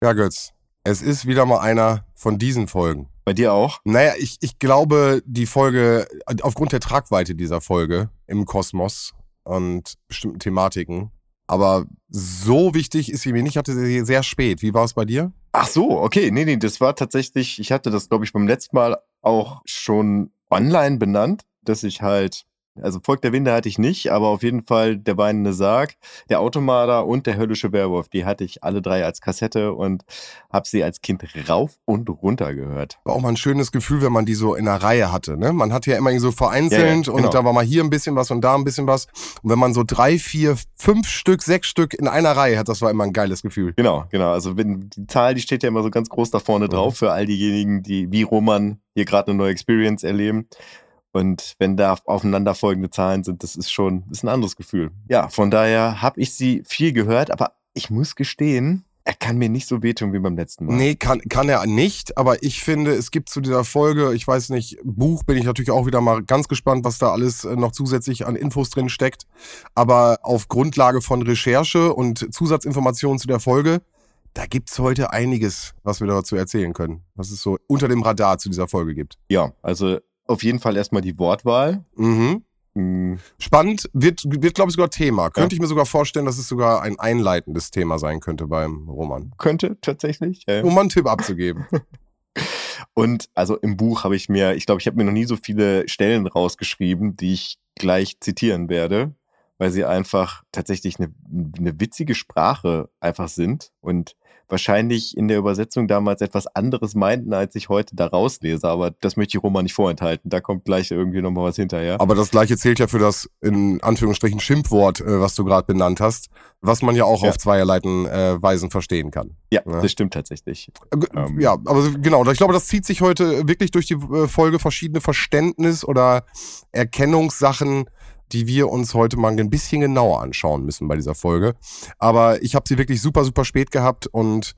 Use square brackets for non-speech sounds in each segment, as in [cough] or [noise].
Ja, Götz, es ist wieder mal einer von diesen Folgen. Bei dir auch? Naja, ich, ich glaube, die Folge, aufgrund der Tragweite dieser Folge im Kosmos und bestimmten Thematiken, aber so wichtig ist sie mir nicht. Ich hatte sie sehr spät. Wie war es bei dir? Ach so, okay. Nee, nee, das war tatsächlich, ich hatte das, glaube ich, beim letzten Mal auch schon online benannt, dass ich halt also Volk der Winde hatte ich nicht, aber auf jeden Fall der weinende Sarg, der Automater und der höllische Werwolf, die hatte ich alle drei als Kassette und habe sie als Kind rauf und runter gehört. War auch mal ein schönes Gefühl, wenn man die so in der Reihe hatte. Ne? Man hatte ja immer so vereinzelt ja, ja, genau. und da war mal hier ein bisschen was und da ein bisschen was. Und wenn man so drei, vier, fünf Stück, sechs Stück in einer Reihe hat, das war immer ein geiles Gefühl. Genau, genau. Also wenn die Zahl, die steht ja immer so ganz groß da vorne drauf für all diejenigen, die wie Roman hier gerade eine neue Experience erleben. Und wenn da aufeinanderfolgende Zahlen sind, das ist schon ist ein anderes Gefühl. Ja, von daher habe ich sie viel gehört, aber ich muss gestehen, er kann mir nicht so wehtun wie beim letzten Mal. Nee, kann, kann er nicht, aber ich finde, es gibt zu dieser Folge, ich weiß nicht, Buch bin ich natürlich auch wieder mal ganz gespannt, was da alles äh, noch zusätzlich an Infos drin steckt. Aber auf Grundlage von Recherche und Zusatzinformationen zu der Folge, da gibt es heute einiges, was wir dazu erzählen können, was es so unter dem Radar zu dieser Folge gibt. Ja, also auf jeden Fall erstmal die Wortwahl. Mhm. Mhm. Spannend, wird, wird glaube ich, sogar Thema. Könnte ja. ich mir sogar vorstellen, dass es sogar ein einleitendes Thema sein könnte beim Roman. Könnte tatsächlich. Ja. Um mal einen Tipp abzugeben. [laughs] Und also im Buch habe ich mir, ich glaube, ich habe mir noch nie so viele Stellen rausgeschrieben, die ich gleich zitieren werde, weil sie einfach tatsächlich eine, eine witzige Sprache einfach sind und wahrscheinlich in der Übersetzung damals etwas anderes meinten, als ich heute da rauslese. Aber das möchte ich Roman nicht vorenthalten. Da kommt gleich irgendwie nochmal was hinterher. Aber das gleiche zählt ja für das in Anführungsstrichen Schimpfwort, äh, was du gerade benannt hast, was man ja auch ja. auf zweierleiten äh, Weisen verstehen kann. Ja, ja, das stimmt tatsächlich. Äh, ähm. Ja, aber genau. Ich glaube, das zieht sich heute wirklich durch die äh, Folge verschiedene Verständnis oder Erkennungssachen die wir uns heute mal ein bisschen genauer anschauen müssen bei dieser Folge. Aber ich habe sie wirklich super, super spät gehabt und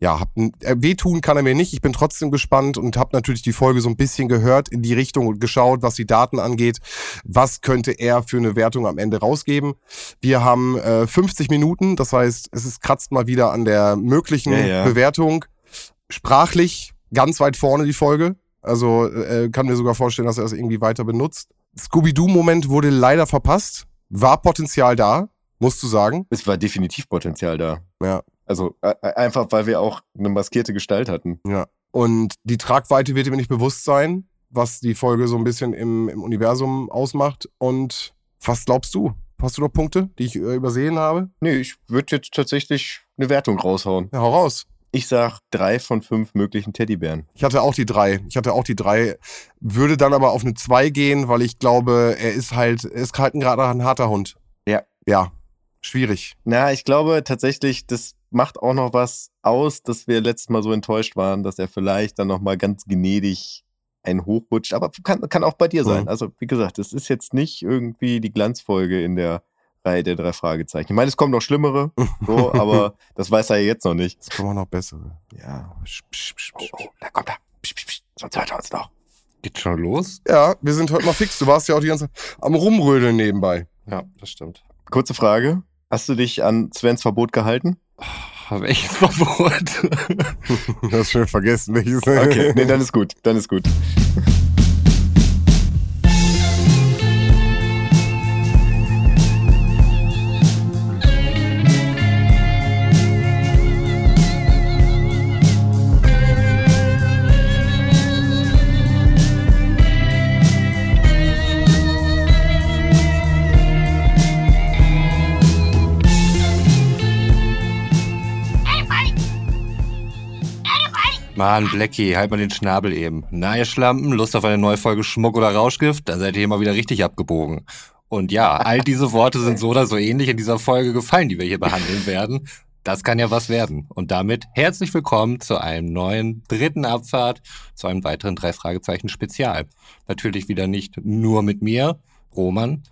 ja, hab, äh, wehtun kann er mir nicht. Ich bin trotzdem gespannt und habe natürlich die Folge so ein bisschen gehört in die Richtung und geschaut, was die Daten angeht. Was könnte er für eine Wertung am Ende rausgeben? Wir haben äh, 50 Minuten, das heißt, es ist kratzt mal wieder an der möglichen ja, ja. Bewertung. Sprachlich ganz weit vorne die Folge. Also äh, kann mir sogar vorstellen, dass er das irgendwie weiter benutzt. Scooby-Doo-Moment wurde leider verpasst. War Potenzial da, musst du sagen. Es war definitiv Potenzial da. Ja. Also einfach, weil wir auch eine maskierte Gestalt hatten. Ja. Und die Tragweite wird mir nicht bewusst sein, was die Folge so ein bisschen im, im Universum ausmacht. Und was glaubst du? Hast du noch Punkte, die ich äh, übersehen habe? Nee, ich würde jetzt tatsächlich eine Wertung raushauen. Ja, hau raus. Ich sag drei von fünf möglichen Teddybären. Ich hatte auch die drei. Ich hatte auch die drei. Würde dann aber auf eine zwei gehen, weil ich glaube, er ist halt, er ist halt gerade ein harter Hund. Ja. Ja. Schwierig. Na, ich glaube tatsächlich, das macht auch noch was aus, dass wir letztes Mal so enttäuscht waren, dass er vielleicht dann nochmal ganz gnädig einen hochrutscht. Aber kann, kann auch bei dir sein. Mhm. Also, wie gesagt, es ist jetzt nicht irgendwie die Glanzfolge in der Reihe der drei Fragezeichen. Ich meine, es kommen noch schlimmere, so, [laughs] aber das weiß er ja jetzt noch nicht. Es kommen auch noch bessere. Ja. Oh, oh, da kommt er. Sonst hört er uns noch. Geht schon los? Ja, wir sind heute mal fix. Du warst ja auch die ganze Zeit am Rumrödeln nebenbei. Ja, das stimmt. Kurze Frage. Hast du dich an Svens Verbot gehalten? Oh, welches Verbot? [laughs] du hast schon vergessen, welches. Okay, nee, dann ist gut. Dann ist gut. [laughs] Mann, Blackie, halt mal den Schnabel eben. Na, ihr Schlampen, Lust auf eine neue Folge Schmuck oder Rauschgift? Da seid ihr immer wieder richtig abgebogen. Und ja, all diese Worte sind so oder so ähnlich in dieser Folge gefallen, die wir hier behandeln werden. Das kann ja was werden. Und damit herzlich willkommen zu einem neuen dritten Abfahrt, zu einem weiteren drei Fragezeichen Spezial. Natürlich wieder nicht nur mit mir, Roman,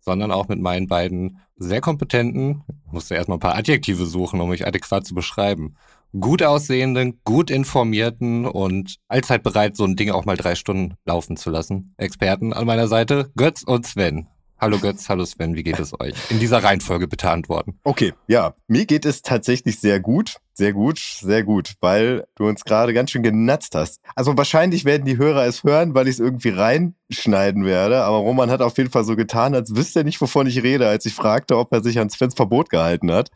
sondern auch mit meinen beiden sehr kompetenten, musste erstmal ein paar Adjektive suchen, um mich adäquat zu beschreiben gut aussehenden, gut informierten und allzeit bereit, so ein Ding auch mal drei Stunden laufen zu lassen. Experten an meiner Seite, Götz und Sven. Hallo Götz, hallo Sven, wie geht es euch? In dieser Reihenfolge bitte antworten. Okay, ja, mir geht es tatsächlich sehr gut. Sehr gut, sehr gut, weil du uns gerade ganz schön genatzt hast. Also wahrscheinlich werden die Hörer es hören, weil ich es irgendwie reinschneiden werde. Aber Roman hat auf jeden Fall so getan, als wüsste er nicht, wovon ich rede, als ich fragte, ob er sich an Svens Verbot gehalten hat.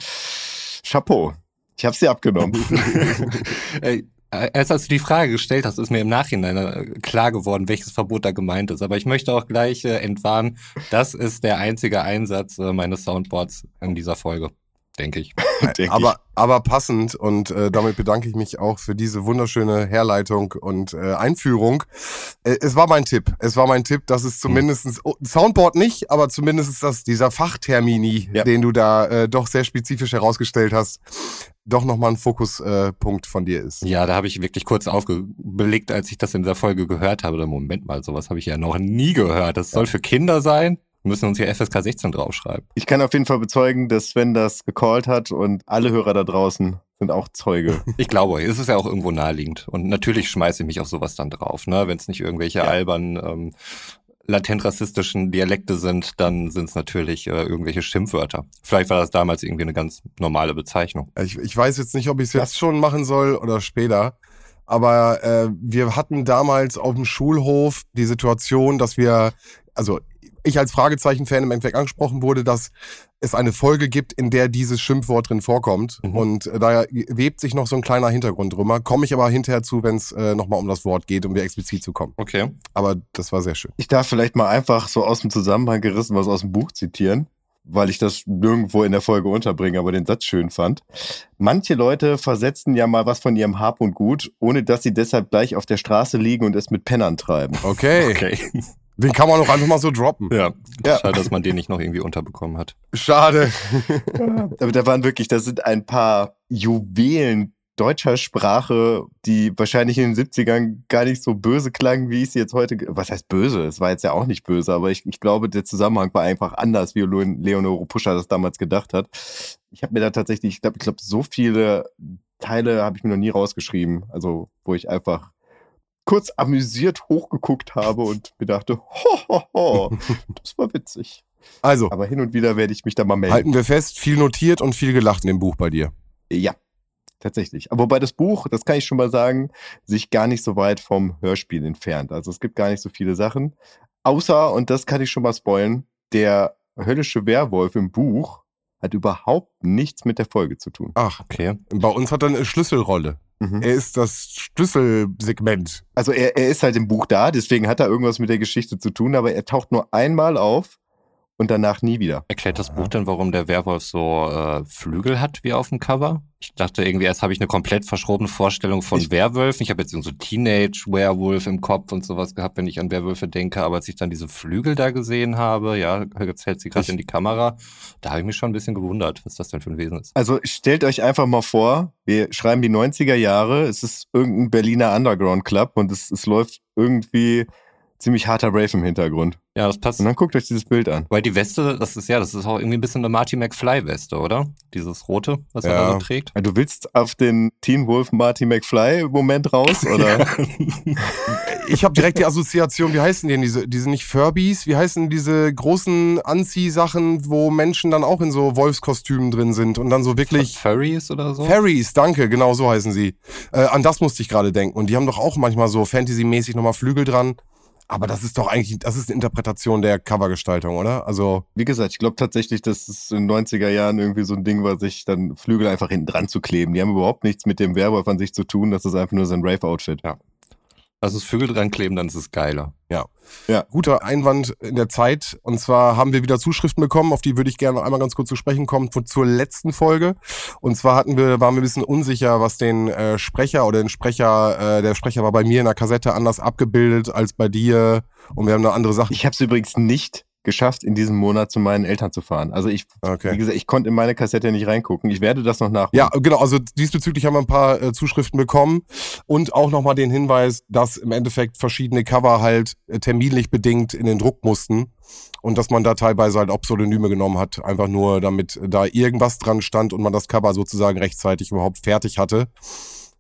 Chapeau. Ich habe sie abgenommen. [laughs] Erst als du die Frage gestellt hast, ist mir im Nachhinein äh, klar geworden, welches Verbot da gemeint ist. Aber ich möchte auch gleich äh, entwarnen, das ist der einzige Einsatz äh, meines Soundboards in dieser Folge denke ich. [laughs] Denk aber, ich. aber passend und äh, damit bedanke ich mich auch für diese wunderschöne Herleitung und äh, Einführung. Äh, es war mein Tipp. Es war mein Tipp, dass es zumindestens oh, Soundboard nicht, aber zumindest das, dieser Fachtermini, ja. den du da äh, doch sehr spezifisch herausgestellt hast, doch nochmal ein Fokuspunkt äh, von dir ist. Ja, da habe ich wirklich kurz aufgeblickt, als ich das in dieser Folge gehört habe. Moment mal, sowas habe ich ja noch nie gehört. Das soll für Kinder sein müssen uns hier FSK 16 draufschreiben. Ich kann auf jeden Fall bezeugen, dass Sven das gecallt hat und alle Hörer da draußen sind auch Zeuge. [laughs] Ich glaube, es ist ja auch irgendwo naheliegend. Und natürlich schmeiße ich mich auf sowas dann drauf, ne? Wenn es nicht irgendwelche ja. albernen, ähm, latent rassistischen Dialekte sind, dann sind es natürlich äh, irgendwelche Schimpfwörter. Vielleicht war das damals irgendwie eine ganz normale Bezeichnung. Ich, ich weiß jetzt nicht, ob ich es jetzt schon machen soll oder später. Aber äh, wir hatten damals auf dem Schulhof die Situation, dass wir, also ich als Fragezeichen-Fan im Endeffekt angesprochen wurde, dass es eine Folge gibt, in der dieses Schimpfwort drin vorkommt. Mhm. Und äh, da webt sich noch so ein kleiner Hintergrund drüber. Komme ich aber hinterher zu, wenn es äh, nochmal um das Wort geht, um wieder explizit zu kommen. Okay. Aber das war sehr schön. Ich darf vielleicht mal einfach so aus dem Zusammenhang gerissen was aus dem Buch zitieren weil ich das nirgendwo in der Folge unterbringe, aber den Satz schön fand. Manche Leute versetzen ja mal was von ihrem Hab und Gut, ohne dass sie deshalb gleich auf der Straße liegen und es mit Pennern treiben. Okay. Okay. [laughs] Den kann man auch einfach mal so droppen. Ja. ja. Schade, dass man den nicht noch irgendwie unterbekommen hat. Schade. Aber da waren wirklich, da sind ein paar Juwelen deutscher Sprache, die wahrscheinlich in den 70ern gar nicht so böse klangen, wie ich sie jetzt heute. Was heißt böse? Es war jetzt ja auch nicht böse, aber ich, ich glaube, der Zusammenhang war einfach anders, wie Leonore Puscher das damals gedacht hat. Ich habe mir da tatsächlich, ich glaube, ich glaube, so viele Teile habe ich mir noch nie rausgeschrieben. Also, wo ich einfach kurz amüsiert hochgeguckt habe und mir dachte, ho, ho, ho, [laughs] das war witzig. Also. Aber hin und wieder werde ich mich da mal melden. Halten wir fest, viel notiert und viel gelacht in dem Buch bei dir. Ja, tatsächlich. Aber wobei das Buch, das kann ich schon mal sagen, sich gar nicht so weit vom Hörspiel entfernt. Also es gibt gar nicht so viele Sachen. Außer, und das kann ich schon mal spoilen, der höllische Werwolf im Buch hat überhaupt nichts mit der Folge zu tun. Ach, okay. Bei uns hat er eine Schlüsselrolle. Mhm. Er ist das Schlüsselsegment. Also er, er ist halt im Buch da, deswegen hat er irgendwas mit der Geschichte zu tun, aber er taucht nur einmal auf und danach nie wieder. Erklärt das Buch denn, warum der Werwolf so äh, Flügel hat wie auf dem Cover? Ich dachte irgendwie, erst habe ich eine komplett verschrobene Vorstellung von ich, Werwölfen. Ich habe jetzt so Teenage-Werwolf im Kopf und sowas gehabt, wenn ich an Werwölfe denke. Aber als ich dann diese Flügel da gesehen habe, ja, jetzt hält sie gerade in die Kamera, da habe ich mich schon ein bisschen gewundert, was das denn für ein Wesen ist. Also stellt euch einfach mal vor, wir schreiben die 90er Jahre, es ist irgendein Berliner Underground Club und es, es läuft irgendwie ziemlich harter Rave im Hintergrund. Ja, das passt. Und dann guckt euch dieses Bild an. Weil die Weste, das ist ja, das ist auch irgendwie ein bisschen eine Marty McFly-Weste, oder? Dieses rote, was ja. er da so trägt. Du willst auf den Teen Wolf Marty McFly-Moment raus, [laughs] oder? [laughs] ich habe direkt die Assoziation, wie heißen die denn diese, diese nicht Furbies? Wie heißen diese großen Anziehsachen, wo Menschen dann auch in so Wolfskostümen drin sind und dann so wirklich. Furries oder so? Furries, danke, genau so heißen sie. Äh, an das musste ich gerade denken. Und die haben doch auch manchmal so Fantasy-mäßig nochmal Flügel dran. Aber das ist doch eigentlich, das ist eine Interpretation der Covergestaltung, oder? Also. Wie gesagt, ich glaube tatsächlich, dass es in den 90er Jahren irgendwie so ein Ding war, sich dann Flügel einfach hinten dran zu kleben. Die haben überhaupt nichts mit dem Werwolf an sich zu tun. Das ist einfach nur sein Rave-Outfit. Ja. Also das Vögel dran kleben, dann ist es geiler. Ja. ja. Guter Einwand in der Zeit. Und zwar haben wir wieder Zuschriften bekommen, auf die würde ich gerne noch einmal ganz kurz zu sprechen kommen, zur letzten Folge. Und zwar hatten wir, waren wir ein bisschen unsicher, was den äh, Sprecher oder den Sprecher, äh, der Sprecher war bei mir in der Kassette anders abgebildet als bei dir. Und wir haben eine andere Sache. Ich habe es übrigens nicht geschafft, in diesem Monat zu meinen Eltern zu fahren. Also ich, okay. wie gesagt, ich konnte in meine Kassette nicht reingucken. Ich werde das noch nach. Ja, genau. Also diesbezüglich haben wir ein paar äh, Zuschriften bekommen und auch nochmal den Hinweis, dass im Endeffekt verschiedene Cover halt äh, terminlich bedingt in den Druck mussten und dass man da teilweise halt auch Pseudonyme genommen hat, einfach nur damit da irgendwas dran stand und man das Cover sozusagen rechtzeitig überhaupt fertig hatte.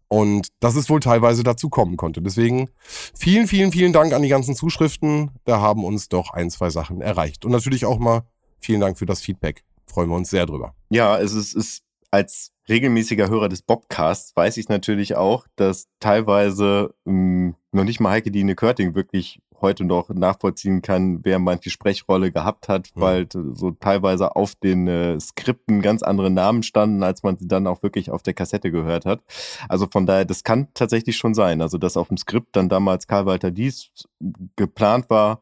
Und dass es wohl teilweise dazu kommen konnte. Deswegen vielen, vielen, vielen Dank an die ganzen Zuschriften. Da haben uns doch ein, zwei Sachen erreicht. Und natürlich auch mal vielen Dank für das Feedback. Freuen wir uns sehr drüber. Ja, es ist, ist als regelmäßiger Hörer des Bobcasts weiß ich natürlich auch, dass teilweise mh, hm, noch nicht mal Heike Dine Körting wirklich heute noch nachvollziehen kann, wer manche Sprechrolle gehabt hat, mhm. weil so teilweise auf den äh, Skripten ganz andere Namen standen, als man sie dann auch wirklich auf der Kassette gehört hat. Also von daher, das kann tatsächlich schon sein. Also dass auf dem Skript dann damals Karl Walter Dies geplant war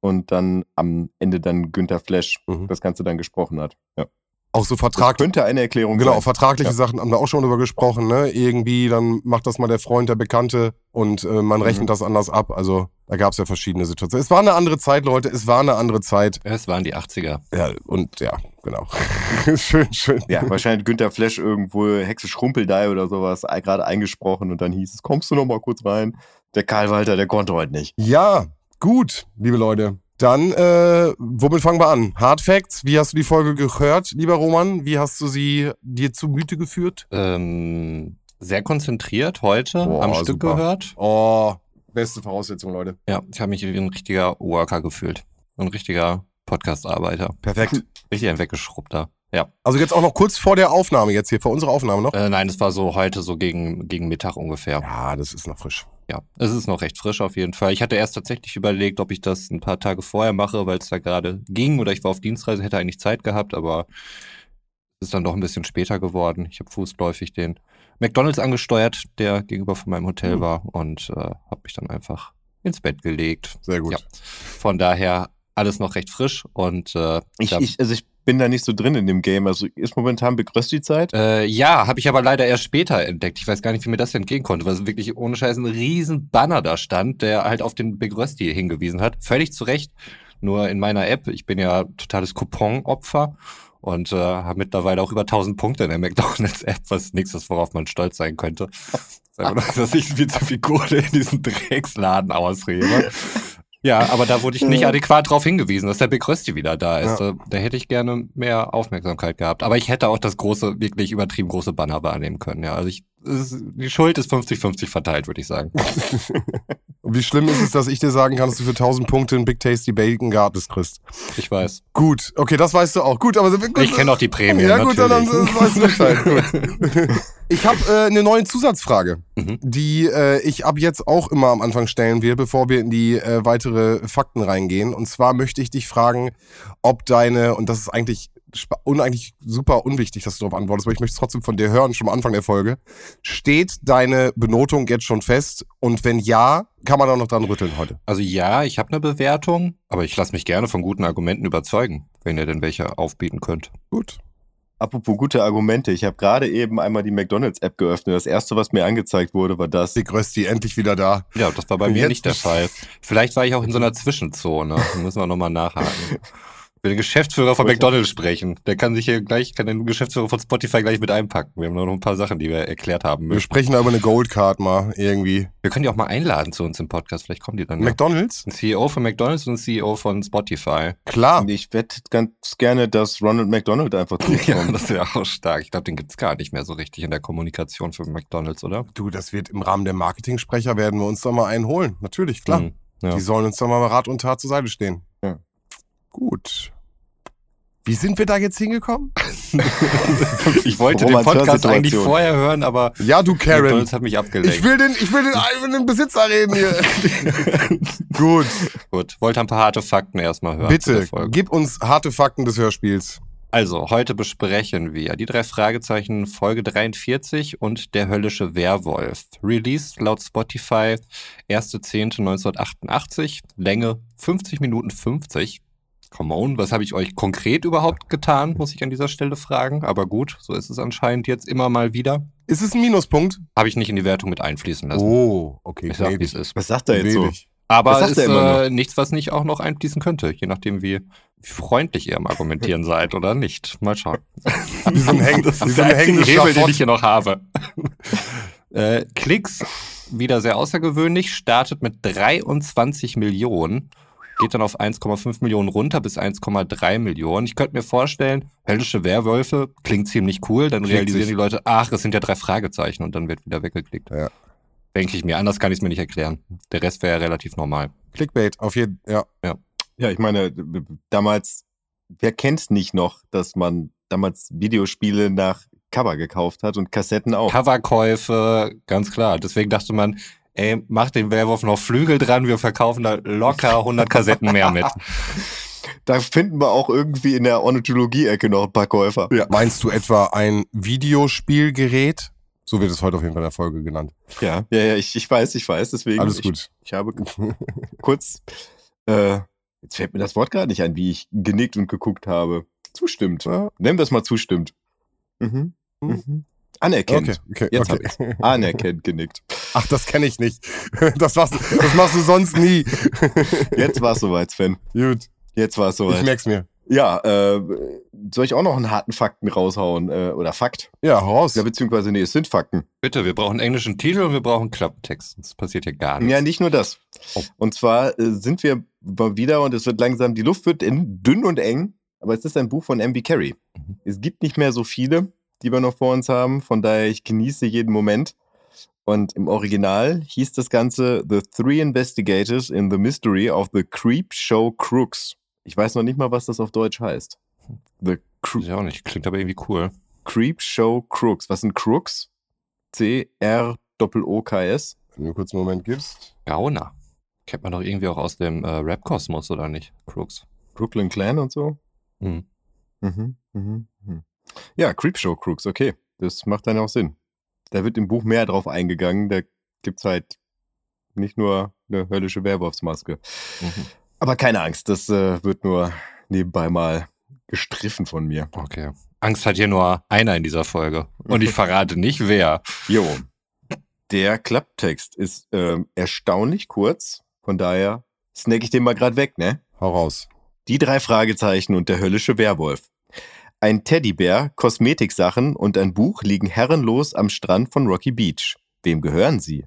und dann am Ende dann Günther Flash mhm. das Ganze dann gesprochen hat. Ja. Auch so Vertrag. Das könnte eine Erklärung genau, sein. Vertragliche ja. Sachen haben wir auch schon drüber gesprochen, ne? Irgendwie, dann macht das mal der Freund, der Bekannte und äh, man mhm. rechnet das anders ab. Also da gab es ja verschiedene Situationen. Es war eine andere Zeit, Leute, es war eine andere Zeit. Es waren die 80er. Ja, und ja, genau. [laughs] schön, schön. Ja, wahrscheinlich Günther Flash irgendwo Hexe Schrumpeldei oder sowas gerade eingesprochen und dann hieß es, kommst du noch mal kurz rein? Der Karl Walter, der konnte heute nicht. Ja, gut, liebe Leute. Dann, äh, womit fangen wir an? Hard Facts, wie hast du die Folge gehört, lieber Roman? Wie hast du sie dir zu Müte geführt? Ähm, sehr konzentriert heute Boah, am Stück super. gehört. Oh, beste Voraussetzung, Leute. Ja, ich habe mich wie ein richtiger Worker gefühlt. Ein richtiger Podcast-Arbeiter. Perfekt. Richtig ein weggeschrubbter. Ja. Also jetzt auch noch kurz vor der Aufnahme jetzt hier, vor unserer Aufnahme noch? Äh, nein, es war so heute so gegen, gegen Mittag ungefähr. Ja, das ist noch frisch. Ja, es ist noch recht frisch auf jeden Fall. Ich hatte erst tatsächlich überlegt, ob ich das ein paar Tage vorher mache, weil es da gerade ging oder ich war auf Dienstreise, hätte eigentlich Zeit gehabt, aber es ist dann doch ein bisschen später geworden. Ich habe fußläufig den McDonalds angesteuert, der gegenüber von meinem Hotel mhm. war und äh, habe mich dann einfach ins Bett gelegt. Sehr gut. Ja. Von daher alles noch recht frisch und äh, ich, ich, also ich bin da nicht so drin in dem Game. Also ist momentan begrößt die Zeit? Äh, ja, habe ich aber leider erst später entdeckt. Ich weiß gar nicht, wie mir das entgehen konnte, weil es wirklich ohne Scheiß ein riesen Banner da stand, der halt auf den Big Rösti hingewiesen hat. Völlig zu Recht. Nur in meiner App, ich bin ja totales Coupon-Opfer und äh, habe mittlerweile auch über 1000 Punkte in der McDonalds-App, was nichts ist, worauf man stolz sein könnte. [laughs] dass ich viel zu viel Kohle in diesen Drecksladen ausrede. Ja, aber da wurde ich nicht adäquat darauf hingewiesen, dass der Big Rösti wieder da ist. Ja. Da hätte ich gerne mehr Aufmerksamkeit gehabt. Aber ich hätte auch das große, wirklich übertrieben große Banner wahrnehmen können. Ja, also ich, ist, die Schuld ist 50-50 verteilt, würde ich sagen. [laughs] Und wie schlimm ist es, dass ich dir sagen kann, dass du für 1000 Punkte ein Big Tasty Bacon Gartens kriegst? Ich weiß. Gut, okay, das weißt du auch. Gut, aber gut, ich kenne auch die Prämie. Ja, gut, dann, dann weißt du Bescheid. [laughs] Gut. Ich habe äh, eine neue Zusatzfrage, mhm. die äh, ich ab jetzt auch immer am Anfang stellen will, bevor wir in die äh, weitere Fakten reingehen. Und zwar möchte ich dich fragen, ob deine, und das ist eigentlich und eigentlich super unwichtig, dass du darauf antwortest, aber ich möchte es trotzdem von dir hören, schon am Anfang der Folge. Steht deine Benotung jetzt schon fest? Und wenn ja, kann man da noch dran rütteln heute? Also ja, ich habe eine Bewertung, aber ich lasse mich gerne von guten Argumenten überzeugen, wenn ihr denn welche aufbieten könnt. Gut. Apropos gute Argumente, ich habe gerade eben einmal die McDonalds-App geöffnet. Das erste, was mir angezeigt wurde, war das. Die Rösti, endlich wieder da. Ja, das war bei mir nicht der Fall. Vielleicht war ich auch in so einer Zwischenzone. Da müssen wir nochmal nachhaken [laughs] will den Geschäftsführer von McDonalds sprechen. Der kann sich hier gleich, kann den Geschäftsführer von Spotify gleich mit einpacken. Wir haben noch ein paar Sachen, die wir erklärt haben. Müssen. Wir sprechen da über eine Goldcard mal irgendwie. Wir können die auch mal einladen zu uns im Podcast. Vielleicht kommen die dann. McDonalds? Ein CEO von McDonalds und ein CEO von Spotify. Klar. Und ich wette ganz gerne, dass Ronald McDonald einfach [laughs] zukommt. ja, das wäre auch stark. Ich glaube, den gibt's gar nicht mehr so richtig in der Kommunikation für McDonalds, oder? Du, das wird im Rahmen der Marketing-Sprecher werden wir uns doch mal einen holen. Natürlich, klar. Hm, ja. Die sollen uns doch mal Rat und Tat zur Seite stehen. Gut. Wie sind wir da jetzt hingekommen? [laughs] ich wollte den Podcast eigentlich vorher hören, aber ja, du Karen, das hat mich abgelenkt. Ich will den, ich will den, [laughs] den Besitzer reden hier. [laughs] Gut. Gut. Wollte ein paar harte Fakten erstmal hören. Bitte, gib uns harte Fakten des Hörspiels. Also, heute besprechen wir die drei Fragezeichen Folge 43 und der höllische Werwolf. Released laut Spotify 1.10.1988, Länge 50 Minuten 50. Come on, was habe ich euch konkret überhaupt getan, muss ich an dieser Stelle fragen. Aber gut, so ist es anscheinend jetzt immer mal wieder. Ist es ein Minuspunkt? Habe ich nicht in die Wertung mit einfließen lassen. Oh, okay. Ich sag, wie es ist. Was sagt er jetzt so? Aber es ist äh, nichts, was nicht auch noch einfließen könnte, je nachdem, wie, freundlich ihr am Argumentieren [laughs] seid oder nicht. Mal schauen. Wie so ein Häng, das ist der einzige Hebel, den ich hier noch habe. [laughs] äh, Klicks, wieder sehr außergewöhnlich, startet mit 23 Millionen geht dann auf 1,5 Millionen runter bis 1,3 Millionen. Ich könnte mir vorstellen, höllische Werwölfe klingt ziemlich cool, dann klingt realisieren sich. die Leute, ach, es sind ja drei Fragezeichen und dann wird wieder weggeklickt. Ja. Denke ich mir, anders kann ich es mir nicht erklären. Der Rest wäre ja relativ normal. Clickbait, auf jeden ja. Ja, ja ich meine, damals, wer kennt nicht noch, dass man damals Videospiele nach Cover gekauft hat und Kassetten auch. Coverkäufe, ganz klar. Deswegen dachte man, ey, mach den Werwolf noch Flügel dran, wir verkaufen da locker 100 Kassetten mehr mit. [laughs] Da finden wir auch irgendwie in der Ornithologie-Ecke noch ein paar Käufer. Ja. Meinst du etwa ein Videospielgerät? So wird es heute auf jeden Fall in der Folge genannt. Ja, ja, ja, ich, ich weiß, ich weiß, deswegen. Alles ich, gut. Ich habe [laughs] kurz, äh, jetzt fällt mir das Wort gerade nicht ein, wie ich genickt und geguckt habe. Zustimmt. Ja. Nennen wir es mal zustimmt. Mhm. Mhm. Anerkennt. Okay, okay, Jetzt okay. hab ich's. Anerkennt genickt. Ach, das kenne ich nicht. [laughs] Das machst, das machst du sonst nie. [laughs] Jetzt war es soweit, Sven. Gut, Jetzt war es ich soweit. merk's mir. Ja, äh, soll ich auch noch einen harten Fakten raushauen? Äh, oder Fakt? Ja, hau raus. Ja, beziehungsweise, nee, es sind Fakten. Bitte, wir brauchen einen englischen Titel und wir brauchen Klappentext. Das passiert hier gar nichts. Ja, nicht nur das. Oh. Und zwar äh, sind wir mal wieder und es wird langsam, die Luft wird in, dünn und eng, aber es ist ein Buch von M.B. Carey. Mhm. Es gibt nicht mehr so viele, die wir noch vor uns haben, von daher ich genieße jeden Moment. Und im Original hieß das Ganze The Three Investigators in the Mystery of the Creep Show Crooks. Ich weiß noch nicht mal, was das auf Deutsch heißt. The Cro ich auch nicht. Klingt aber irgendwie cool. Creep Show Crooks. Was sind Crooks? C-R-O-O-K-S. Wenn du mir kurz einen Moment gibst. Gauner. Kennt man doch irgendwie auch aus dem äh, Rap-Kosmos, oder nicht? Crooks. Brooklyn Clan und so. Hm. Mhm, mhm, mhm. Ja, Creepshow Crooks, okay. Das macht dann auch Sinn. Da wird im Buch mehr drauf eingegangen. Da gibt's halt nicht nur eine höllische Werwolfsmaske. Mhm. Aber keine Angst, das äh, wird nur nebenbei mal gestriffen von mir. Okay. Angst hat hier nur einer in dieser Folge. Und ich verrate nicht wer. Jo. Der Klapptext ist ähm, erstaunlich kurz. Von daher snack ich den mal grad weg, ne? Hau raus. Die drei Fragezeichen und der höllische Werwolf. Ein Teddybär, Kosmetiksachen und ein Buch liegen herrenlos am Strand von Rocky Beach. Wem gehören sie?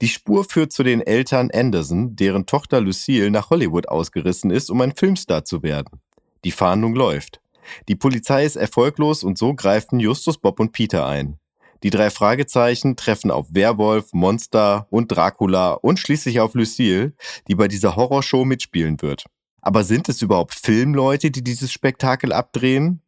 Die Spur führt zu den Eltern Anderson, deren Tochter Lucille nach Hollywood ausgerissen ist, um ein Filmstar zu werden. Die Fahndung läuft. Die Polizei ist erfolglos und so greifen Justus, Bob und Peter ein. Die drei Fragezeichen treffen auf Werwolf, Monster und Dracula und schließlich auf Lucille, die bei dieser Horrorshow mitspielen wird. Aber sind es überhaupt Filmleute, die dieses Spektakel abdrehen?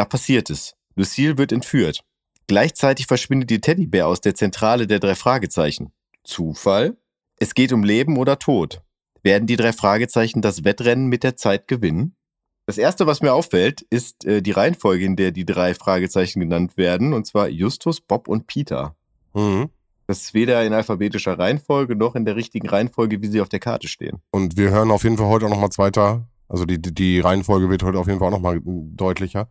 Da passiert es. Lucille wird entführt. Gleichzeitig verschwindet die Teddybär aus der Zentrale der drei Fragezeichen. Zufall? Es geht um Leben oder Tod. Werden die drei Fragezeichen das Wettrennen mit der Zeit gewinnen? Das erste, was mir auffällt, ist äh, die Reihenfolge, in der die drei Fragezeichen genannt werden, und zwar Justus, Bob und Peter. Mhm. Das ist weder in alphabetischer Reihenfolge noch in der richtigen Reihenfolge, wie sie auf der Karte stehen. Und wir hören auf jeden Fall heute auch nochmal zweiter. Also die, die, die Reihenfolge wird heute auf jeden Fall auch nochmal deutlicher.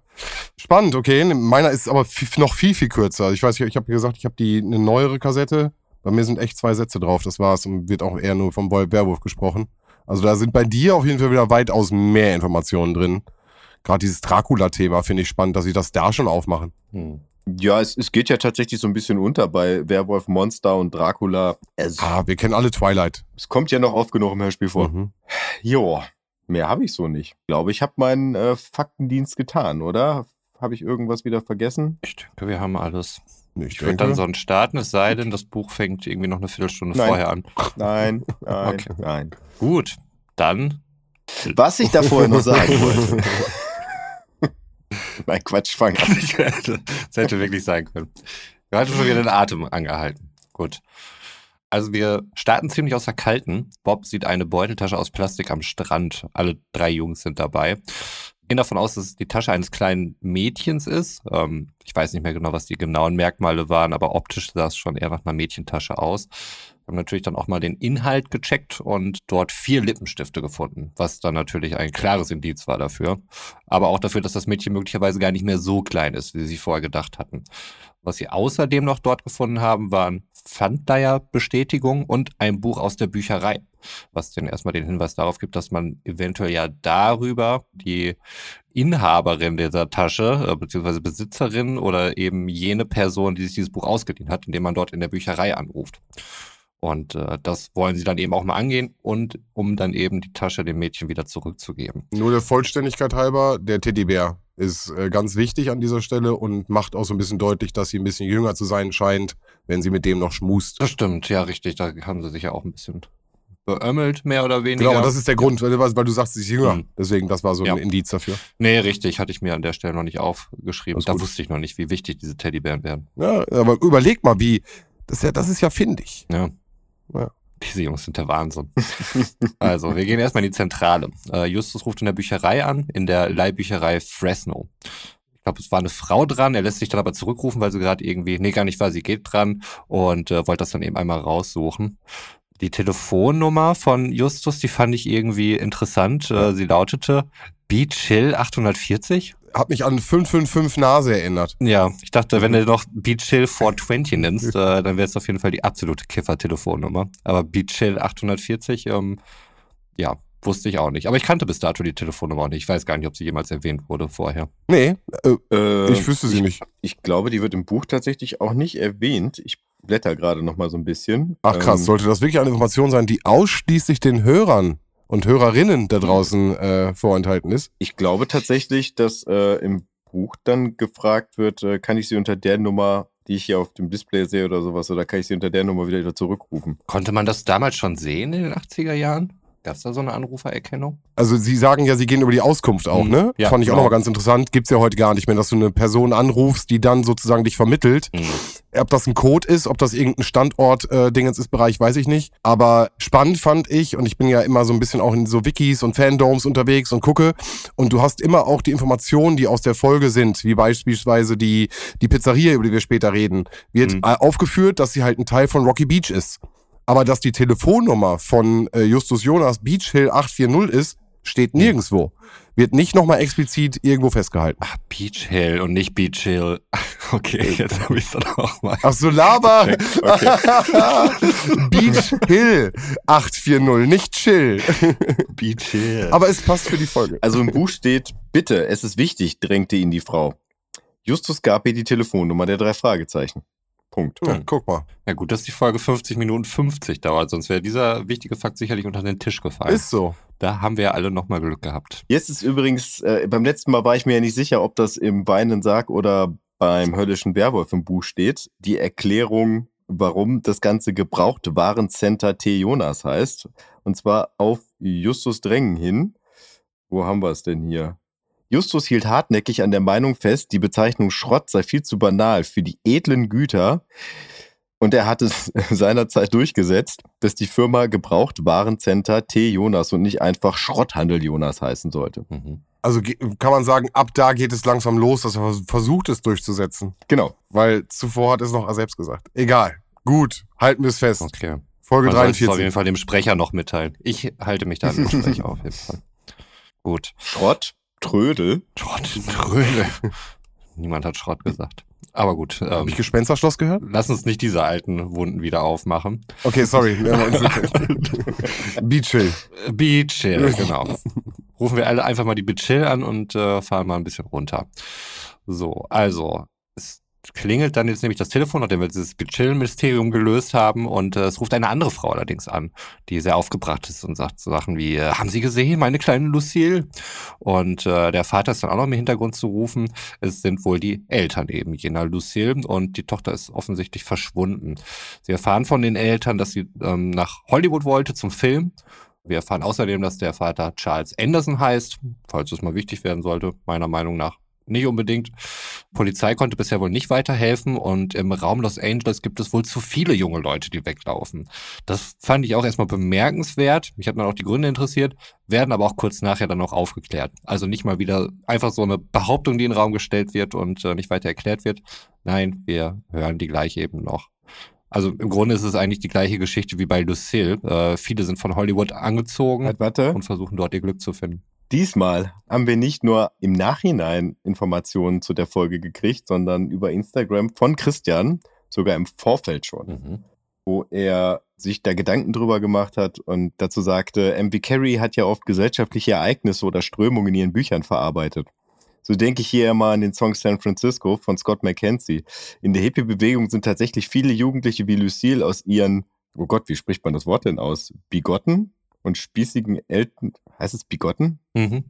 Spannend, okay. Meiner ist aber noch viel, viel kürzer. Ich weiß, ich, ich habe gesagt, ich habe die eine neuere Kassette. Bei mir sind echt zwei Sätze drauf. Das war's und wird auch eher nur vom Wolf Werwolf gesprochen. Also da sind bei dir auf jeden Fall wieder weitaus mehr Informationen drin. Gerade dieses Dracula-Thema finde ich spannend, dass sie das da schon aufmachen. Hm. Ja, es, es geht ja tatsächlich so ein bisschen unter bei Werwolf, Monster und Dracula. Es, Ah, wir kennen alle Twilight. es kommt ja noch oft genug im Hörspiel vor. Mhm. Jo, mehr habe ich so nicht. Ich glaube, ich habe meinen äh, Faktendienst getan, oder? Habe ich irgendwas wieder vergessen? Ich denke, wir haben alles. Ich, Ich würde dann sonst starten, es sei denn, das Buch fängt irgendwie noch eine Viertelstunde Nein. vorher an. Nein, [laughs] nein, Okay. nein. Gut, dann. Was ich da vorher noch sagen [laughs] wollte. [laughs] Nein, Quatsch, fang an. das hätte wirklich sein können. Wir hatten schon wieder den Atem angehalten. Gut. Also wir starten ziemlich aus der Kalten. Bob sieht eine Beuteltasche aus Plastik am Strand. Alle drei Jungs sind dabei. Gehen davon aus, dass es die Tasche eines kleinen Mädchens ist. Ähm, ich weiß nicht mehr genau, was die genauen Merkmale waren, aber optisch sah es schon eher nach einer Mädchentasche aus. Wir haben natürlich dann auch mal den Inhalt gecheckt und dort vier Lippenstifte gefunden, was dann natürlich ein klares Indiz war dafür. Aber auch dafür, dass das Mädchen möglicherweise gar nicht mehr so klein ist, wie sie vorher gedacht hatten. Was sie außerdem noch dort gefunden haben, waren Pfandleiher-Bestätigung und ein Buch aus der Bücherei, was dann erstmal den Hinweis darauf gibt, dass man eventuell ja darüber die Inhaberin dieser Tasche, äh, beziehungsweise Besitzerin oder eben jene Person, die sich dieses Buch ausgeliehen hat, indem man dort in der Bücherei anruft. Und äh, das wollen sie dann eben auch mal angehen und um dann eben die Tasche dem Mädchen wieder zurückzugeben. Nur der Vollständigkeit halber, der Teddybär ist äh, ganz wichtig an dieser Stelle und macht auch so ein bisschen deutlich, dass sie ein bisschen jünger zu sein scheint, wenn sie mit dem noch schmust. Das stimmt, ja, richtig. Da haben sie sich ja auch ein bisschen beömmelt, mehr oder weniger. Genau, das ist der Grund, weil, weil du sagst, sie ist jünger. Mhm. Deswegen, das war so Ja. ein Indiz dafür. Nee, richtig, hatte ich mir an der Stelle noch nicht aufgeschrieben. Da gut. wusste ich noch nicht, wie wichtig diese Teddybären werden. Ja, aber überleg mal, wie. Das ist ja, das ist ja findig. Ja. Ja. Diese Jungs sind der Wahnsinn. also, wir gehen erstmal in die Zentrale. Äh, Justus ruft in der Bücherei an, in der Leihbücherei Fresno. Ich glaube, es war eine Frau dran. Er lässt sich dann aber zurückrufen, weil sie gerade irgendwie, nee, gar nicht war, sie geht dran und äh, wollte das dann eben einmal raussuchen. Die Telefonnummer von Justus, die fand ich irgendwie interessant. Äh, sie lautete Beachill 840. Hat mich an 555 Nase erinnert. Ja, ich dachte, wenn du noch Beachill 420 nennst, äh, dann wäre es auf jeden Fall die absolute Kiffer-Telefonnummer. Aber Beachill 840, ähm, ja, wusste ich auch nicht. Aber ich kannte bis dato die Telefonnummer auch nicht. Ich weiß gar nicht, ob sie jemals erwähnt wurde vorher. Nee, äh, Äh, ich wüsste sie nicht. Ich glaube, die wird im Buch tatsächlich auch nicht erwähnt. Ich blätter gerade noch mal so ein bisschen. Ach krass, Ähm, sollte das wirklich eine Information sein, die ausschließlich den Hörern und Hörerinnen da draußen äh, vorenthalten ist? ich glaube tatsächlich, dass äh, im Buch dann gefragt wird, äh, kann ich sie unter der Nummer, die ich hier auf dem Display sehe oder sowas, oder kann ich sie unter der Nummer wieder, wieder zurückrufen? Konnte man das damals schon sehen in den 80er Jahren? Gab es da so eine Anrufererkennung? Also sie sagen ja, sie gehen über die Auskunft auch, Mhm. ne? Ja, Fand ich auch genau. nochmal ganz interessant. Gibt's ja heute gar nicht mehr, dass du eine Person anrufst, die dann sozusagen dich vermittelt. Hm. Ob das ein Code ist, ob das irgendein Standort äh, ist, Bereich, weiß ich nicht. Aber spannend fand ich, und ich bin ja immer so ein bisschen auch in so Wikis und Fandoms unterwegs und gucke, und du hast immer auch die Informationen, die aus der Folge sind, wie beispielsweise die, die Pizzeria, über die wir später reden, wird Mhm. aufgeführt, dass sie halt ein Teil von Rocky Beach ist. Aber dass die Telefonnummer von äh, Justus Jonas Beach Hill 840 ist, steht nirgendwo. Wird nicht nochmal explizit irgendwo festgehalten. Ach, Beach Hill und nicht Beach Hill. [laughs] Okay, jetzt habe ich es dann auch mal. Ach so, Laber. Okay. [laughs] Beach Hill 840, nicht Chill. [laughs] Beach Hill. Aber es passt für die Folge. Also im Buch steht, bitte, es ist wichtig, drängte ihn die Frau. Justus gab ihr die Telefonnummer der drei Fragezeichen. Punkt. Ja, guck mal. Ja gut, dass die Folge 50 Minuten 50 dauert, sonst wäre dieser wichtige Fakt sicherlich unter den Tisch gefallen. Ist so. da haben wir ja alle nochmal Glück gehabt. Jetzt ist übrigens, äh, beim letzten Mal war ich mir ja nicht sicher, ob das im Weinenden Sarg oder beim höllischen Werwolf im Buch steht. Die Erklärung, warum das ganze gebrauchte Warencenter T. Jonas heißt. Und zwar auf Justus Drängen hin. Wo haben wir es denn hier? Justus hielt hartnäckig an der Meinung fest, die Bezeichnung Schrott sei viel zu banal für die edlen Güter. Und er hat es [laughs] seinerzeit durchgesetzt, dass die Firma Gebraucht Warencenter T. Jonas und nicht einfach Schrotthandel Jonas heißen sollte. Mhm. Also kann man sagen, ab da geht es langsam los, dass er vers- versucht es durchzusetzen. Genau. Weil zuvor hat es noch er selbst gesagt. Egal. Gut, halten wir es fest. Okay. Folge Man sollte es auf jeden 43. Fall dem Sprecher noch mitteilen. Ich halte mich da an den Sprecher auf jeden Fall. Gut. Schrott, Trödel. Schrott, Trödel. Niemand hat Schrott gesagt. Aber gut, ähm, Habe ich Gespensterschloss gehört? lass uns nicht diese alten Wunden wieder aufmachen. Okay, sorry. [laughs] Beach Hill. Äh, Beach Hill, genau. Rufen wir alle einfach mal die Beach Hill an und äh, fahren mal ein bisschen runter. So, also, klingelt dann jetzt nämlich das Telefon, nachdem wir dieses Beach Hill-Mysterium gelöst haben und äh, es ruft eine andere Frau allerdings an, die sehr aufgebracht ist und sagt so Sachen wie, äh, haben Sie gesehen, meine kleine Lucille? Und äh, der Vater ist dann auch noch im Hintergrund zu rufen. Es sind wohl die Eltern eben jener Lucille und die Tochter ist offensichtlich verschwunden. Sie erfahren von den Eltern, dass sie ähm, nach Hollywood wollte zum Film. Wir erfahren außerdem, dass der Vater Charles Anderson heißt, falls es mal wichtig werden sollte, meiner Meinung nach nicht unbedingt. Polizei konnte bisher wohl nicht weiterhelfen und im Raum Los Angeles gibt es wohl zu viele junge Leute, die weglaufen. Das fand ich auch erstmal bemerkenswert. Mich hat dann auch die Gründe interessiert, werden aber auch kurz nachher dann noch aufgeklärt. Also nicht mal wieder einfach so eine Behauptung, die in den Raum gestellt wird und äh, nicht weiter erklärt wird. Nein, wir hören die gleiche eben noch. Also im Grunde ist es eigentlich die gleiche Geschichte wie bei Lucille. Äh, viele sind von Hollywood angezogen Halt, und versuchen dort ihr Glück zu finden. Diesmal haben wir nicht nur im Nachhinein Informationen zu der Folge gekriegt, sondern über Instagram von Christian, sogar im Vorfeld schon, Mhm. wo er sich da Gedanken drüber gemacht hat und dazu sagte, MV Carey hat ja oft gesellschaftliche Ereignisse oder Strömungen in ihren Büchern verarbeitet. So denke ich hier immer an den Song San Francisco von Scott McKenzie. In der Hippie-Bewegung sind tatsächlich viele Jugendliche wie Lucille aus ihren, oh Gott, wie spricht man das Wort denn aus? Bigotten? Und spießigen Eltern, heißt es bigotten? Mhm.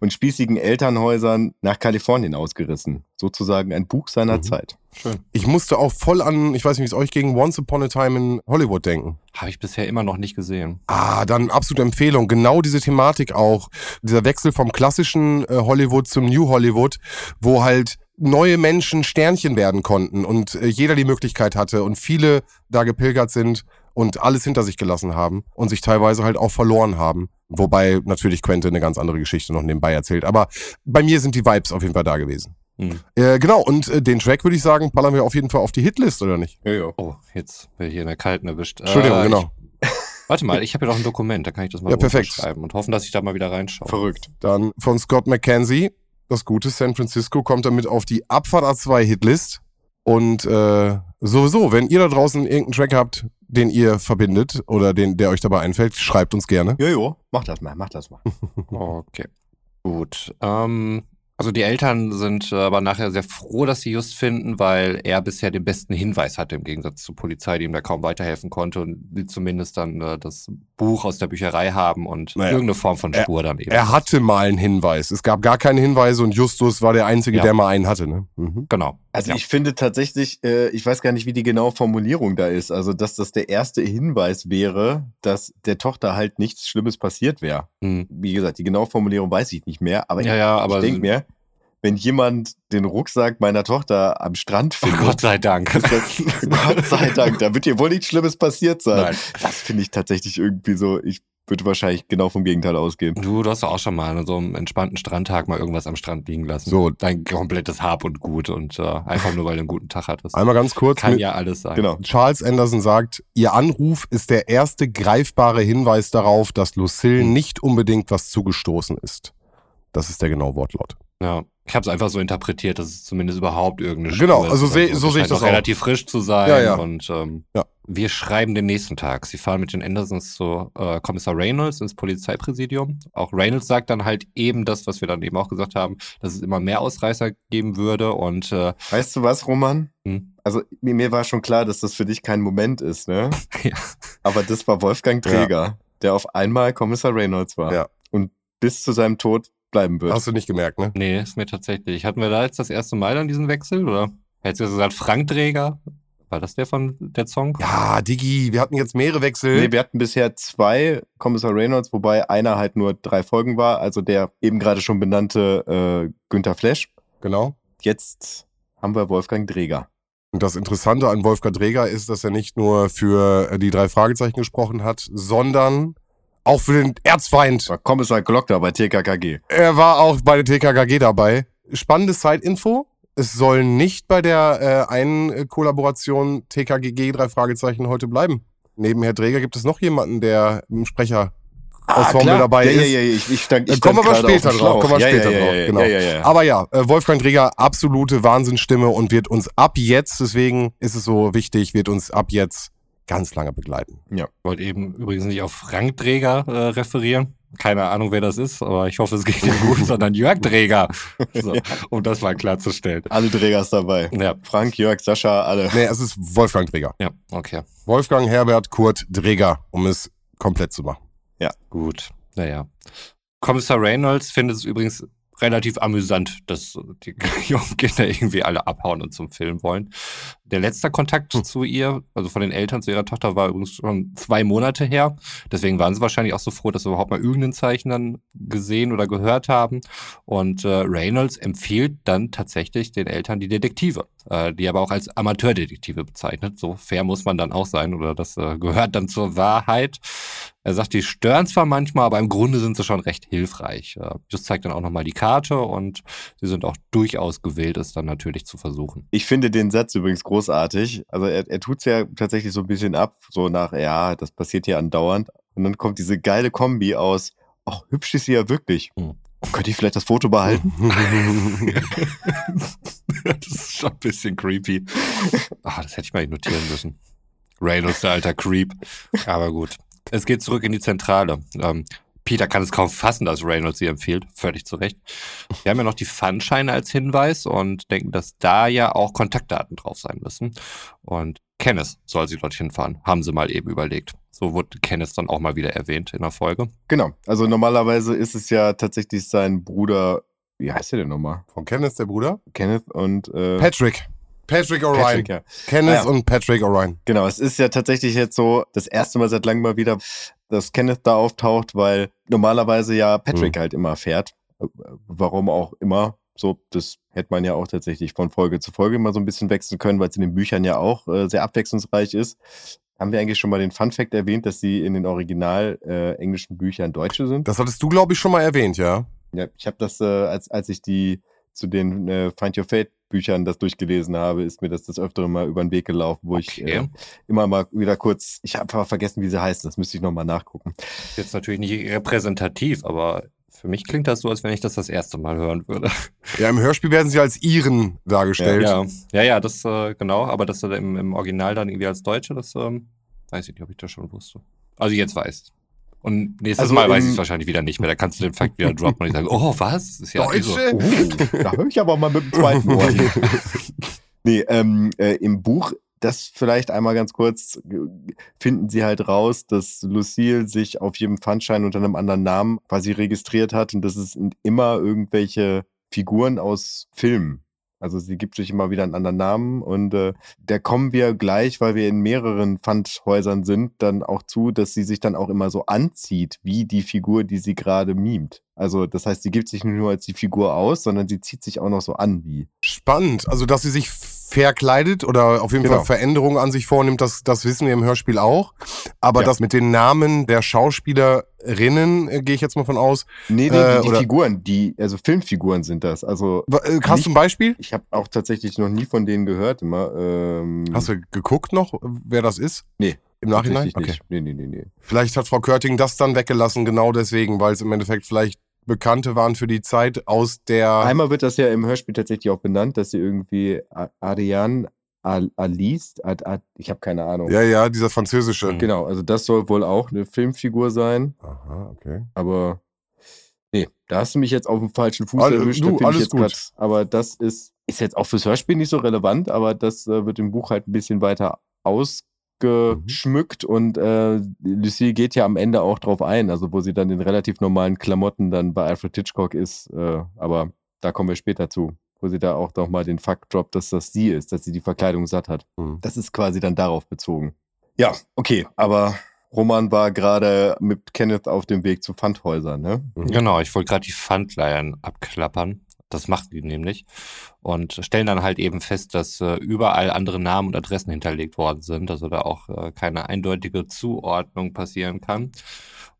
Und spießigen Elternhäusern nach Kalifornien ausgerissen. Sozusagen ein Buch seiner Mhm. Zeit. Schön. Ich musste auch voll an, ich weiß nicht, wie es euch ging, Once Upon a Time in Hollywood denken. Habe ich bisher immer noch nicht gesehen. Ah, dann absolute Empfehlung. Genau diese Thematik auch. Dieser Wechsel vom klassischen äh, Hollywood zum New Hollywood, wo halt neue Menschen Sternchen werden konnten und äh, jeder die Möglichkeit hatte und viele da gepilgert sind und alles hinter sich gelassen haben und sich teilweise halt auch verloren haben. Wobei natürlich Quentin eine ganz andere Geschichte noch nebenbei erzählt. Aber bei mir sind die Vibes auf jeden Fall da gewesen. Hm. Äh, genau, und äh, den Track würde ich sagen, ballern wir auf jeden Fall auf die Hitlist, oder nicht? Ja, ja. Oh, jetzt bin ich hier in der Kalten erwischt. Entschuldigung, Äh, genau. Ich, warte mal, ich habe ja doch ein Dokument, da kann ich das mal Ja, perfekt. schreiben und hoffen, dass ich da mal wieder reinschaue. Verrückt. Dann von Scott McKenzie, das gute San Francisco, kommt damit auf die Abfahrt A2 Hitlist. Und äh, sowieso, wenn ihr da draußen irgendeinen Track habt, den ihr verbindet oder den, der euch dabei einfällt, schreibt uns gerne. Jojo, mach das mal, mach das mal. [laughs] Okay. Gut. Ähm, also die Eltern sind aber nachher sehr froh, dass sie Just finden, weil er bisher den besten Hinweis hatte im Gegensatz zur Polizei, die ihm da kaum weiterhelfen konnte und die zumindest dann äh, das Buch aus der Bücherei haben und Naja. irgendeine Form von Er- Spur dann eben. Er hatte mal einen Hinweis. Es gab gar keine Hinweise und Justus war der Einzige, Ja. der mal einen hatte. Ne? Mhm. Genau. Also ja. ich finde tatsächlich, äh, ich weiß gar nicht, wie die genaue Formulierung da ist. Also, dass das der erste Hinweis wäre, dass der Tochter halt nichts Schlimmes passiert wäre. Hm. Wie gesagt, die genaue Formulierung weiß ich nicht mehr, aber Ja, ja, aber ich denke mir, wenn jemand den Rucksack meiner Tochter am Strand oh findet, Gott sei Dank. das, [laughs] Gott sei Dank, da wird dir wohl nichts Schlimmes passiert sein. Nein. Das finde ich tatsächlich irgendwie so, ich würde wahrscheinlich genau vom Gegenteil ausgehen. Du, du hast doch auch schon mal an so einem entspannten Strandtag mal irgendwas am Strand liegen lassen. So. Dein komplettes Hab und Gut und äh, einfach nur, weil du einen guten Tag hattest. Einmal ganz kurz. Kann mit- ja alles sein. Genau. Charles Anderson sagt, Ihr Anruf ist der erste greifbare Hinweis darauf, dass Lucille Hm. nicht unbedingt was zugestoßen ist. Das ist der genaue Wortlaut. Ja, ich habe es einfach so interpretiert, dass es zumindest überhaupt irgendeine Spur Genau, ist also seh- so sehe ich das auch relativ frisch zu sein Ja, ja. und ähm, Ja. wir schreiben den nächsten Tag. Sie fahren mit den Andersons zu äh, Kommissar Reynolds ins Polizeipräsidium. Auch Reynolds sagt dann halt eben das, was wir dann eben auch gesagt haben, dass es immer mehr Ausreißer geben würde und äh, Weißt du was, Roman? Hm. Also mir, mir war schon klar, dass das für dich kein Moment ist, ne? [laughs] Ja. Aber das war Wolfgang Träger, der auf einmal Kommissar Reynolds war. Ja. Und bis zu seinem Tod bleiben wird. Hast du nicht gemerkt, ne? nee, ist mir tatsächlich. Hatten wir da jetzt das erste Mal dann diesen Wechsel oder? Hättest du gesagt Frank Träger? War das der von der Song? Ja, Digi, wir hatten jetzt mehrere Wechsel. Nee, wir hatten bisher zwei Kommissar Reynolds, wobei einer halt nur drei Folgen war, also der eben gerade schon benannte äh, Günther Flesch. genau. Jetzt haben wir Wolfgang Träger. Und das Interessante an Wolfgang Dreger ist, dass er nicht nur für äh, die drei Fragezeichen gesprochen hat, sondern auch für den Erzfeind. War Kommissar Glockner bei TKKG. Er war auch bei der TKKG dabei. Spannende Side-Info. Es soll nicht bei der äh, einen Kollaboration TKGG drei Fragezeichen heute bleiben. Neben Herr Dreger gibt es noch jemanden, der im Sprecher Ensemble klar. dabei ja, ist. Ja, ja, ich, ich stand, ich Äh, kommen wir später drauf, kommen wir ja, später ja, drauf, genau. Aber ja, äh, Wolfgang Dreger, absolute Wahnsinnsstimme und wird uns ab jetzt, deswegen ist es so wichtig, wird uns ab jetzt ganz lange begleiten. Ich wollte eben übrigens nicht auf Frank Träger äh, referieren. Keine Ahnung, wer das ist, aber ich hoffe, es geht ihm gut, [laughs] sondern Jörg Träger. So, um das mal klarzustellen. Alle Trägers dabei. Ja, Frank, Jörg, Sascha, alle. Nee, es ist Wolfgang Dreger. ja, okay. Wolfgang Herbert Kurt Dreger, um es komplett zu machen. Gut. Naja. Kommissar Reynolds findet es übrigens relativ amüsant, dass die [laughs] jungen Kinder irgendwie alle abhauen und zum Film wollen. Der letzte Kontakt Hm. zu ihr, also von den Eltern zu ihrer Tochter, war übrigens schon zwei Monate her. Deswegen waren sie wahrscheinlich auch so froh, dass sie überhaupt mal irgendein Zeichen dann gesehen oder gehört haben. Und äh, Reynolds empfiehlt dann tatsächlich den Eltern die Detektive, äh, die aber auch als Amateurdetektive bezeichnet. So fair muss man dann auch sein oder das äh, gehört dann zur Wahrheit. Er sagt, die stören zwar manchmal, aber im Grunde sind sie schon recht hilfreich. Äh, Das zeigt dann auch nochmal die Karte und sie sind auch durchaus gewillt, es dann natürlich zu versuchen. Ich finde den Satz übrigens großartig. Also er, er tut es ja tatsächlich so ein bisschen ab, so nach, ja, das passiert hier andauernd. Und dann kommt diese geile Kombi aus, ach, hübsch ist sie ja wirklich. Hm. Könnte ich vielleicht das Foto behalten? [laughs] das ist schon ein bisschen creepy. Ah, das hätte ich mal notieren müssen. Reynolds, der alter Creep. Aber gut. Es geht zurück in die Zentrale. Ähm, Peter kann es kaum fassen, dass Reynolds sie empfiehlt. Völlig zu Recht. Wir haben ja noch die Pfannscheine als Hinweis und denken, dass da ja auch Kontaktdaten drauf sein müssen. Und Kenneth soll sie dorthin fahren. Haben sie mal eben überlegt. So wurde Kenneth dann auch mal wieder erwähnt in der Folge. Genau. Also normalerweise ist es ja tatsächlich sein Bruder. Wie heißt der denn nochmal? Von Kenneth, der Bruder? Kenneth und äh, Patrick. Patrick O'Ryan. Patrick, ja. Kenneth Ah, ja. und Patrick O'Ryan. Genau, es ist ja tatsächlich jetzt so das erste Mal seit langem mal wieder, dass Kenneth da auftaucht, weil normalerweise ja Patrick Mhm. halt immer fährt. Äh, Warum auch immer. So, das hätte man ja auch tatsächlich von Folge zu Folge mal so ein bisschen wechseln können, weil es in den Büchern ja auch äh, sehr abwechslungsreich ist. Haben wir eigentlich schon mal den Fun Fact erwähnt, dass sie in den original äh, englischen Büchern Deutsche sind? Das hattest du, glaube ich, schon mal erwähnt, ja? Ja, ich habe das, äh, als, als ich die zu den äh, Find Your Fate Büchern das durchgelesen habe, ist mir das das öftere mal über den Weg gelaufen, wo ich Okay. äh, immer mal wieder kurz, ich habe einfach vergessen, wie sie heißen, das müsste ich nochmal nachgucken. Jetzt natürlich nicht repräsentativ, aber für mich klingt das so, als wenn ich das das erste Mal hören würde. Ja, im Hörspiel werden sie als Iren dargestellt. Ja, ja, ja, das äh, genau, aber das äh, im, im Original dann irgendwie als Deutsche, das ähm, weiß ich nicht, ob ich das schon wusste. Also jetzt weiß. Und nächstes Also Mal weiß ich es wahrscheinlich wieder nicht mehr. Da kannst du den Fakt wieder droppen und ich sage, oh, was? Das ist ja Deutsche? Oh, da höre ich aber mal mit dem zweiten Ohr. [laughs] nee, ähm, äh, im Buch, das vielleicht einmal ganz kurz, finden sie halt raus, dass Lucille sich auf jedem Pfandschein unter einem anderen Namen quasi registriert hat und das sind immer irgendwelche Figuren aus Filmen. Also sie gibt sich immer wieder einen anderen Namen und äh, da kommen wir gleich, weil wir in mehreren Pfandhäusern sind, dann auch zu, dass sie sich dann auch immer so anzieht, wie die Figur, die sie gerade mimt. Also das heißt, sie gibt sich nicht nur als die Figur aus, sondern sie zieht sich auch noch so an wie. Spannend. Also, dass sie sich verkleidet oder auf jeden Genau. Fall Veränderungen an sich vornimmt, das, das wissen wir im Hörspiel auch. Aber Ja. das mit den Namen der Schauspielerinnen, äh, gehe ich jetzt mal von aus. Nee, nee, Äh, die, die Figuren, die, also Filmfiguren sind das. Also äh, Hast du ein Beispiel? ich habe auch tatsächlich noch nie von denen gehört immer. Ähm, Hast du geguckt noch, wer das ist? Nee. Im Nachhinein? Okay. nicht. Nee, nee, nee, nee. Vielleicht hat Frau Körting das dann weggelassen, genau deswegen, weil es im Endeffekt vielleicht Bekannte waren für die Zeit aus der. Einmal wird das ja im Hörspiel tatsächlich auch benannt, dass sie irgendwie Ariane Al Alice, Ad, Ad, ich habe keine Ahnung. ja, ja, dieser französische. Mhm. Genau, also das soll wohl auch eine Filmfigur sein, Aha, okay. aber nee, da hast du mich jetzt auf dem falschen Fuß All- erwischt. du, da find alles ich jetzt gut. grad- aber das ist, ist jetzt auch fürs Hörspiel nicht so relevant, aber das äh, wird im Buch halt ein bisschen weiter ausgeschmückt und äh, Lucie geht ja am Ende auch drauf ein, also wo sie dann in relativ normalen Klamotten dann bei Alfred Hitchcock ist, äh, aber da kommen wir später zu, wo sie da auch noch mal den Fakt droppt, dass das sie ist, dass sie die Verkleidung satt hat. Mhm. Das ist quasi dann darauf bezogen. Ja, okay, aber Roman war gerade mit Kenneth auf dem Weg zu Pfandhäusern, ne? Genau, ich wollte gerade die Pfandleihen abklappern. Das machen die nämlich. Und stellen dann halt eben fest, dass äh, überall andere Namen und Adressen hinterlegt worden sind, also da auch äh, keine eindeutige Zuordnung passieren kann.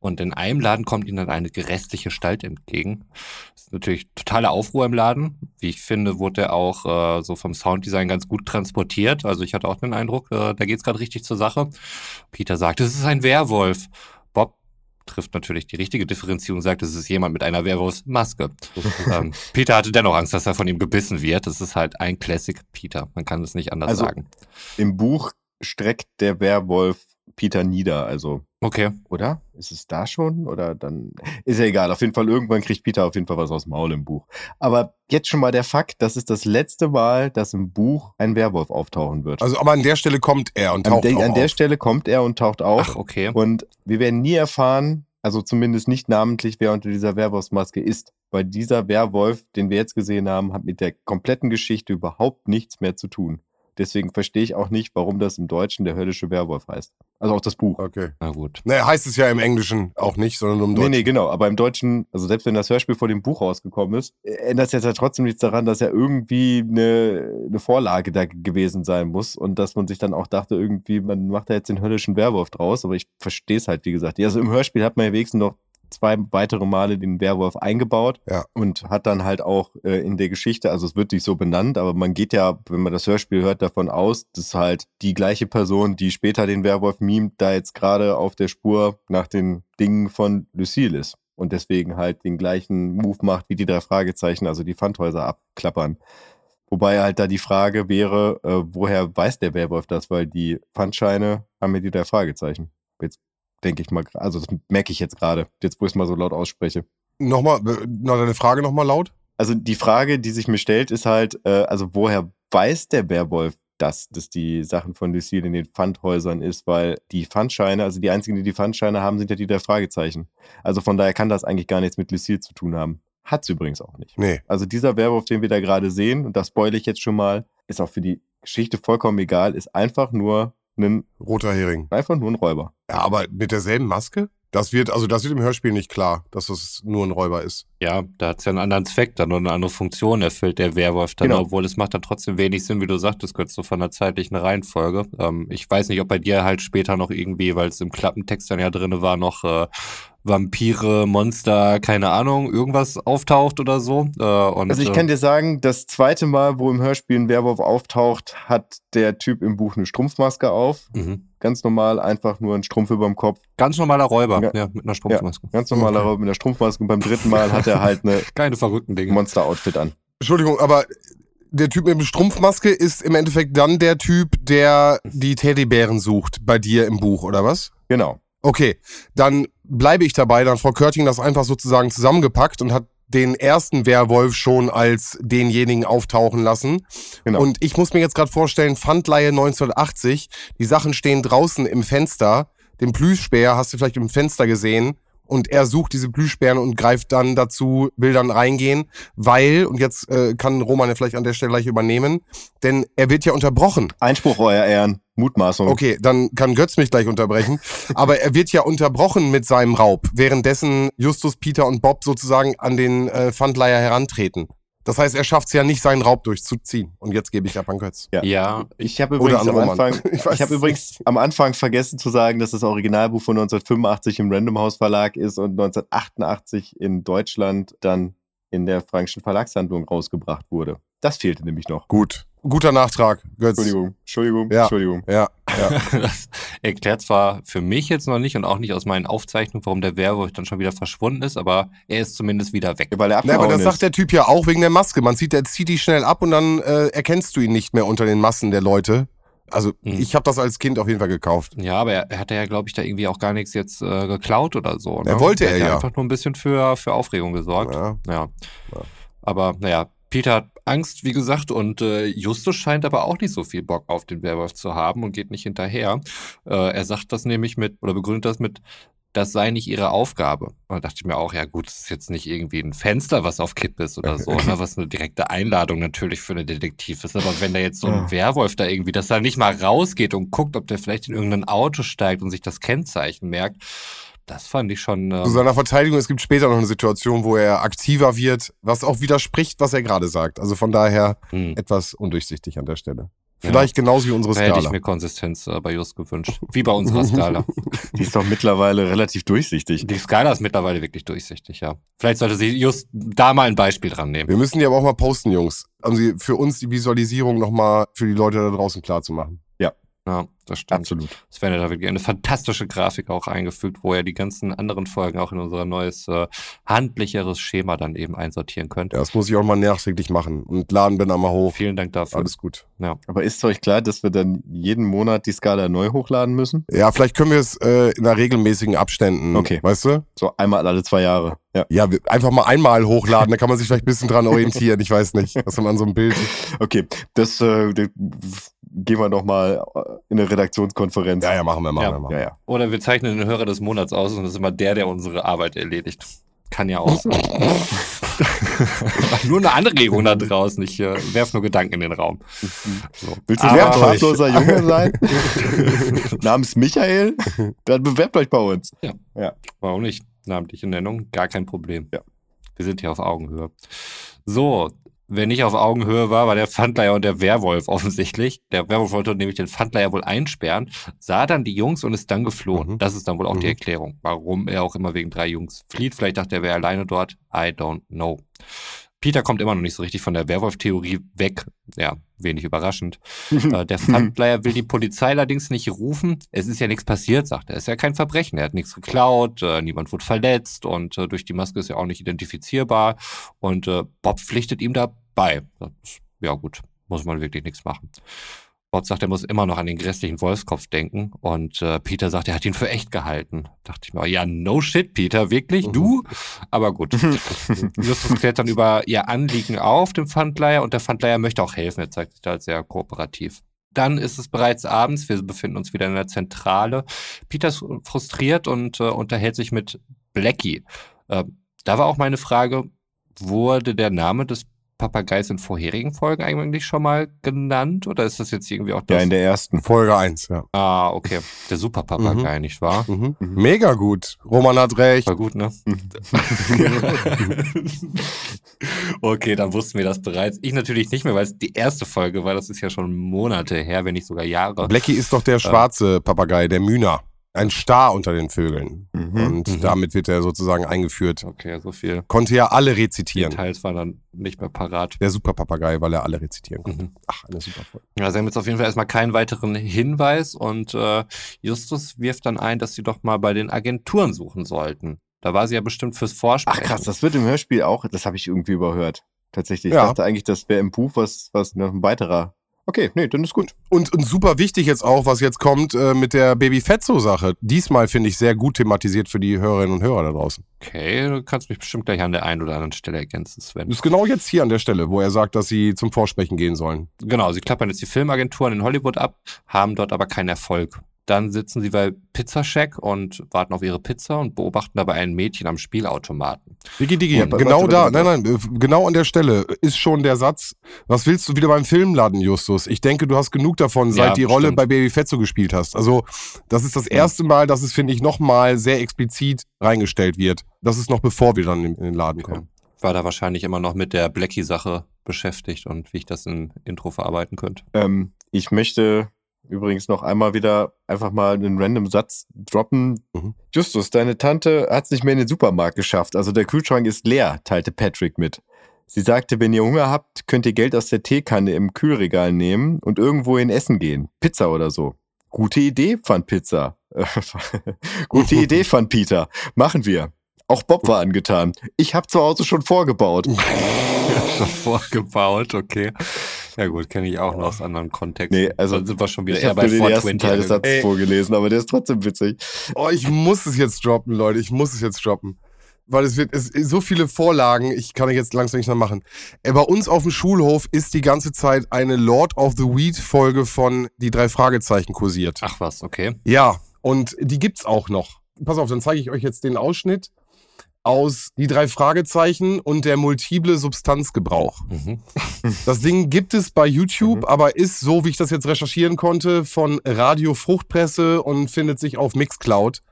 Und in einem Laden kommt ihnen dann eine gerestliche Gestalt entgegen. Das ist natürlich totaler Aufruhr im Laden. Wie ich finde, wurde er auch äh, so vom Sounddesign ganz gut transportiert. Also ich hatte auch den Eindruck, äh, da geht's gerade richtig zur Sache. Peter sagt, es ist ein Werwolf. Trifft natürlich die richtige Differenzierung, sagt, es ist jemand mit einer Werwolfsmaske. [laughs] ähm, Peter hatte dennoch Angst, dass er von ihm gebissen wird. Das ist halt ein Classic Peter. Man kann es nicht anders Also- sagen. Im Buch streckt der Werwolf Peter nieder, also, Okay. oder? Ist es da schon? Oder dann. Ist ja egal. Auf jeden Fall, irgendwann kriegt Peter auf jeden Fall was aus dem Maul im Buch. Aber jetzt schon mal der Fakt, das ist das letzte Mal, dass im Buch ein Werwolf auftauchen wird. Also, aber an der Stelle kommt er und an taucht der, auch an der auf. Stelle kommt er und taucht auf. Ach, okay. Und wir werden nie erfahren, also zumindest nicht namentlich, wer unter dieser Werwolfsmaske ist. Weil dieser Werwolf, den wir jetzt gesehen haben, hat mit der kompletten Geschichte überhaupt nichts mehr zu tun. Deswegen verstehe ich auch nicht, warum das im Deutschen der höllische Werwolf heißt. Also auch das Buch. Okay. Na gut. Ne, heißt es ja im Englischen auch nicht, sondern nur im Nee, Deutschen. nee, genau. Aber im Deutschen, also selbst wenn das Hörspiel vor dem Buch rausgekommen ist, ändert es jetzt ja trotzdem nichts daran, dass ja irgendwie eine, eine Vorlage da gewesen sein muss und dass man sich dann auch dachte, irgendwie, man macht da jetzt den höllischen Werwolf draus. Aber ich verstehe es halt, wie gesagt. Also im Hörspiel hat man ja wenigstens noch zwei weitere Male den Werwolf eingebaut Ja. und hat dann halt auch äh, in der Geschichte, also es wird nicht so benannt, aber man geht ja, wenn man das Hörspiel hört, davon aus, dass halt die gleiche Person, die später den Werwolf mimt, da jetzt gerade auf der Spur nach den Dingen von Lucille ist und deswegen halt den gleichen Move macht wie die drei Fragezeichen, also die Pfandhäuser abklappern. Wobei halt da die Frage wäre, äh, woher weiß der Werwolf das? Weil die Pfandscheine haben ja die drei Fragezeichen. Jetzt denke ich mal, also das merke ich jetzt gerade, jetzt wo ich es mal so laut ausspreche. Nochmal, noch deine Frage nochmal laut? Also die Frage, die sich mir stellt, ist halt, äh, also woher weiß der Werwolf dass das die Sachen von Lucille in den Pfandhäusern ist, weil die Pfandscheine, also die einzigen, die die Pfandscheine haben, sind ja die der Fragezeichen. Also von daher kann das eigentlich gar nichts mit Lucille zu tun haben. Hat sie übrigens auch nicht. Nee. Also dieser Werwolf, den wir da gerade sehen, und das spoile ich jetzt schon mal, ist auch für die Geschichte vollkommen egal, ist einfach nur ein, Roter Hering. einfach nur ein Räuber. Ja, aber mit derselben Maske? Das wird, also das wird im Hörspiel nicht klar, dass es nur ein Räuber ist. Ja, da hat es ja einen anderen Zweck dann und eine andere Funktion erfüllt, der Werwolf dann, Genau. obwohl es macht dann trotzdem wenig Sinn, wie du sagtest, Götz, so von der zeitlichen Reihenfolge. Ähm, ich weiß nicht, ob bei dir halt später noch irgendwie, weil es im Klappentext dann ja drin war, noch äh, Vampire, Monster, keine Ahnung, irgendwas auftaucht oder so. Äh, und, Also ich äh, kann dir sagen, das zweite Mal, wo im Hörspiel ein Werwolf auftaucht, hat der Typ im Buch eine Strumpfmaske auf. mhm. Ganz normal, einfach nur ein Strumpf überm Kopf. Ganz normaler Räuber, Ja. ja, mit einer Strumpfmaske. Ganz normaler Okay. Räuber mit einer Strumpfmaske. Und beim dritten Mal hat er halt eine [laughs] Keine verrückten Dinge. Monster-Outfit an. Entschuldigung, aber der Typ mit der Strumpfmaske ist im Endeffekt dann der Typ, der die Teddybären sucht bei dir im Buch, oder was? Genau. Okay, dann bleibe ich dabei. Dann hat Frau Körting das einfach sozusagen zusammengepackt und hat den ersten Werwolf schon als denjenigen auftauchen lassen. Genau. Und ich muss mir jetzt gerade vorstellen, Pfandleihe 1980, die Sachen stehen draußen im Fenster. Den Plüschbär hast du vielleicht im Fenster gesehen. Und er sucht diese Plüschbären und greift dann dazu, will dann reingehen, weil, und jetzt äh, kann Roman ja vielleicht an der Stelle gleich übernehmen, denn er wird ja unterbrochen. Einspruch, euer Ehren. Mutmaßung. Okay, dann kann Götz mich gleich unterbrechen. Aber er wird ja unterbrochen mit seinem Raub, währenddessen Justus, Peter und Bob sozusagen an den äh, Pfandleiher herantreten. Das heißt, er schafft es ja nicht, seinen Raub durchzuziehen. Und jetzt gebe ich ab an Götz. Ja. Ja, Ich habe übrigens, am. Anfang, [laughs] Ich ich es übrigens am Anfang vergessen zu sagen, dass das Originalbuch von 1985 im Random House Verlag ist und 1988 in Deutschland dann in der Frankischen Verlagshandlung rausgebracht wurde. Das fehlte nämlich noch. Gut. Guter Nachtrag, Götz. Entschuldigung, Entschuldigung, Ja. Entschuldigung. Ja, ja. das [laughs] erklärt zwar für mich jetzt noch nicht und auch nicht aus meinen Aufzeichnungen, warum der Werwolf dann schon wieder verschwunden ist, aber er ist zumindest wieder weg. Weil er Na, aber das ist. sagt der Typ ja auch wegen der Maske. Man sieht, der zieht die schnell ab und dann äh, erkennst du ihn nicht mehr unter den Massen der Leute. Also Hm. ich habe das als Kind auf jeden Fall gekauft. Ja, aber er, er hatte ja, glaube ich, da irgendwie auch gar nichts jetzt äh, geklaut oder so. Ne? Er wollte hat er ja. einfach nur ein bisschen für, für Aufregung gesorgt. Ja. Ja. Aber naja, Peter hat Angst, wie gesagt, und äh, Justus scheint aber auch nicht so viel Bock auf den Werwolf zu haben und geht nicht hinterher. Äh, er sagt das nämlich mit, oder begründet das mit, das sei nicht ihre Aufgabe. Und da dachte ich mir auch, ja gut, das ist jetzt nicht irgendwie ein Fenster, was auf Kipp ist oder so, [laughs] ne, was eine direkte Einladung natürlich für einen Detektiv ist. Aber wenn da jetzt so ein Ja. Werwolf da irgendwie, dass er nicht mal rausgeht und guckt, ob der vielleicht in irgendein Auto steigt und sich das Kennzeichen merkt, das fand ich schon. Zu Ähm, seiner Verteidigung, es gibt später noch eine Situation, wo er aktiver wird, was auch widerspricht, was er gerade sagt. Also von daher hm. etwas undurchsichtig an der Stelle. Vielleicht genauso wie unsere Da hätte ich Skala. mir Konsistenz äh, bei Just gewünscht. Wie bei unserer [laughs] Skala. Die ist doch mittlerweile relativ durchsichtig. Die Skala ist mittlerweile wirklich durchsichtig, ja. Vielleicht sollte sie just da mal ein Beispiel dran nehmen. Wir müssen die aber auch mal posten, Jungs. Um sie für uns die Visualisierung nochmal für die Leute da draußen klar zu machen. Ja, das stimmt. Absolut. Sven hat da wirklich eine fantastische Grafik auch eingefügt, wo er die ganzen anderen Folgen auch in unser neues, äh, handlicheres Schema dann eben einsortieren könnte. Ja, das muss ich auch mal nachträglich machen und laden dann einmal hoch. Vielen Dank dafür. Alles gut. Aber ist euch klar, dass wir dann jeden Monat die Skala neu hochladen müssen? Ja, vielleicht können wir es äh, in einer regelmäßigen Abständen. Okay. Weißt du? So einmal alle zwei Jahre. Ja. Ja, wir- einfach mal einmal hochladen, da kann man sich vielleicht ein bisschen dran orientieren. Ich weiß nicht, was man an so einem Bild. [laughs] Okay, das äh, gehen wir doch mal äh, in eine Redaktionskonferenz. Ja, ja, machen wir, machen Ja. wir. Machen. ja, wir. ja. Oder wir zeichnen den Hörer des Monats aus und das ist immer der, der unsere Arbeit erledigt. Kann ja auch sein. [laughs] nur eine Anregung da draußen. Ich äh, werfe nur Gedanken in den Raum. So. Willst du ein farbloser Junge sein? [laughs] Namens Michael? Dann bewerbt euch bei uns. Warum nicht? Namentliche Nennung, gar kein Problem. Ja. Wir sind hier auf Augenhöhe. So, wer nicht auf Augenhöhe war, war der Pfandleiher und der Werwolf offensichtlich. Der Werwolf wollte nämlich den Pfandleiher wohl einsperren, sah dann die Jungs und ist dann geflohen. Mhm. Das ist dann wohl auch die Mhm. Erklärung, warum er auch immer wegen drei Jungs flieht. Vielleicht dachte er, er wäre alleine dort. I don't know. Peter kommt immer noch nicht so richtig von der Werwolf-Theorie weg. Ja, wenig überraschend. [laughs] Äh, der Pfandleiher will die Polizei allerdings nicht rufen. Es ist ja nichts passiert, sagt er. Es ist ja kein Verbrechen. Er hat nichts geklaut, äh, niemand wurde verletzt und äh, durch die Maske ist er auch nicht identifizierbar. Und äh, Bob pflichtet ihm dabei. Ja gut, muss man wirklich nichts machen. Bob sagt, er muss immer noch an den grässlichen Wolfskopf denken. Und äh, Peter sagt, er hat ihn für echt gehalten. Dachte ich mir, ja, no shit, Peter, wirklich? Mhm. Du? Aber gut. [laughs] Justus klärt dann über ihr Anliegen auf, dem Pfandleiher, und der Pfandleiher möchte auch helfen. Er zeigt sich da sehr kooperativ. Dann ist es bereits abends. Wir befinden uns wieder in der Zentrale. Peter ist frustriert und äh, unterhält sich mit Blackie. Äh, da war auch meine Frage, wurde der Name des Papageis in vorherigen Folgen eigentlich schon mal genannt? Oder ist das jetzt irgendwie auch das? Ja, in der ersten. Folge 1, ja. Ah, okay. Der Super-Papagei, nicht wahr? Mhm. Mega gut. Roman hat recht. War gut, ne? [laughs] okay, dann wussten wir das bereits. Ich natürlich nicht mehr, weil es die erste Folge war. Das ist ja schon Monate her, wenn nicht sogar Jahre. Blackie ist doch der schwarze Papagei, der Mühner. Ein Star unter den Vögeln. Mhm. Und Mhm. damit wird er sozusagen eingeführt. Okay, so viel Konnte ja alle rezitieren. Details waren dann nicht mehr parat. Der Superpapagei, weil er alle rezitieren konnte. Mhm. Ach, eine super Folge. Ja, sie haben jetzt auf jeden Fall erstmal keinen weiteren Hinweis und äh, Justus wirft dann ein, dass sie doch mal bei den Agenturen suchen sollten. Da war sie ja bestimmt fürs Ach Vorsprechen. krass, das wird im Hörspiel auch, das habe ich irgendwie überhört. Tatsächlich. Ich Ja. dachte eigentlich, das wäre im Buch was, was noch ein weiterer. Okay, nee, dann ist gut. Und, und super wichtig jetzt auch, was jetzt kommt äh, mit der Baby Fetzo-Sache. Diesmal finde ich sehr gut thematisiert für die Hörerinnen und Hörer da draußen. Okay, du kannst mich bestimmt gleich an der einen oder anderen Stelle ergänzen, Sven. Das ist genau jetzt hier an der Stelle, wo er sagt, dass sie zum Vorsprechen gehen sollen. Genau, sie klappern jetzt die Filmagenturen in Hollywood ab, haben dort aber keinen Erfolg. Dann sitzen sie bei Pizza Shack und warten auf ihre Pizza und beobachten dabei ein Mädchen am Spielautomaten. Digi, Digi, warte, genau warte, da, nein, nein, genau an der Stelle ist schon der Satz, was willst du wieder beim Filmladen, Justus? Ich denke, du hast genug davon, seit Ja, die Rolle stimmt. bei Baby Fetzo gespielt hast. Also, das ist das erste Mal, dass es, finde ich, nochmal sehr explizit reingestellt wird. Das ist noch bevor wir dann in, den Laden kommen. War da wahrscheinlich immer noch mit der Blackie-Sache beschäftigt und wie ich das im Intro verarbeiten könnte. Ähm, ich möchte übrigens noch einmal wieder einfach mal einen random Satz droppen. Mhm. Justus, deine Tante hat es nicht mehr in den Supermarkt geschafft. Also der Kühlschrank ist leer, teilte Patrick mit. Sie sagte, wenn ihr Hunger habt, könnt ihr Geld aus der Teekanne im Kühlregal nehmen und irgendwo in Essen gehen. Pizza oder so. Gute Idee, fand Pizza. [laughs] Gute [laughs] Idee, fand Peter. Machen wir. Auch Bob war angetan. Ich habe zu Hause schon vorgebaut. [laughs] Schon vorgebaut, okay. Ja gut, kenne ich auch noch aus anderen Kontexten. Nee, also Dann sind wir schon wieder Ich eher habe bei den ersten 420. Teil des Satzes Ey. vorgelesen, aber der ist trotzdem witzig. Oh, ich muss es jetzt droppen, Leute. Ich muss es jetzt droppen. Weil es wird es, so viele Vorlagen, ich kann jetzt langsam nicht mehr machen. Äh, Bei uns auf dem Schulhof ist die ganze Zeit eine Lord of the Weed Folge von Die drei Fragezeichen kursiert. Ach was, okay. Ja, und die gibt's auch noch. Pass auf, dann zeige ich euch jetzt den Ausschnitt aus Die drei Fragezeichen und der multiple Substanzgebrauch. Mhm. [laughs] Das Ding gibt es bei YouTube, aber ist, so wie ich das jetzt recherchieren konnte, von Radio Fruchtpresse und findet sich auf Mixcloud.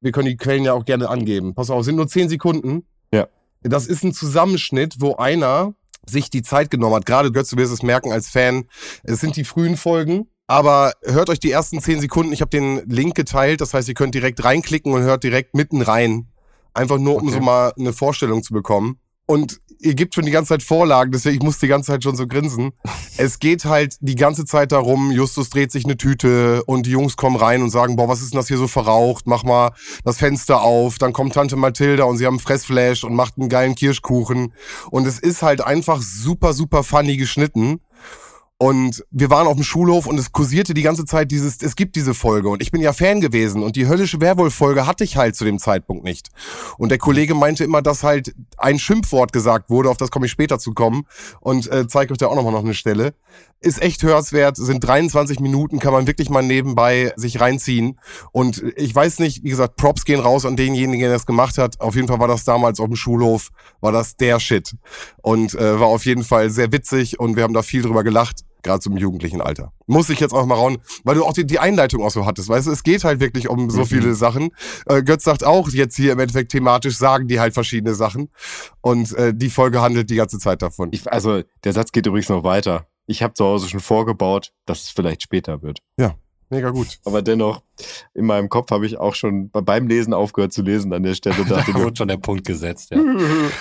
Wir können die Quellen ja auch gerne angeben. Pass auf, sind nur 10 Sekunden. Ja. Das ist ein Zusammenschnitt, wo einer sich die Zeit genommen hat. Gerade Götz, du wirst es merken als Fan. Es sind die frühen Folgen. Aber hört euch die ersten 10 Sekunden. Ich habe den Link geteilt. Das heißt, ihr könnt direkt reinklicken und hört direkt mitten rein. Einfach nur, um Okay. so mal eine Vorstellung zu bekommen. Und ihr gebt schon die ganze Zeit Vorlagen, deswegen ich muss die ganze Zeit schon so grinsen. [laughs] Es geht halt die ganze Zeit darum, Justus dreht sich eine Tüte und die Jungs kommen rein und sagen, boah, was ist denn das hier so verraucht? Mach mal das Fenster auf. Dann kommt Tante Mathilda und sie haben Fressflash und macht einen geilen Kirschkuchen. Und es ist halt einfach super, super funny geschnitten. Und wir waren auf dem Schulhof und es kursierte die ganze Zeit dieses, es gibt diese Folge und ich bin ja Fan gewesen und die höllische Werwolf-Folge hatte ich halt zu dem Zeitpunkt nicht. Und der Kollege meinte immer, dass halt ein Schimpfwort gesagt wurde, auf das komme ich später zu kommen und äh, zeige euch da auch nochmal noch eine Stelle. Ist echt hörenswert, sind 23 Minuten, kann man wirklich mal nebenbei sich reinziehen. Und ich weiß nicht, wie gesagt, Props gehen raus an denjenigen, der das gemacht hat. Auf jeden Fall war das damals auf dem Schulhof, war das der Shit. Und äh, war auf jeden Fall sehr witzig und wir haben da viel drüber gelacht, gerade so im jugendlichen Alter. Muss ich jetzt auch mal rauen, weil du auch die, die Einleitung auch so hattest, weißt du, es geht halt wirklich um so Mhm. viele Sachen. Äh, Götz sagt auch, jetzt hier im Endeffekt thematisch sagen die halt verschiedene Sachen. Und äh, die Folge handelt die ganze Zeit davon. Ich, also, der Satz geht übrigens noch weiter. Ich habe zu Hause schon vorgebaut, dass es vielleicht später wird. Mega gut. Aber dennoch, in meinem Kopf habe ich auch schon bei- beim Lesen aufgehört zu lesen an der Stelle. [laughs] Da wurde schon der Punkt gesetzt, ja.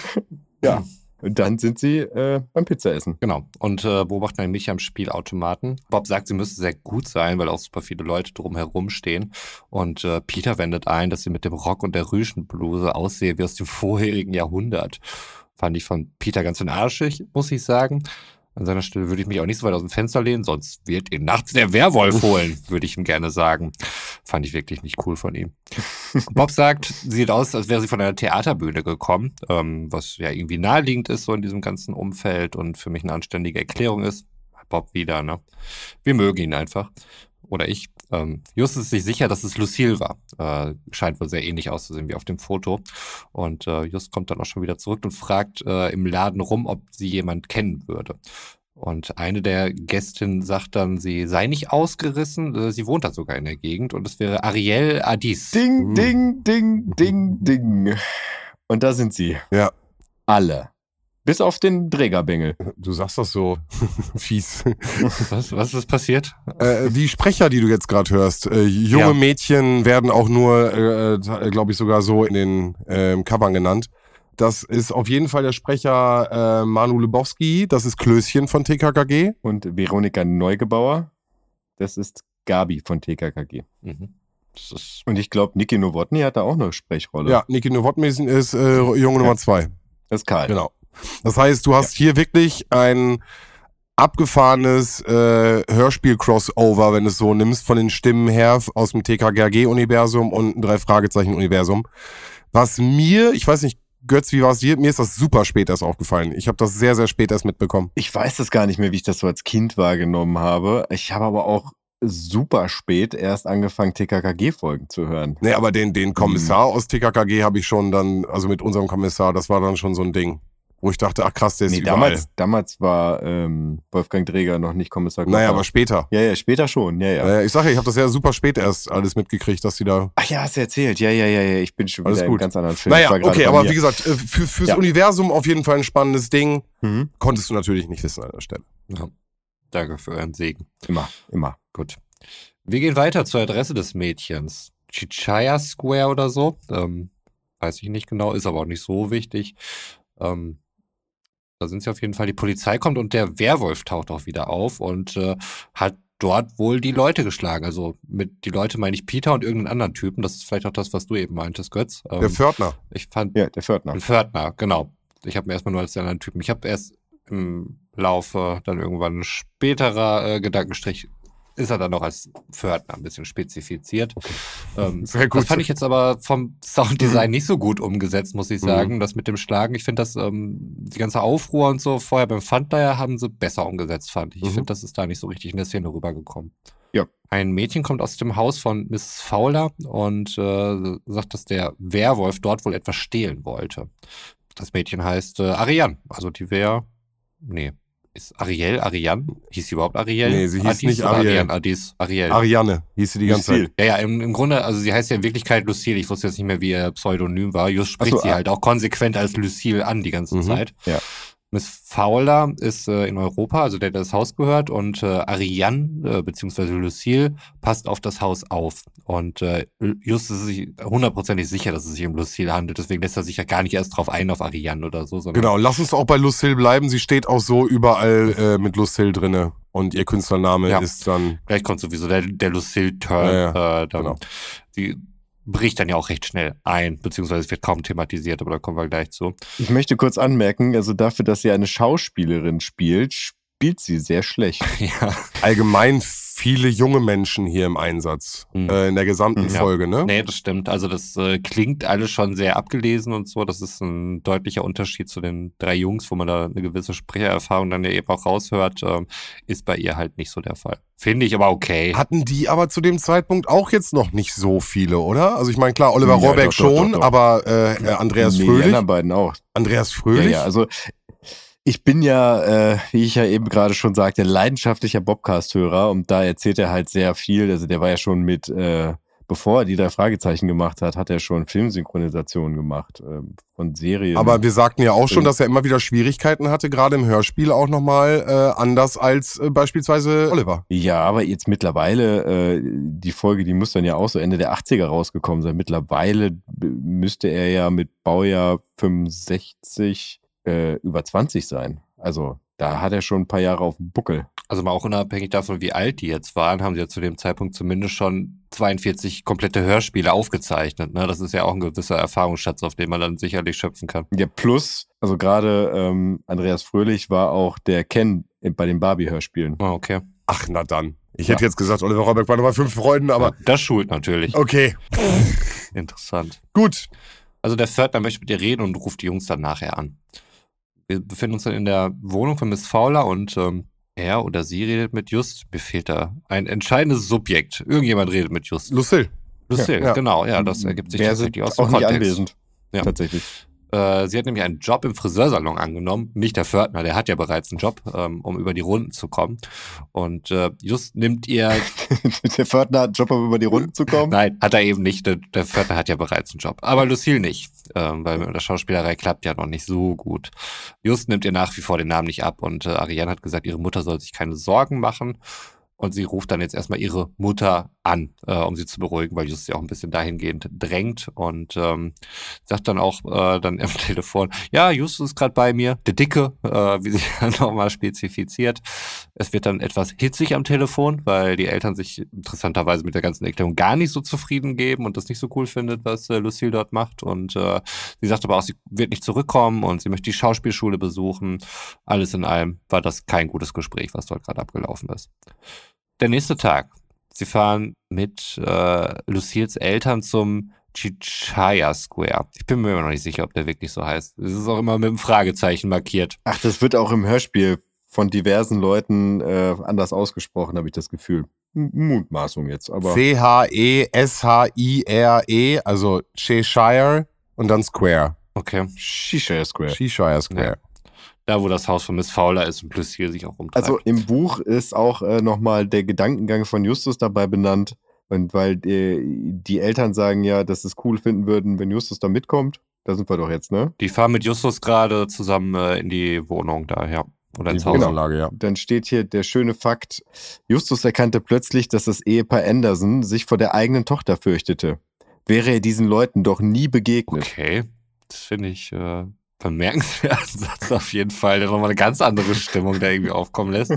[laughs] ja. Und dann sind sie äh, beim Pizzaessen. Genau. Und äh, beobachten ein Mädchen am Spielautomaten. Bob sagt, sie müsste sehr gut sein, weil auch super viele Leute drumherum stehen. Und äh, Peter wendet ein, dass sie mit dem Rock und der Rüschenbluse aussehe wie aus dem [laughs] vorherigen Jahrhundert. Fand ich von Peter ganz schön arschig, muss ich sagen. An seiner Stelle würde ich mich auch nicht so weit aus dem Fenster lehnen, sonst wird ihn nachts der Werwolf holen, [laughs] würde ich ihm gerne sagen. Fand ich wirklich nicht cool von ihm. Bob sagt, sie sieht aus, als wäre sie von einer Theaterbühne gekommen, ähm, was ja irgendwie naheliegend ist so in diesem ganzen Umfeld und für mich eine anständige Erklärung ist. Bob wieder, ne? Wir mögen ihn einfach. Oder ich. Ähm, Just ist sich sicher, dass es Lucille war. Äh, scheint wohl sehr ähnlich auszusehen wie auf dem Foto. Und äh, Just kommt dann auch schon wieder zurück und fragt äh, im Laden rum, ob sie jemand kennen würde. Und eine der Gästinnen sagt dann, sie sei nicht ausgerissen, äh, sie wohnt da sogar in der Gegend und es wäre Ariel Adis. Ding, Mhm. ding, ding, ding, ding. Und da sind sie. Ja. Alle. Bis auf den Trägerbengel. Du sagst das so [laughs] fies. Was, was ist passiert? Äh, die Sprecher, die du jetzt gerade hörst, äh, junge Ja. Mädchen werden auch nur, äh, glaube ich, sogar so in den ähm, Covern genannt. Das ist auf jeden Fall der Sprecher äh, Manu Lebowski, das ist Klößchen von TKKG. Und Veronika Neugebauer. Das ist Gabi von TKKG. Mhm. Das ist, Und ich glaube, Niki Nowotny hat da auch eine Sprechrolle. Ja, Niki Nowotny ist äh, Junge Nummer zwei. Das ist Karl. Genau. Das heißt, du hast hier wirklich ein abgefahrenes äh, Hörspiel-Crossover, wenn du es so nimmst, von den Stimmen her aus dem TKKG-Universum und ein Drei-Fragezeichen-Universum. Was mir, ich weiß nicht, Götz, wie war es dir? Mir ist das super spät erst aufgefallen. Ich habe das sehr, sehr spät erst mitbekommen. Ich weiß das gar nicht mehr, wie ich das so als Kind wahrgenommen habe. Ich habe aber auch super spät erst angefangen, TKKG-Folgen zu hören. Nee, aber den, den Kommissar aus TKKG habe ich schon dann, also mit unserem Kommissar, das war dann schon so ein Ding, wo ich dachte, ach krass, der ist Nee, überall. damals, damals war ähm, Wolfgang Träger noch nicht Kommissar. naja, aber später. Ja, ja, später schon. Ja, ja. Äh, ich sage ich habe das ja super spät erst alles mitgekriegt, dass die da Ach ja, hast du erzählt. Ja, ja, ja, ja. Ich bin schon Alles wieder gut. ganz anderen Film. Naja, okay, aber mir. wie gesagt, äh, für, fürs Ja. Universum auf jeden Fall ein spannendes Ding. Mhm. Konntest du natürlich nicht wissen an der Stelle. ja. Danke für euren Segen. Immer, immer. Gut. Wir gehen weiter zur Adresse des Mädchens. Chichaya Square oder so. Ähm, weiß ich nicht genau, ist aber auch nicht so wichtig. Ähm, da sind sie auf jeden Fall. Die Polizei kommt und der Werwolf taucht auch wieder auf und äh, hat dort wohl die Leute geschlagen. Also mit die Leute meine ich Peter und irgendeinen anderen Typen. Das ist vielleicht auch das, was du eben meintest, Götz. Ähm, Der Pförtner. ich fand Ja, der Pförtner. ein Pförtner, genau. Ich habe mir erstmal nur als den anderen Typen. Ich habe erst im Laufe dann irgendwann ein späterer äh, Gedankenstrich ist er dann noch als Pförtner ein bisschen spezifiziert. Ähm, Sehr gut. Das fand ich jetzt aber vom Sounddesign nicht so gut umgesetzt, muss ich Mhm. sagen. Das mit dem Schlagen, ich finde das, ähm, die ganze Aufruhr und so vorher beim Funflyer haben sie besser umgesetzt, fand ich. Ich Mhm. finde, das ist da nicht so richtig in der Szene rübergekommen. Ja. Ein Mädchen kommt aus dem Haus von Mrs. Fowler und äh, sagt, dass der Werwolf dort wohl etwas stehlen wollte. Das Mädchen heißt äh, Ariane, also die wäre, nee, ist Ariel, Ariane? Hieß sie überhaupt Ariel? Nee, sie hieß Adis nicht Ariel. Ariane, Adis, Ariel. Ariane hieß sie die ganze Lucille. Zeit. Ja, ja, im, im Grunde, also sie heißt ja in Wirklichkeit Lucille. Ich wusste jetzt nicht mehr, wie ihr Pseudonym war. Just spricht so, sie ah. halt auch konsequent als Lucille an die ganze Mhm. Zeit. Ja. Miss Fowler ist äh, in Europa, also der, der das Haus gehört, und äh, Ariane, äh, beziehungsweise Lucille, passt auf das Haus auf. Und äh, Just ist sich hundertprozentig sicher, dass es sich um Lucille handelt. Deswegen lässt er sich ja gar nicht erst drauf ein auf Ariane oder so, Genau, lass uns auch bei Lucille bleiben. Sie steht auch so überall äh, mit Lucille drinne. Und ihr Künstlername Ja. ist dann. Gleich kommt sowieso der, der Lucille-Turn. Ja, äh, dann, genau. Die bricht dann ja auch recht schnell ein, beziehungsweise es wird kaum thematisiert, aber da kommen wir gleich zu. Ich möchte kurz anmerken, also dafür, dass sie eine Schauspielerin spielt, spielt sie sehr schlecht. [laughs] ja. allgemein viele junge Menschen hier im Einsatz. Mhm. Äh, in der gesamten Ja. Folge, ne? Nee, das stimmt. Also das äh, klingt alles schon sehr abgelesen und so. Das ist ein deutlicher Unterschied zu den drei Jungs, wo man da eine gewisse Sprechererfahrung dann ja eben auch raushört. Ähm, ist bei ihr halt nicht so der Fall. Finde ich aber okay. Hatten die aber zu dem Zeitpunkt auch jetzt noch nicht so viele, oder? Also ich meine, klar, Oliver Ja, Rohrbeck doch, doch, schon, doch, doch. aber äh, äh, Andreas Nee, Die Fröhlich. anderen beiden auch. Andreas Ja, Fröhlich? ja, also ich bin ja, äh, wie ich ja eben gerade schon sagte, leidenschaftlicher Bobcast-Hörer und da erzählt er halt sehr viel. Also der war ja schon mit, äh, bevor er die drei Fragezeichen gemacht hat, hat er schon Filmsynchronisationen gemacht ähm, von Serien. Aber wir sagten ja auch schon, dass er immer wieder Schwierigkeiten hatte, gerade im Hörspiel auch nochmal äh, anders als äh, beispielsweise Oliver. Ja, aber jetzt mittlerweile, äh, die Folge, die muss dann ja auch so Ende der 80er rausgekommen sein. Mittlerweile müsste er ja mit Baujahr 65 äh, über 20 sein. Also da hat er schon ein paar Jahre auf dem Buckel. Also mal auch unabhängig davon, wie alt die jetzt waren, haben sie ja zu dem Zeitpunkt zumindest schon 42 komplette Hörspiele aufgezeichnet. Ne? Das ist ja auch ein gewisser Erfahrungsschatz, auf den man dann sicherlich schöpfen kann. Ja, plus, also gerade ähm, Andreas Fröhlich war auch der Ken bei den Barbie-Hörspielen. Ah, okay. Ach, na dann. Ich Ja. hätte jetzt gesagt, Oliver Rohrbeck war nochmal fünf Freunden, aber Ja, das schult natürlich. okay. Interessant. Gut. Also der Pförtner möchte mit dir reden und ruft die Jungs dann nachher an. Wir befinden uns dann in der Wohnung von Miss Fowler und ähm, Er oder sie redet mit Just. Mir fehlt da ein entscheidendes Subjekt. Irgendjemand redet mit Just. Lucille. Lucille, Ja. genau. Ja, das ergibt sich Wer tatsächlich aus dem auch nicht Kontext. anwesend. Ja. Tatsächlich. Äh, sie hat nämlich einen Job im Friseursalon angenommen. Nicht der Pförtner, der hat ja bereits einen Job, ähm, um über die Runden zu kommen. Und äh, Just nimmt ihr [laughs] der Pförtner hat einen Job, um über die Runden zu kommen. Nein, hat er eben nicht. Der, der Pförtner hat ja bereits einen Job. Aber Lucille nicht, ähm, weil mit der Schauspielerei klappt ja noch nicht so gut. Just nimmt ihr nach wie vor den Namen nicht ab und äh, Ariane hat gesagt, ihre Mutter soll sich keine Sorgen machen. Und sie ruft dann jetzt erstmal ihre Mutter an, äh, um sie zu beruhigen, weil Just sie auch ein bisschen dahingehend drängt und ähm, sagt dann auch äh, dann [laughs] am Telefon, ja, Just ist gerade bei mir, der Dicke, äh, wie sie [laughs] dann nochmal spezifiziert. Es wird dann etwas hitzig am Telefon, weil die Eltern sich interessanterweise mit der ganzen Erklärung gar nicht so zufrieden geben und das nicht so cool findet, was äh, Lucille dort macht. Und äh, sie sagt aber auch, sie wird nicht zurückkommen und sie möchte die Schauspielschule besuchen. Alles in allem war das kein gutes Gespräch, was dort gerade abgelaufen ist. Der nächste Tag. Sie fahren mit äh, Lucilles Eltern zum Chichaya Square. Ich bin mir immer noch nicht sicher, ob der wirklich so heißt. Es ist auch immer mit einem Fragezeichen markiert. Ach, das wird auch im Hörspiel von diversen Leuten äh, anders ausgesprochen, habe ich das Gefühl. M Mutmaßung jetzt, aber E C-H-E-S-H-I-R-E, also Cheshire und dann Square. Okay. Shisha Square. Cheshire Square. Da, wo das Haus von Miss Fowler ist und Lucille sich auch umtreibt. Also im Buch ist auch äh, nochmal der Gedankengang von Justus dabei benannt. Und weil die, die Eltern sagen ja, dass sie es cool finden würden, wenn Justus da mitkommt. Da sind wir doch jetzt, ne? Die fahren mit Justus gerade zusammen äh, in die Wohnung daher. Oder ins Die Haus. Wohnanlage, ja. Dann steht hier der schöne Fakt. Justus erkannte plötzlich, dass das Ehepaar Anderson sich vor der eigenen Tochter fürchtete. Wäre er diesen Leuten doch nie begegnet. Okay. Das finde ich äh, bemerkenswerten [laughs] Satz auf jeden Fall, der nochmal eine ganz andere Stimmung da irgendwie aufkommen lässt.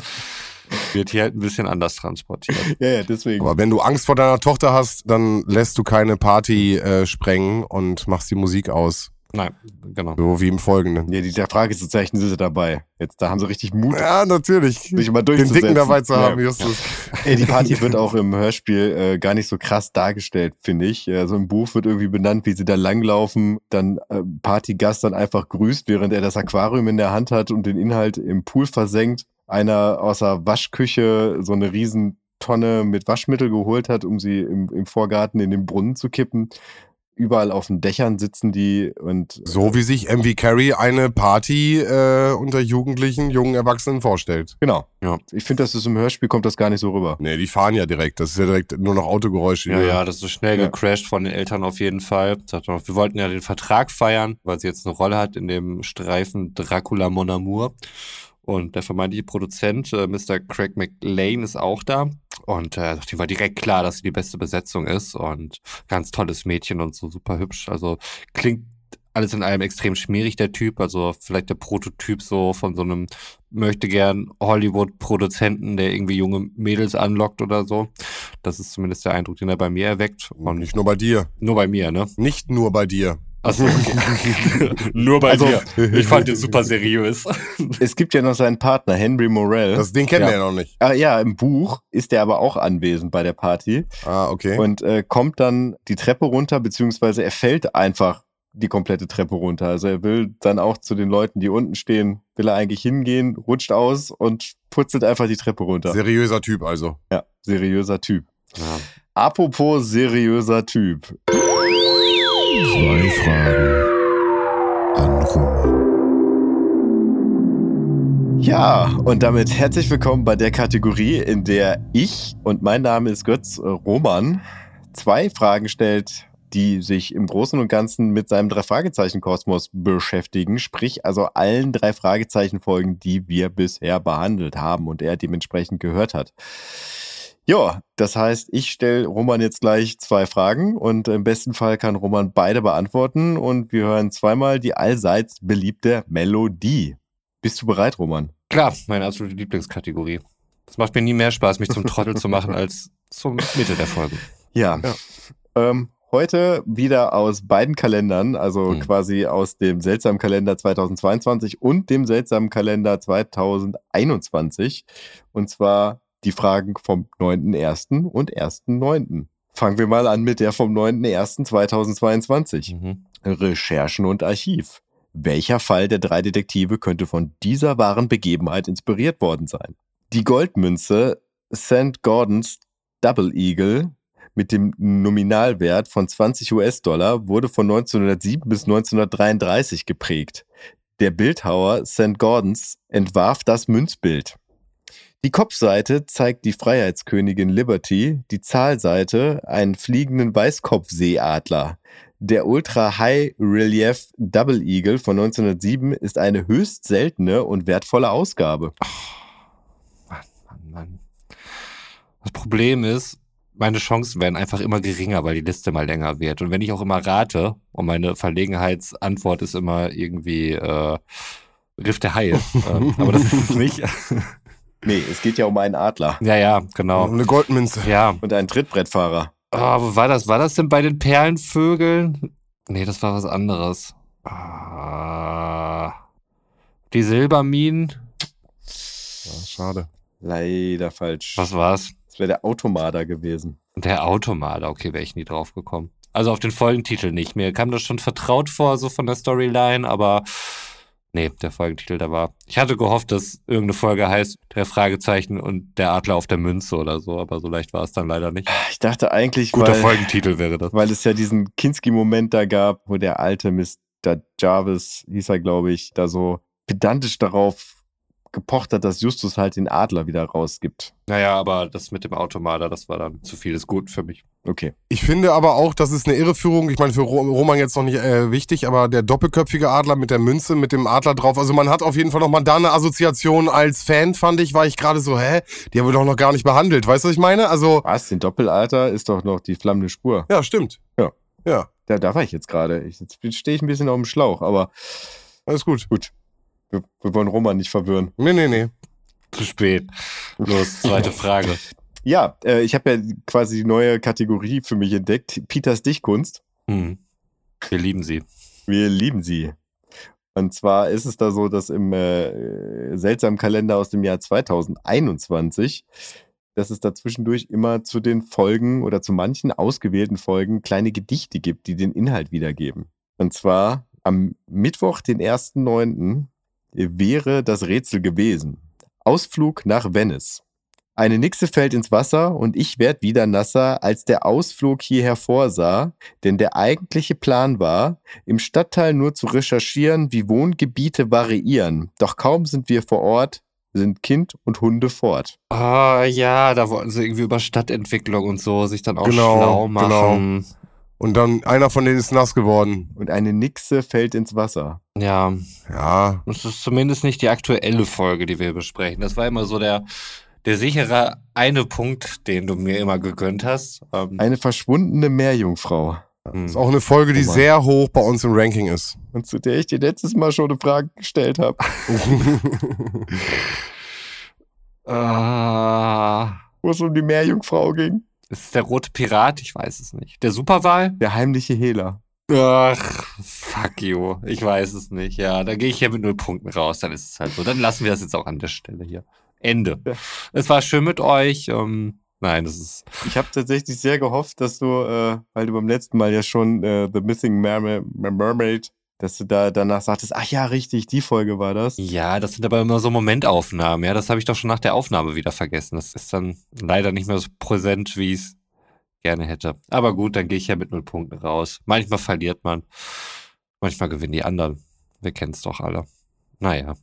Wird hier halt ein bisschen anders transportiert. [laughs] Ja, ja, deswegen. Aber wenn du Angst vor deiner Tochter hast, dann lässt du keine Party äh, sprengen und machst die Musik aus. Nein, genau. So wie im Folgenden. Ja, die der Fragezeichen sind sie dabei. Jetzt, da haben sie richtig Mut, Ja, natürlich. sich mal Den. Dicken dabei zu haben, Ja. Justus. Ey, die Party wird auch im Hörspiel äh, gar nicht so krass dargestellt, finde ich. Also im Buch wird irgendwie benannt, wie sie da langlaufen, dann äh, Partygast dann einfach grüßt, während er das Aquarium in der Hand hat und den Inhalt im Pool versenkt. Einer aus der Waschküche so eine riesen Tonne mit Waschmittel geholt hat, um sie im, im Vorgarten in den Brunnen zu kippen. Überall auf den Dächern sitzen die und So wie sich MV Carey eine Party äh, unter Jugendlichen, jungen Erwachsenen vorstellt. genau. Ja. Ich finde, dass das im Hörspiel kommt das gar nicht so rüber. Nee, die fahren ja direkt. Das ist ja direkt nur noch Autogeräusche. Ja, ja, das ist schnell Ja. gecrashed von den Eltern auf jeden Fall. Wir wollten ja den Vertrag feiern, weil sie jetzt eine Rolle hat in dem Streifen Dracula Mon Amour. Und der vermeintliche Produzent, äh, Mr. Craig McLean, ist auch da. Und äh, ihm war direkt klar, dass sie die beste Besetzung ist. Und ganz tolles Mädchen und so super hübsch. Also klingt alles in allem extrem schmierig, der Typ. Also vielleicht der Prototyp so von so einem möchte gern Hollywood-Produzenten, der irgendwie junge Mädels anlockt oder so. Das ist zumindest der Eindruck, den er bei mir erweckt. Und nicht nur bei dir. nur bei mir, ne? Nicht nur bei dir. Achso, okay. [laughs] nur bei Also- dir. Ich fand den super seriös. [laughs] Es gibt ja noch seinen Partner, Henry Morell. Das, den kennen Ja. wir ja noch nicht. Ah, ja, im Buch ist er aber auch anwesend bei der Party Ah, okay. und äh, kommt dann die Treppe runter, beziehungsweise er fällt einfach die komplette Treppe runter. Also er will dann auch zu den Leuten, die unten stehen, will er eigentlich hingehen, rutscht aus und putzelt einfach die Treppe runter. Seriöser Typ also. ja, seriöser Typ. Ja. Apropos seriöser Typ. Zwei Fragen an Roman. Ja, und damit herzlich willkommen bei der Kategorie, in der ich und mein Name ist Götz äh, Roman zwei Fragen stellt, die sich im Großen und Ganzen mit seinem Drei-Fragezeichen-Kosmos beschäftigen, sprich also allen drei Fragezeichen-Folgen, die wir bisher behandelt haben und er dementsprechend gehört hat. Ja, das heißt, ich stelle Roman jetzt gleich zwei Fragen und im besten Fall kann Roman beide beantworten und wir hören zweimal die allseits beliebte Melodie. Bist du bereit, Roman? Klar, meine absolute Lieblingskategorie. Das macht mir nie mehr Spaß, mich zum Trottel zu machen, als zum Mitte der Folge. Ja. Ja. Ähm, heute wieder aus beiden Kalendern, also Hm. quasi aus dem seltsamen Kalender 2022 und dem seltsamen Kalender 2021. Und zwar die Fragen vom 9.1. und 1.9. Fangen wir mal an mit der vom 9.1.2022. Mhm. Recherchen und Archiv. Welcher Fall der drei Detektive könnte von dieser wahren Begebenheit inspiriert worden sein? Die Goldmünze St. Gordons Double Eagle mit dem Nominalwert von 20 US-Dollar wurde von 1907 bis 1933 geprägt. Der Bildhauer St. Gordons entwarf das Münzbild. Die Kopfseite zeigt die Freiheitskönigin Liberty, die Zahlseite einen fliegenden Weißkopfseeadler. Der Ultra High Relief Double Eagle von 1907 ist eine höchst seltene und wertvolle Ausgabe. Mann, Mann, Mann. Das Problem ist, meine Chancen werden einfach immer geringer, weil die Liste mal länger wird. Und wenn ich auch immer rate, und meine Verlegenheitsantwort ist immer irgendwie äh, Riff der Haie, [laughs] ähm, aber das ist es nicht. [laughs] Nee, es geht ja um einen Adler ja, ja, genau. Eine Goldmünze. Ja, und einen Trittbrettfahrer. Ah, wo war das? War das denn bei den Perlenvögeln? Nee, das war was anderes. Ah, die Silberminen? Ja, schade. Leider falsch. Was war's? Das wäre der Automader gewesen. Der Automaler, okay, wäre ich nie drauf gekommen. Also auf den Folgentitel nicht. Mir kam das schon vertraut vor, so von der Storyline, aber nee, der Folgentitel, da war. Ich hatte gehofft, dass irgendeine Folge heißt, der Fragezeichen und der Adler auf der Münze oder so, aber so leicht war es dann leider nicht. Ich dachte eigentlich, Guter weil, Folgentitel wäre das. weil es ja diesen Kinski-Moment da gab, wo der alte Mr. Jarvis, hieß er, glaube ich, da so pedantisch darauf gepocht hat, dass Justus halt den Adler wieder rausgibt. Naja, aber das mit dem Automaler, das war dann zu vieles gut für mich. Okay. Ich finde aber auch, das ist eine Irreführung. Ich meine, für Ro- Roman jetzt noch nicht äh, wichtig, aber der doppelköpfige Adler mit der Münze, mit dem Adler drauf. Also man hat auf jeden Fall nochmal da eine Assoziation als Fan, fand ich, war ich gerade so, hä? Die haben wir doch noch gar nicht behandelt. Weißt du, was ich meine? Also, Was? Den Doppelalter ist doch noch die flammende Spur. ja, stimmt. Ja. Ja, Da, da war ich jetzt gerade. Ich- Jetzt stehe ich ein bisschen auf dem Schlauch, aber alles gut. gut. Wir, wir wollen Roman nicht verwirren. Nee, nee, nee. Zu spät. Los, zweite [laughs] Frage. Ja, äh, ich habe ja quasi die neue Kategorie für mich entdeckt. Peters Dichtkunst. Hm. Wir lieben sie. Wir lieben sie. Und zwar ist es da so, dass im äh, seltsamen Kalender aus dem Jahr 2021, dass es da zwischendurch immer zu den Folgen oder zu manchen ausgewählten Folgen kleine Gedichte gibt, die den Inhalt wiedergeben. Und zwar am Mittwoch, den 1.9., wäre das Rätsel gewesen. Ausflug nach Venice. Eine Nixe fällt ins Wasser und ich werd wieder nasser, als der Ausflug hierher vorsah, denn der eigentliche Plan war, im Stadtteil nur zu recherchieren, wie Wohngebiete variieren. Doch kaum sind wir vor Ort, sind Kind und Hunde fort. Ah, ja, da wollten sie irgendwie über Stadtentwicklung und so sich dann auch Genau, schlau machen. Und dann einer von denen ist nass geworden. Und eine Nixe fällt ins Wasser. Ja, Ja, das ist zumindest nicht die aktuelle Folge, die wir besprechen. Das war immer so der, der sichere eine Punkt, den du mir immer gegönnt hast. Ähm, Eine verschwundene Meerjungfrau. hm. ist auch eine Folge, die Oh sehr hoch bei uns im Ranking ist. Und zu der ich dir letztes Mal schon eine Frage gestellt habe. Ah, [laughs] Wo es um die Meerjungfrau ging. Ist es der rote Pirat? Ich weiß es nicht. Der Superwahl? Der heimliche Hehler. Ach, fuck you. Ich weiß es nicht. Ja, da gehe ich ja mit null Punkten raus. Dann ist es halt so. Dann lassen wir das jetzt auch an der Stelle hier. Ende. Ja. Es war schön mit euch. Ähm, nein, das ist. Ich habe tatsächlich sehr gehofft, dass du, äh, weil du beim letzten Mal ja schon äh, The Missing Merma- Mermaid, dass du da danach sagtest, ach ja, richtig, die Folge war das. Ja, das sind aber immer so Momentaufnahmen. Ja, das habe ich doch schon nach der Aufnahme wieder vergessen. Das ist dann leider nicht mehr so präsent, wie ich es gerne hätte. Aber gut, dann gehe ich ja mit null Punkten raus. Manchmal verliert man. Manchmal gewinnen die anderen. Wir kennen es doch alle. Naja.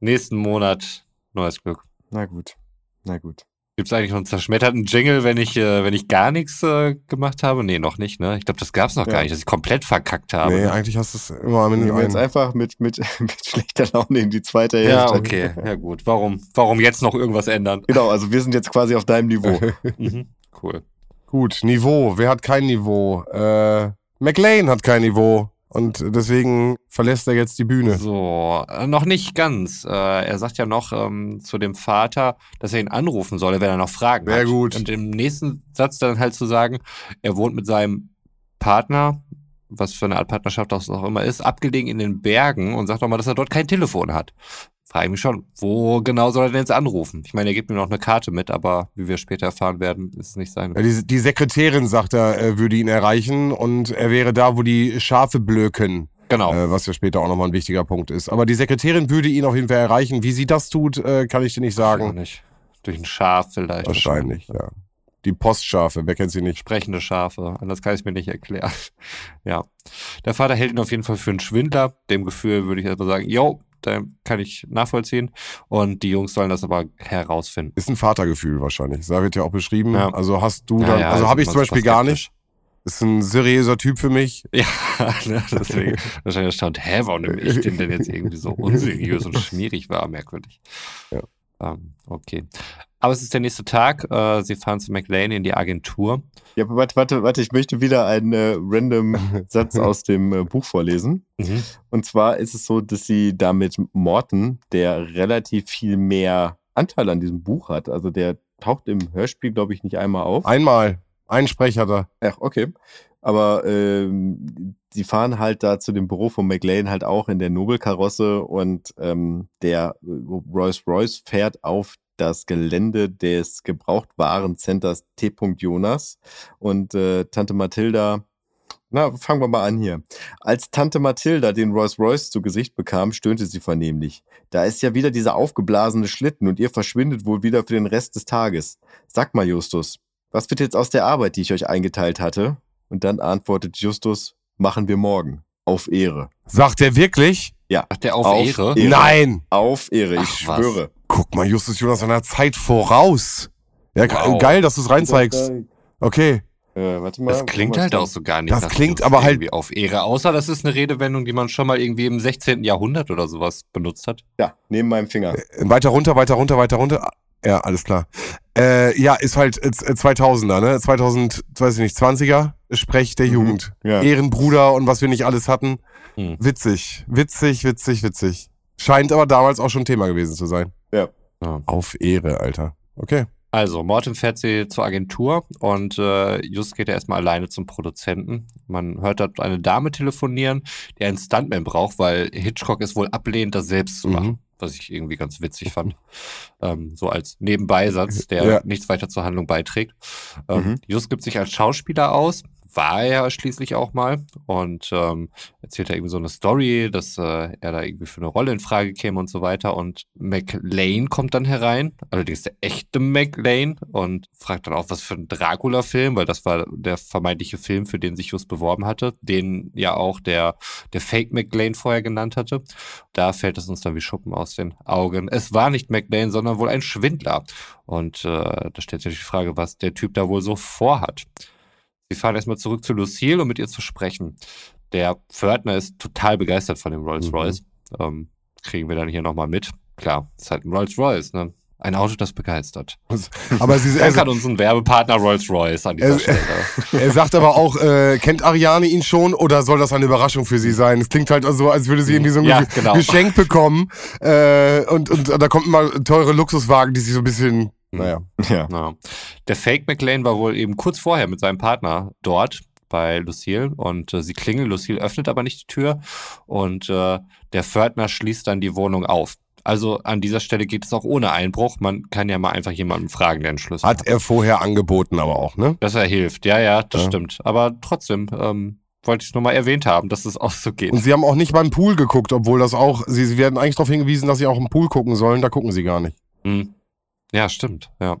Nächsten Monat neues Glück. Na gut, na gut. Gibt es eigentlich noch einen zerschmetterten Jingle, wenn ich, äh, wenn ich gar nichts äh, gemacht habe? Nee, noch nicht, ne? Ich glaube, das gab es noch Ja. gar nicht, dass ich komplett verkackt habe. nee, ne? eigentlich hast du es immer am Wir Ende gehen jetzt ein. einfach mit, mit, [laughs] mit schlechter Laune in die zweite Hälfte. ja, okay. Ja, gut. Warum, warum jetzt noch irgendwas ändern? Genau, also wir sind jetzt quasi auf deinem Niveau. [laughs] Mhm. Cool. Gut, Niveau. Wer hat kein Niveau? Äh, McLean hat kein Niveau. Und deswegen verlässt er jetzt die Bühne. So, äh, noch nicht ganz. Äh, er sagt ja noch ähm, zu dem Vater, dass er ihn anrufen solle, wenn er noch Fragen Sehr hat. gut. Und im nächsten Satz dann halt zu sagen, er wohnt mit seinem Partner, was für eine Art Partnerschaft das auch immer ist, abgelegen in den Bergen und sagt doch mal, dass er dort kein Telefon hat. Frage ich mich schon, wo genau soll er denn jetzt anrufen? Ich meine, er gibt mir noch eine Karte mit, aber wie wir später erfahren werden, ist es nicht sein. Ja, die, die Sekretärin sagt, er würde ihn erreichen und er wäre da, wo die Schafe blöken. Genau. Äh, was ja später auch nochmal ein wichtiger Punkt ist. Aber die Sekretärin würde ihn auf jeden Fall erreichen. Wie sie das tut, äh, kann ich dir nicht sagen. nicht. Durch ein Schaf vielleicht. Wahrscheinlich, ja. Die Postschafe, wer kennt sie nicht? Sprechende Schafe. Anders kann ich es mir nicht erklären. [laughs] Ja. Der Vater hält ihn auf jeden Fall für einen Schwindler. Dem Gefühl würde ich erstmal sagen, yo, da kann ich nachvollziehen. Und die Jungs sollen das aber herausfinden. Ist ein Vatergefühl wahrscheinlich. Da wird ja auch beschrieben. Ja. Also hast du Ja, dann, ja, also ist habe ich zum Beispiel gar nicht. Ist ein seriöser Typ für mich. [laughs] Ja, ne, deswegen wahrscheinlich erstaunt, hä, warum nehme ich den denn jetzt irgendwie so [laughs] unseriös und schmierig war? Merkwürdig. Ja. Ähm, okay. Aber es ist der nächste Tag. Äh, sie fahren zu McLean in die Agentur. Ja, aber warte, warte, warte, ich möchte wieder einen äh, random [laughs] Satz aus dem äh, Buch vorlesen. Mhm. Und zwar ist es so, dass sie da mit Morton, der relativ viel mehr Anteil an diesem Buch hat, also der taucht im Hörspiel, glaube ich, nicht einmal auf. Einmal. Ein Sprecher da. Ach, okay. Aber ähm, sie fahren halt da zu dem Büro von McLean halt auch in der Nobelkarosse und ähm, der Rolls Royce fährt auf das Gelände des Gebrauchtwarencenters T. Jonas und äh, Tante Mathilda na, fangen wir mal an hier. Als Tante Mathilda den Rolls Royce zu Gesicht bekam, stöhnte sie vernehmlich. Da ist ja wieder dieser aufgeblasene Schlitten und ihr verschwindet wohl wieder für den Rest des Tages. Sag mal, Justus, was wird jetzt aus der Arbeit, die ich euch eingeteilt hatte? Und dann antwortet Justus, machen wir morgen. Auf Ehre. Sagt er wirklich? Ach, der auf, Auf Ehre? Ehre. Nein. Auf Ehre, ich Ach, was. Guck mal, Justus Jonas seiner Zeit voraus. Ja, Wow. geil, dass du es reinzeigst. Okay. Äh, warte mal. Das klingt halt auch so gar nicht. Das klingt aber halt- irgendwie auf Ehre. Außer das ist eine Redewendung, die man schon mal irgendwie im 16. Jahrhundert oder sowas benutzt hat. Ja, neben meinem Finger. Äh, Weiter runter, weiter runter, weiter runter. Ja, alles klar. Äh, ja, ist halt äh, 2000er, ne? 2000, weiß ich nicht, 20er, Sprech der Mhm. Jugend. Ja. Ehrenbruder und was wir nicht alles hatten. Hm. Witzig, witzig, witzig, witzig. Scheint aber damals auch schon Thema gewesen zu sein. Ja. Auf Ehre, Alter. Okay. Also, Morten fährt sie zur Agentur und äh, Just geht ja erstmal alleine zum Produzenten. Man hört dort eine Dame telefonieren, die einen Stuntman braucht, weil Hitchcock es wohl ablehnt, das selbst zu Mhm. machen. Was ich irgendwie ganz witzig fand. [laughs] ähm, so als Nebenbeisatz, der Ja. nichts weiter zur Handlung beiträgt. Ähm, Mhm. Just gibt sich als Schauspieler aus, war er schließlich auch mal und ähm, erzählt er irgendwie so eine Story, dass äh, er da irgendwie für eine Rolle in Frage käme und so weiter. Und McLean kommt dann herein, allerdings der echte McLean und fragt dann auch, was für ein Dracula-Film, weil das war der vermeintliche Film, für den sich Just beworben hatte, den ja auch der, der Fake McLean vorher genannt hatte. Da fällt es uns dann wie Schuppen aus den Augen. Es war nicht McLean, sondern wohl ein Schwindler. Und äh, da stellt sich die Frage, was der Typ da wohl so vorhat. Sie fahren erstmal zurück zu Lucille, um mit ihr zu sprechen. Der Pförtner ist total begeistert von dem Rolls Royce. Ähm, kriegen wir dann hier nochmal mit. Klar, ist halt ein Rolls Royce, ne? Ein Auto, das begeistert. [laughs] Aber sie, Danke er, an unseren Werbepartner Rolls Royce an dieser Äh, Stelle. [laughs] er sagt aber auch, äh, kennt Ariane ihn schon oder soll das eine Überraschung für sie sein? Es klingt halt so, als würde sie irgendwie so ein Ja, Ge- genau. Geschenk bekommen. Äh, und, und da kommt mal teure Luxuswagen, die sich so ein bisschen, naja. [laughs] Ja. Ja. Der Fake McLean war wohl eben kurz vorher mit seinem Partner dort bei Lucille und äh, sie klingeln. Lucille öffnet aber nicht die Tür und äh, der Pförtner schließt dann die Wohnung auf. Also an dieser Stelle geht es auch ohne Einbruch. Man kann ja mal einfach jemanden fragen, der einen Schlüssel hat. Hat er vorher angeboten, aber auch, ne? Dass er hilft. Ja, ja, das Ja. stimmt. Aber trotzdem ähm, wollte ich es nur mal erwähnt haben, dass es auch so geht. Und sie haben auch nicht beim Pool geguckt, obwohl das auch, sie, sie werden eigentlich darauf hingewiesen, dass sie auch im Pool gucken sollen, da gucken sie gar nicht. Hm. Ja, stimmt. Ja.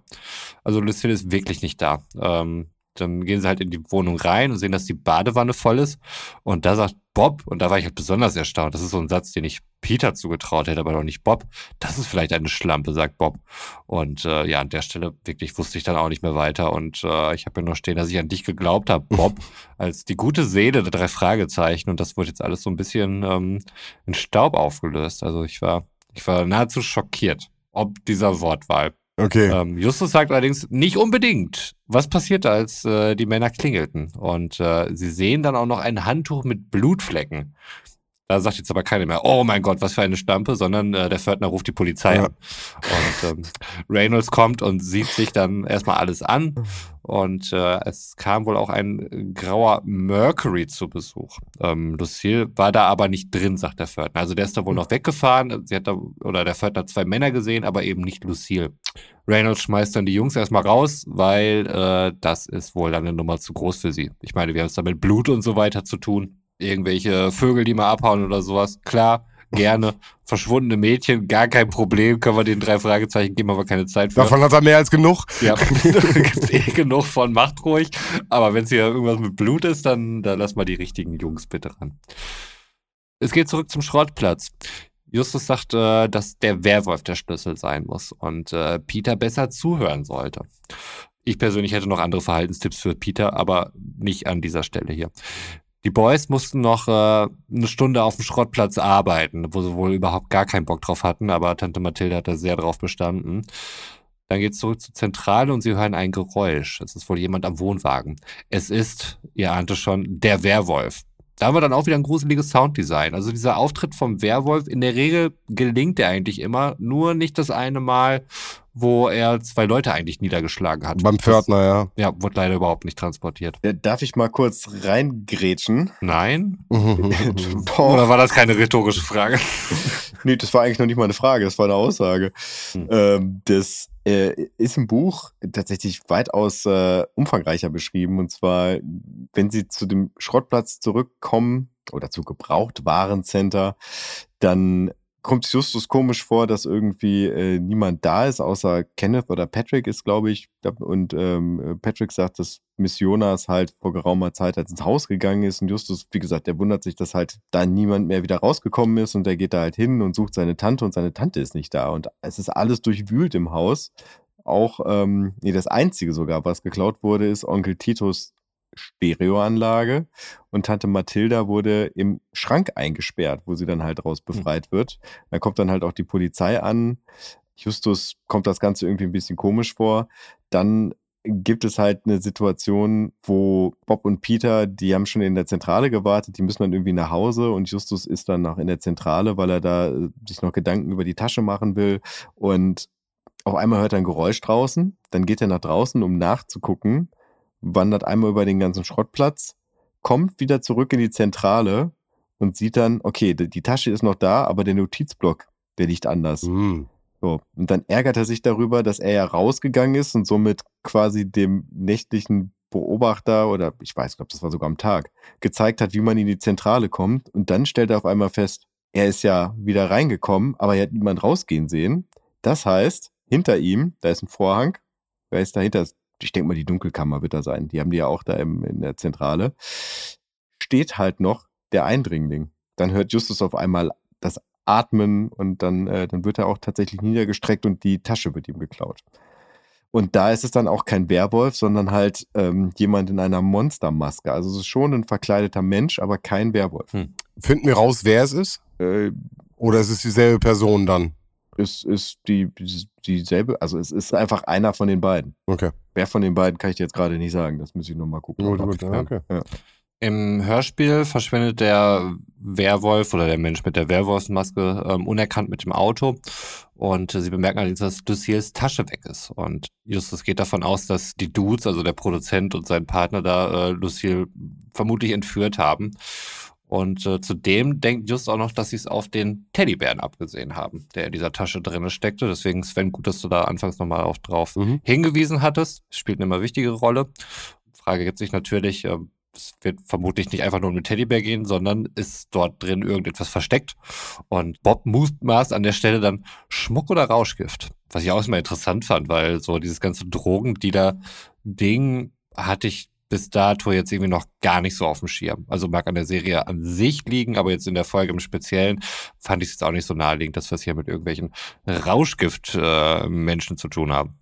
Also Lucille ist wirklich nicht da. Ähm, dann gehen sie halt in die Wohnung rein und sehen, dass die Badewanne voll ist. Und da sagt Bob, und da war ich halt besonders erstaunt, das ist so ein Satz, den ich Peter zugetraut hätte, aber noch nicht Bob. Das ist vielleicht eine Schlampe, sagt Bob. Und äh, ja, an der Stelle wirklich wusste ich dann auch nicht mehr weiter. Und äh, ich habe ja nur stehen, dass ich an dich geglaubt habe, Bob, [laughs] als die gute Seele der drei Fragezeichen. Und das wurde jetzt alles so ein bisschen ähm, in Staub aufgelöst. Also ich war, ich war nahezu schockiert, ob dieser Wortwahl. Okay. Ähm, Justus sagt allerdings nicht unbedingt. Was passierte, als äh, die Männer klingelten? Und äh, sie sehen dann auch noch ein Handtuch mit Blutflecken. Da sagt jetzt aber keiner mehr, oh mein Gott, was für eine Stampe, sondern äh, der Pförtner ruft die Polizei Ja. an. Und ähm, Reynolds kommt und sieht sich dann erstmal alles an. Und äh, es kam wohl auch ein grauer Mercury zu Besuch. Ähm, Lucille war da aber nicht drin, sagt der Pförtner. Also der ist da wohl noch weggefahren. Sie hat da, oder der Pförtner hat zwei Männer gesehen, aber eben nicht Lucille. Reynolds schmeißt dann die Jungs erstmal raus, weil äh, das ist wohl dann eine Nummer zu groß für sie. Ich meine, wir haben es da mit Blut und so weiter zu tun. Irgendwelche Vögel, die mal abhauen oder sowas. Klar, gerne. [laughs] Verschwundene Mädchen, gar kein Problem. Können wir den drei Fragezeichen geben, aber keine Zeit für. Davon hat er mehr als genug. Ja, gibt's [laughs] [laughs] eh genug von, macht ruhig. Aber wenn es hier irgendwas mit Blut ist, dann, dann lass mal die richtigen Jungs bitte ran. Es geht zurück zum Schrottplatz. Justus sagt, äh, dass der Werwolf der Schlüssel sein muss und äh, Peter besser zuhören sollte. Ich persönlich hätte noch andere Verhaltenstipps für Peter, aber nicht an dieser Stelle hier. Die Boys mussten noch äh, eine Stunde auf dem Schrottplatz arbeiten, wo sie wohl überhaupt gar keinen Bock drauf hatten, aber Tante Mathilde hat da sehr drauf bestanden. Dann geht's zurück zur Zentrale und sie hören ein Geräusch. Es ist wohl jemand am Wohnwagen. Es ist, ihr ahnte schon, der Werwolf. Da haben wir dann auch wieder ein gruseliges Sounddesign. Also dieser Auftritt vom Werwolf, in der Regel gelingt er eigentlich immer, nur nicht das eine Mal, wo er zwei Leute eigentlich niedergeschlagen hat. Beim Pförtner, ja. Ja, wurde leider überhaupt nicht transportiert. Darf ich mal kurz reingrätschen? Nein? [laughs] Oder war das keine rhetorische Frage? [laughs] Nee, das war eigentlich noch nicht mal eine Frage, das war eine Aussage. Hm. Ähm, das äh, ist im Buch tatsächlich weitaus äh, umfangreicher beschrieben. Und zwar, wenn sie zu dem Schrottplatz zurückkommen oder zu Gebrauchtwarencenter, dann kommt es Justus komisch vor, dass irgendwie äh, niemand da ist, außer Kenneth oder Patrick ist, glaube ich. Und ähm, Patrick sagt, dass Miss Jonas halt vor geraumer Zeit halt ins Haus gegangen ist. Und Justus, wie gesagt, der wundert sich, dass halt da niemand mehr wieder rausgekommen ist. Und der geht da halt hin und sucht seine Tante und seine Tante ist nicht da. Und es ist alles durchwühlt im Haus. Auch, ähm, nee, das Einzige sogar, was geklaut wurde, ist Onkel Titos Stereoanlage und Tante Mathilda wurde im Schrank eingesperrt, wo sie dann halt raus befreit wird. Da kommt dann halt auch die Polizei an. Justus kommt das Ganze irgendwie ein bisschen komisch vor. Dann gibt es halt eine Situation, wo Bob und Peter, die haben schon in der Zentrale gewartet, die müssen dann irgendwie nach Hause und Justus ist dann noch in der Zentrale, weil er da äh, sich noch Gedanken über die Tasche machen will und auf einmal hört er ein Geräusch draußen, dann geht er nach draußen, um nachzugucken wandert einmal über den ganzen Schrottplatz, kommt wieder zurück in die Zentrale und sieht dann, okay, die Tasche ist noch da, aber der Notizblock, der liegt anders. Hm. So. Und dann ärgert er sich darüber, dass er ja rausgegangen ist und somit quasi dem nächtlichen Beobachter oder ich weiß, ich glaube, das war sogar am Tag, gezeigt hat, wie man in die Zentrale kommt. Und dann stellt er auf einmal fest, er ist ja wieder reingekommen, aber er hat niemand rausgehen sehen. Das heißt, hinter ihm, da ist ein Vorhang, wer ist dahinter? Ich denke mal, die Dunkelkammer wird da sein. Die haben die ja auch da im, in der Zentrale. Steht halt noch der Eindringling. Dann hört Justus auf einmal das Atmen und dann, äh, dann wird er auch tatsächlich niedergestreckt und die Tasche wird ihm geklaut. Und da ist es dann auch kein Werwolf, sondern halt ähm, jemand in einer Monstermaske. Also es ist schon ein verkleideter Mensch, aber kein Werwolf. Hm. Finden wir raus, wer es ist? Äh, Oder ist es dieselbe Person dann? es ist die, dieselbe, also es ist einfach einer von den beiden. Okay. Wer von den beiden kann ich dir jetzt gerade nicht sagen. Das muss ich nur mal gucken. Gut, gut, ja, okay. Im Hörspiel verschwindet der Werwolf oder der Mensch mit der Werwolfsmaske ähm, unerkannt mit dem Auto und äh, sie bemerken allerdings, dass Lucille's Tasche weg ist. Und Justus geht davon aus, dass die Dudes, also der Produzent und sein Partner da äh, Lucille vermutlich entführt haben. Und äh, zudem denkt Just auch noch, dass sie es auf den Teddybären abgesehen haben, der in dieser Tasche drin steckte. Deswegen, Sven, gut, dass du da anfangs nochmal auch drauf Mhm. hingewiesen hattest. Spielt eine immer wichtige Rolle. Frage jetzt sich natürlich, äh, es wird vermutlich nicht einfach nur um den Teddybär gehen, sondern ist dort drin irgendetwas versteckt. Und Bob mutmaßt an der Stelle dann Schmuck oder Rauschgift. Was ich auch immer interessant fand, weil so dieses ganze Drogendealer-Ding hatte ich bis dato jetzt irgendwie noch gar nicht so auf dem Schirm. Also mag an der Serie an sich liegen, aber jetzt in der Folge im Speziellen fand ich es jetzt auch nicht so naheliegend, dass wir es hier mit irgendwelchen Rauschgift-Menschen zu tun haben.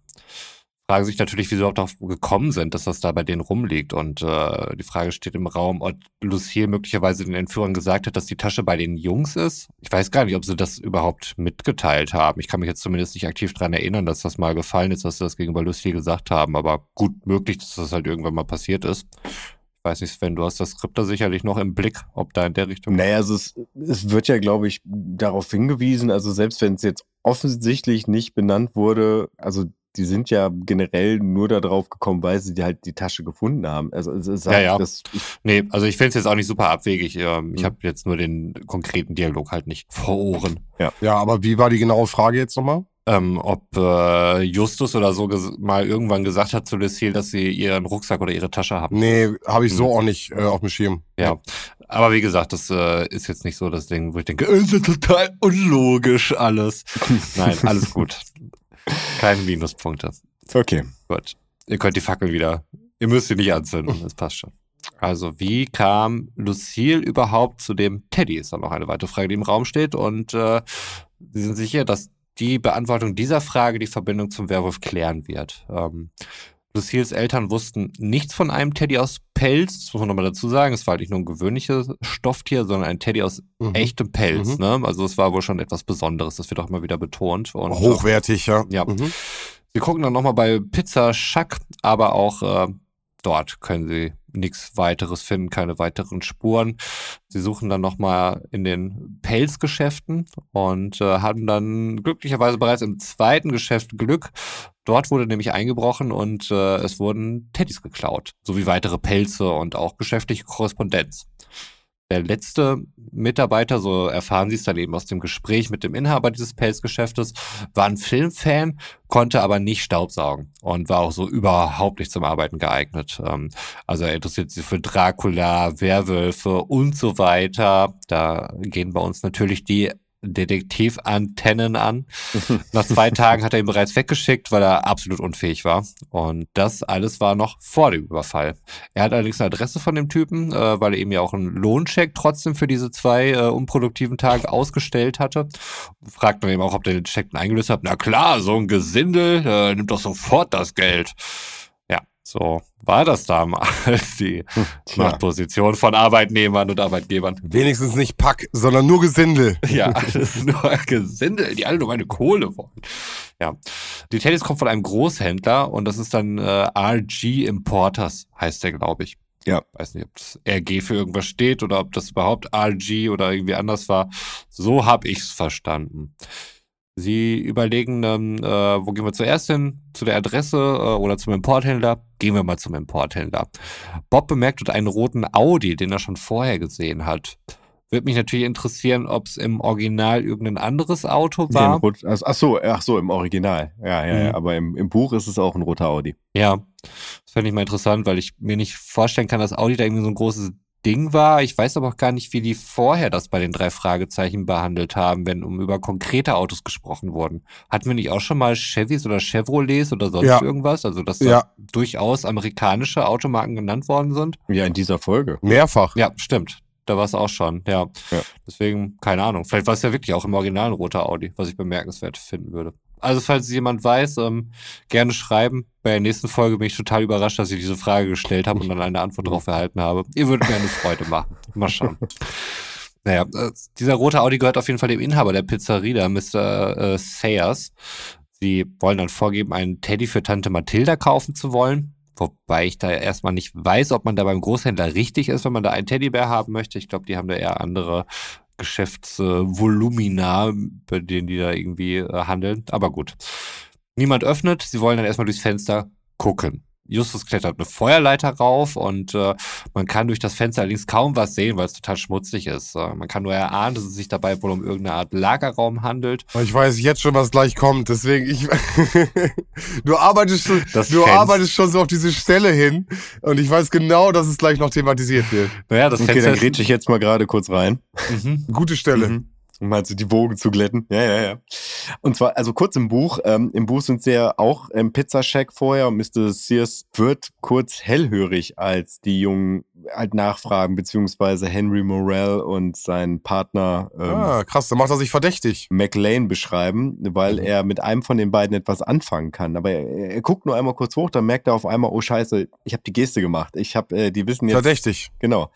Fragen sich natürlich, wie sie überhaupt darauf gekommen sind, dass das da bei denen rumliegt. Und äh, die Frage steht im Raum, ob Lucille möglicherweise den Entführern gesagt hat, dass die Tasche bei den Jungs ist. Ich weiß gar nicht, ob sie das überhaupt mitgeteilt haben. Ich kann mich jetzt zumindest nicht aktiv daran erinnern, dass das mal gefallen ist, dass sie das gegenüber Lucille gesagt haben. Aber gut möglich, dass das halt irgendwann mal passiert ist. Ich weiß nicht, Sven, du hast das Skript da sicherlich noch im Blick, ob da in der Richtung. Naja, also es, es wird ja, glaube ich, darauf hingewiesen, also selbst wenn es jetzt offensichtlich nicht benannt wurde, also die sind ja generell nur darauf gekommen, weil sie die halt die Tasche gefunden haben. Also es ist Ja, halt, ja. Das, ich, Nee, also ich finde es jetzt auch nicht super abwegig. Ähm, Ich Mhm. habe jetzt nur den konkreten Dialog halt nicht vor Ohren. Ja, aber wie war die genaue Frage jetzt nochmal? Ähm, ob äh, Justus oder so ges- mal irgendwann gesagt hat zu Lucille, dass sie ihren Rucksack oder ihre Tasche haben. Nee, habe ich so Hm. auch nicht äh, auf dem Schirm. Ja. aber wie gesagt, das äh, ist jetzt nicht so das Ding, wo ich denke, es ist total unlogisch alles. [laughs] Nein, alles gut. Keine Minuspunkte. Okay. Gut. Ihr könnt die Fackel wieder. Ihr müsst sie nicht anzünden. Das passt schon. Also, wie kam Lucille überhaupt zu dem Teddy? Ist dann noch eine weitere Frage, die im Raum steht. Und äh, Sie sind sicher, dass die Beantwortung dieser Frage die Verbindung zum Werwolf klären wird. Ähm, Lucilles Eltern wussten nichts von einem Teddy aus Pelz, das muss man nochmal dazu sagen. Es war halt nicht nur ein gewöhnliches Stofftier, sondern ein Teddy aus Mhm. echtem Pelz. Mhm. Ne? Also es war wohl schon etwas Besonderes, das wird auch immer wieder betont. Und, Hochwertig, ja. Ja. Mhm. Sie gucken dann nochmal bei Pizza Shack, aber auch äh, dort können sie nichts weiteres finden, keine weiteren Spuren. Sie suchen dann nochmal in den Pelzgeschäften und äh, haben dann glücklicherweise bereits im zweiten Geschäft Glück. Dort wurde nämlich eingebrochen und äh, es wurden Teddys geklaut, sowie weitere Pelze und auch geschäftliche Korrespondenz. Der letzte Mitarbeiter, so erfahren Sie es dann eben aus dem Gespräch mit dem Inhaber dieses Pelzgeschäftes, war ein Filmfan, konnte aber nicht Staubsaugen und war auch so überhaupt nicht zum Arbeiten geeignet. Ähm, also er interessiert sich für Dracula, Werwölfe und so weiter. Da gehen bei uns natürlich die Detektivantennen an. Nach zwei [laughs] Tagen hat er ihn bereits weggeschickt, weil er absolut unfähig war. Und das alles war noch vor dem Überfall. Er hat allerdings eine Adresse von dem Typen, äh, weil er ihm ja auch einen Lohncheck trotzdem für diese zwei äh, unproduktiven Tage ausgestellt hatte. Fragt man eben auch, ob der den Check eingelöst hat. Na klar, so ein Gesindel äh, nimmt doch sofort das Geld. So war das damals, [laughs] die Tja. Machtposition von Arbeitnehmern und Arbeitgebern. Wenigstens nicht Pack, sondern nur Gesindel. [laughs] Ja, [laughs] ist nur Gesindel, die alle nur meine Kohle wollen. Ja. Die Teddys kommt von einem Großhändler und das ist dann äh, RG Importers, heißt der, glaube ich. Ja. Weiß nicht, ob das RG für irgendwas steht oder ob das überhaupt RG oder irgendwie anders war. So habe ich's verstanden. Sie überlegen dann, äh, wo gehen wir zuerst hin? Zu der Adresse äh, oder zum Importhändler? Gehen wir mal zum Importhändler. Bob bemerkt dort einen roten Audi, den er schon vorher gesehen hat. Würde mich natürlich interessieren, ob es im Original irgendein anderes Auto war. Rot, also, ach so, ach so, im Original. Ja, ja, ja. Mhm. Aber im, im Buch ist es auch ein roter Audi. Ja, das fände ich mal interessant, weil ich mir nicht vorstellen kann, dass Audi da irgendwie so ein großes Ding war. Ich weiß aber auch gar nicht, wie die vorher das bei den drei Fragezeichen behandelt haben, wenn um über konkrete Autos gesprochen wurden. Hatten wir nicht auch schon mal Chevys oder Chevrolets oder sonst Ja. irgendwas? Also, dass da Ja. durchaus amerikanische Automarken genannt worden sind? Ja, in dieser Folge. Mehrfach. Ja, stimmt. Da war es auch schon, ja. Ja. Deswegen, keine Ahnung. Vielleicht war es ja wirklich auch im Original ein roter Audi, was ich bemerkenswert finden würde. Also, falls jemand weiß, ähm, gerne schreiben. Bei der nächsten Folge bin ich total überrascht, dass ich diese Frage gestellt habe und dann eine Antwort darauf erhalten habe. Ihr würdet mir eine Freude machen. Mal schauen. [laughs] Naja, äh, dieser rote Audi gehört auf jeden Fall dem Inhaber der Pizzeria, Mr. Äh, Sayers. Sie wollen dann vorgeben, einen Teddy für Tante Mathilda kaufen zu wollen. Wobei ich da erstmal nicht weiß, ob man da beim Großhändler richtig ist, wenn man da einen Teddybär haben möchte. Ich glaube, die haben da eher andere Geschäftsvolumina, bei denen die da irgendwie äh, handeln. Aber gut. Niemand öffnet. Sie wollen dann erstmal durchs Fenster gucken. Justus klettert eine Feuerleiter rauf und äh, man kann durch das Fenster allerdings kaum was sehen, weil es total schmutzig ist. Äh, man kann nur erahnen, dass es sich dabei wohl um irgendeine Art Lagerraum handelt. Ich weiß jetzt schon, was gleich kommt, deswegen ich. [laughs] du arbeitest schon, Das du Fenster. arbeitest schon so auf diese Stelle hin und ich weiß genau, dass es gleich noch thematisiert wird. Naja, das Okay, Fenster dann grätsche ich jetzt mal gerade kurz rein. mhm. Gute Stelle. Mhm. Um mal so die Wogen zu glätten. Ja, ja, ja. Und zwar, also kurz im Buch. Ähm, Im Buch sind sie ja auch im Pizza-Shack vorher und Mr. Sears wird kurz hellhörig, als die Jungen halt nachfragen, beziehungsweise Henry Morell und sein Partner ähm, Ah, krass, dann macht er sich verdächtig. McLean beschreiben, weil Mhm. er mit einem von den beiden etwas anfangen kann. Aber er, er guckt nur einmal kurz hoch, dann merkt er auf einmal, oh Scheiße, ich habe die Geste gemacht. Ich habe, äh, die wissen jetzt, Verdächtig. Genau.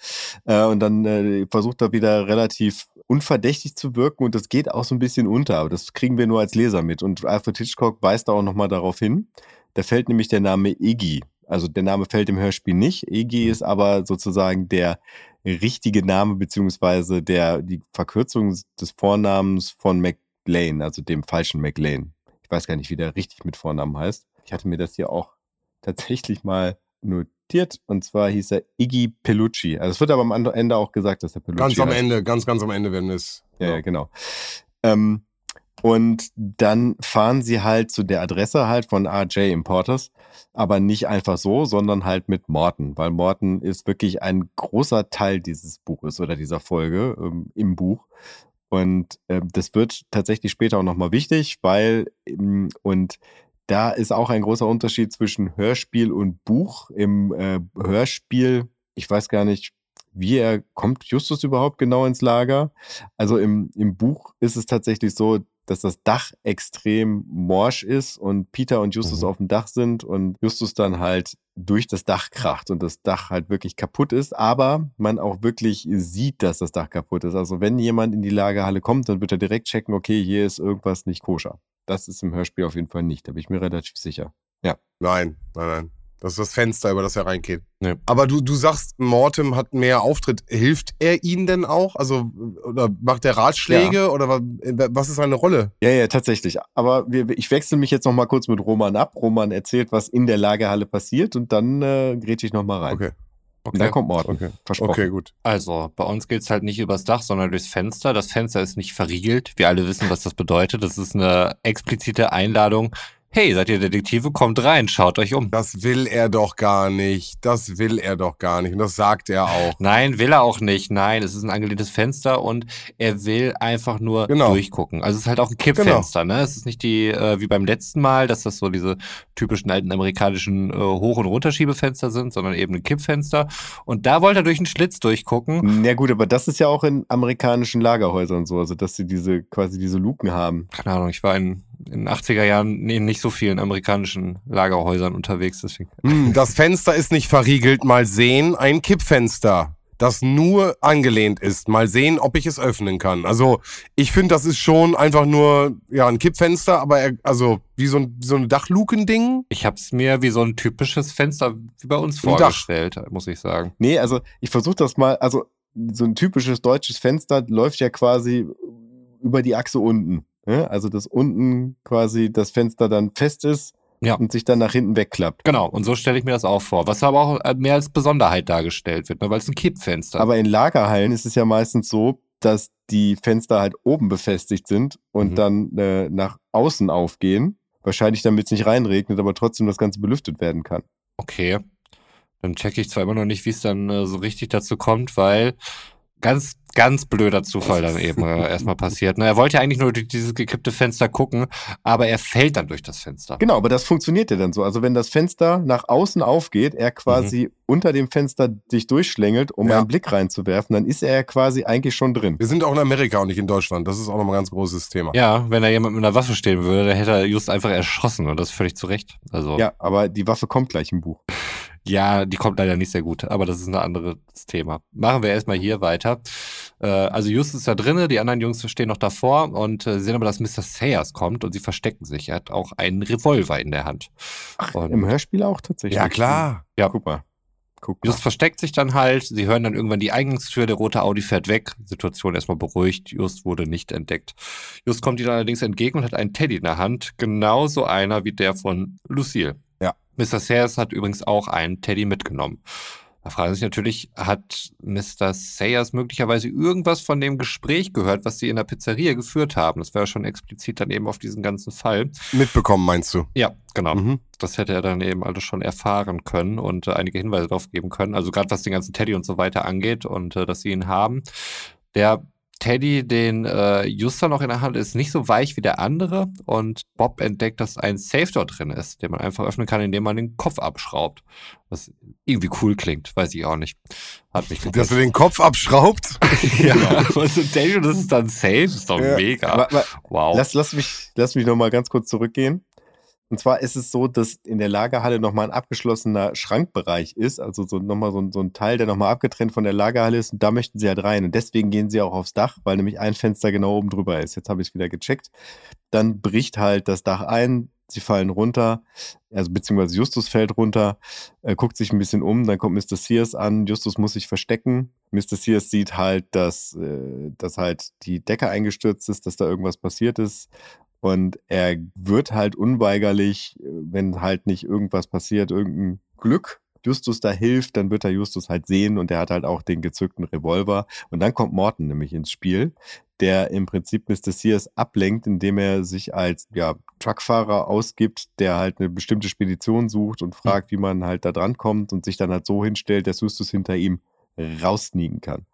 Äh, und dann äh, versucht er wieder relativ unverdächtig zu wirken und das geht auch so ein bisschen unter, aber das kriegen wir nur als Leser mit. Und Alfred Hitchcock weist da auch nochmal darauf hin. Da fällt nämlich der Name Iggy. Also der Name fällt im Hörspiel nicht. Iggy ist aber sozusagen der richtige Name beziehungsweise der, die Verkürzung des Vornamens von McLean, also dem falschen McLean. Ich weiß gar nicht, wie der richtig mit Vornamen heißt. Ich hatte mir das hier auch tatsächlich mal notiert und zwar hieß er Iggy Pelucci. Also es wird aber am Ende auch gesagt, dass er Pelucci Ganz am heißt. Ende, ganz, ganz am Ende, wenn es. Ja, ja, genau. Ähm, Und dann fahren sie halt zu der Adresse halt von RJ Importers, aber nicht einfach so, sondern halt mit Morton, weil Morton ist wirklich ein großer Teil dieses Buches oder dieser Folge ähm, im Buch. Und äh, das wird tatsächlich später auch nochmal wichtig, weil, ähm, und da ist auch ein großer Unterschied zwischen Hörspiel und Buch. Im äh, Hörspiel, ich weiß gar nicht, wie er kommt Justus überhaupt genau ins Lager. Also im, im Buch ist es tatsächlich so, dass das Dach extrem morsch ist und Peter und Justus mhm. auf dem Dach sind und Justus dann halt durch das Dach kracht und das Dach halt wirklich kaputt ist, aber man auch wirklich sieht, dass das Dach kaputt ist. Also wenn jemand in die Lagerhalle kommt, dann wird er direkt checken, okay, hier ist irgendwas nicht koscher. Das ist im Hörspiel auf jeden Fall nicht, da bin ich mir relativ sicher. Ja. Nein, nein, nein. Das ist das Fenster, über das er reingeht. Nee. Aber du, du sagst, Mortem hat mehr Auftritt. Hilft er ihnen denn auch? Also, oder macht er Ratschläge? Ja. Oder was, was ist seine Rolle? Ja, ja, tatsächlich. Aber wir, ich wechsle mich jetzt noch mal kurz mit Roman ab. Roman erzählt, was in der Lagerhalle passiert und dann äh, grätsche ich noch mal rein. Okay. Und dann kommt Morten. Okay. Versprochen. Okay, gut. Also, bei uns geht's halt nicht übers Dach, sondern durchs Fenster. Das Fenster ist nicht verriegelt. Wir alle wissen, was das bedeutet. Das ist eine explizite Einladung. Hey, seid ihr Detektive? Kommt rein, schaut euch um. Das will er doch gar nicht. Das will er doch gar nicht. Und das sagt er auch. Nein, will er auch nicht. Nein, es ist ein angelehntes Fenster und er will einfach nur Genau. durchgucken. Also es ist halt auch ein Kippfenster, ne? Es ist nicht die, äh, wie beim letzten Mal, dass das so diese typischen alten amerikanischen äh, Hoch- und Runterschiebefenster sind, sondern eben ein Kippfenster. Und da wollte er durch einen Schlitz durchgucken. Ja gut, aber das ist ja auch in amerikanischen Lagerhäusern so, also dass sie diese quasi diese Luken haben. Keine Ahnung, ich war in, in den 80er Jahren in nicht so vielen amerikanischen Lagerhäusern unterwegs, deswegen. Hm, das [laughs] Fenster ist nicht verriegelt. Mal sehen, ein Kippfenster, das nur angelehnt ist. Mal sehen, ob ich es öffnen kann. Also, ich finde, das ist schon einfach nur, ja, ein Kippfenster, aber er, also, wie so ein, so ein Dachlukending. Ich habe es mir wie so ein typisches Fenster wie bei uns vorgestellt, muss ich sagen. Nee, also ich versuche das mal, also so ein typisches deutsches Fenster läuft ja quasi über die Achse unten. Ne? Also dass unten quasi das Fenster dann fest ist Ja. und sich dann nach hinten wegklappt. Genau, und so stelle ich mir das auch vor. Was aber auch äh, mehr als Besonderheit dargestellt wird, ne? weil es ein Kippfenster Aber in Lagerhallen ist es ja meistens so, dass die Fenster halt oben befestigt sind und Mhm. dann äh, nach außen aufgehen. Wahrscheinlich damit es nicht reinregnet, aber trotzdem das Ganze belüftet werden kann. Okay. Dann checke ich zwar immer noch nicht, wie es dann äh, so richtig dazu kommt, weil ganz, ganz blöder Zufall dann [laughs] eben äh, erstmal passiert. Ne? Er wollte ja eigentlich nur durch dieses gekippte Fenster gucken, aber er fällt dann durch das Fenster. Genau, aber das funktioniert ja dann so. Also wenn das Fenster nach außen aufgeht, er quasi unter dem Fenster sich durchschlängelt, um Ja. einen Blick reinzuwerfen, dann ist er ja quasi eigentlich schon drin. Wir sind auch in Amerika und nicht in Deutschland. Das ist auch nochmal ein ganz großes Thema. Ja, wenn da jemand mit einer Waffe stehen würde, dann hätte er just einfach erschossen und das völlig zu Recht. Also Ja, aber die Waffe kommt gleich im Buch. [laughs] Ja, die kommt leider nicht sehr gut, aber das ist ein anderes Thema. Machen wir erstmal hier weiter. Äh, also Justus ist da drinne, die anderen Jungs stehen noch davor und äh, sehen aber, dass Mr. Sayers kommt und sie verstecken sich. Er hat auch einen Revolver in der Hand. Und Im Hörspiel auch tatsächlich. Ja, klar. Ja. Guck mal. Guck mal. Just versteckt sich dann halt, sie hören dann irgendwann die Eingangstür, der rote Audi fährt weg, Situation erstmal beruhigt, Just wurde nicht entdeckt. Just kommt ihnen allerdings entgegen und hat einen Teddy in der Hand, genauso einer wie der von Lucille. Mr. Sayers hat übrigens auch einen Teddy mitgenommen. Da fragen sich natürlich, hat Mr. Sayers möglicherweise irgendwas von dem Gespräch gehört, was sie in der Pizzeria geführt haben? Das wäre schon explizit dann eben auf diesen ganzen Fall. Mitbekommen, meinst du? Ja, genau. Mhm. Das hätte er dann eben alles schon erfahren können und äh, einige Hinweise darauf geben können. Also gerade was den ganzen Teddy und so weiter angeht und äh, dass sie ihn haben. Der Teddy, den äh, Juster noch in der Hand ist, nicht so weich wie der andere und Bob entdeckt, dass ein Safe dort drin ist, den man einfach öffnen kann, indem man den Kopf abschraubt. Was irgendwie cool klingt, weiß ich auch nicht. Hat mich Dass er den Kopf abschraubt? [laughs] ja, [laughs] was ein Teddy das ist dann safe, ist doch Ja. mega. Aber, aber wow. lass, lass mich, lass mich noch mal ganz kurz zurückgehen. Und zwar ist es so, dass in der Lagerhalle nochmal ein abgeschlossener Schrankbereich ist, also so nochmal so, ein- so ein Teil, der nochmal abgetrennt von der Lagerhalle ist. Und da möchten sie halt rein. Und deswegen gehen sie auch aufs Dach, weil nämlich ein Fenster genau oben drüber ist. Jetzt habe ich es wieder gecheckt. Dann bricht halt das Dach ein. Sie fallen runter, also beziehungsweise Justus fällt runter, äh, guckt sich ein bisschen um, dann kommt Mr. Sears an, Justus muss sich verstecken. Mr. Sears sieht halt, dass, äh, dass halt die Decke eingestürzt ist, dass da irgendwas passiert ist. Und er wird halt unweigerlich, äh, wenn halt nicht irgendwas passiert, irgendein Glück, Justus da hilft, dann wird er Justus halt sehen und der hat halt auch den gezückten Revolver. Und dann kommt Morton nämlich ins Spiel, der im Prinzip Mr. Sears ablenkt, indem er sich als ja, Truckfahrer ausgibt, der halt eine bestimmte Spedition sucht und fragt, wie man halt da dran kommt und sich dann halt so hinstellt, dass Justus hinter ihm raussneaken kann.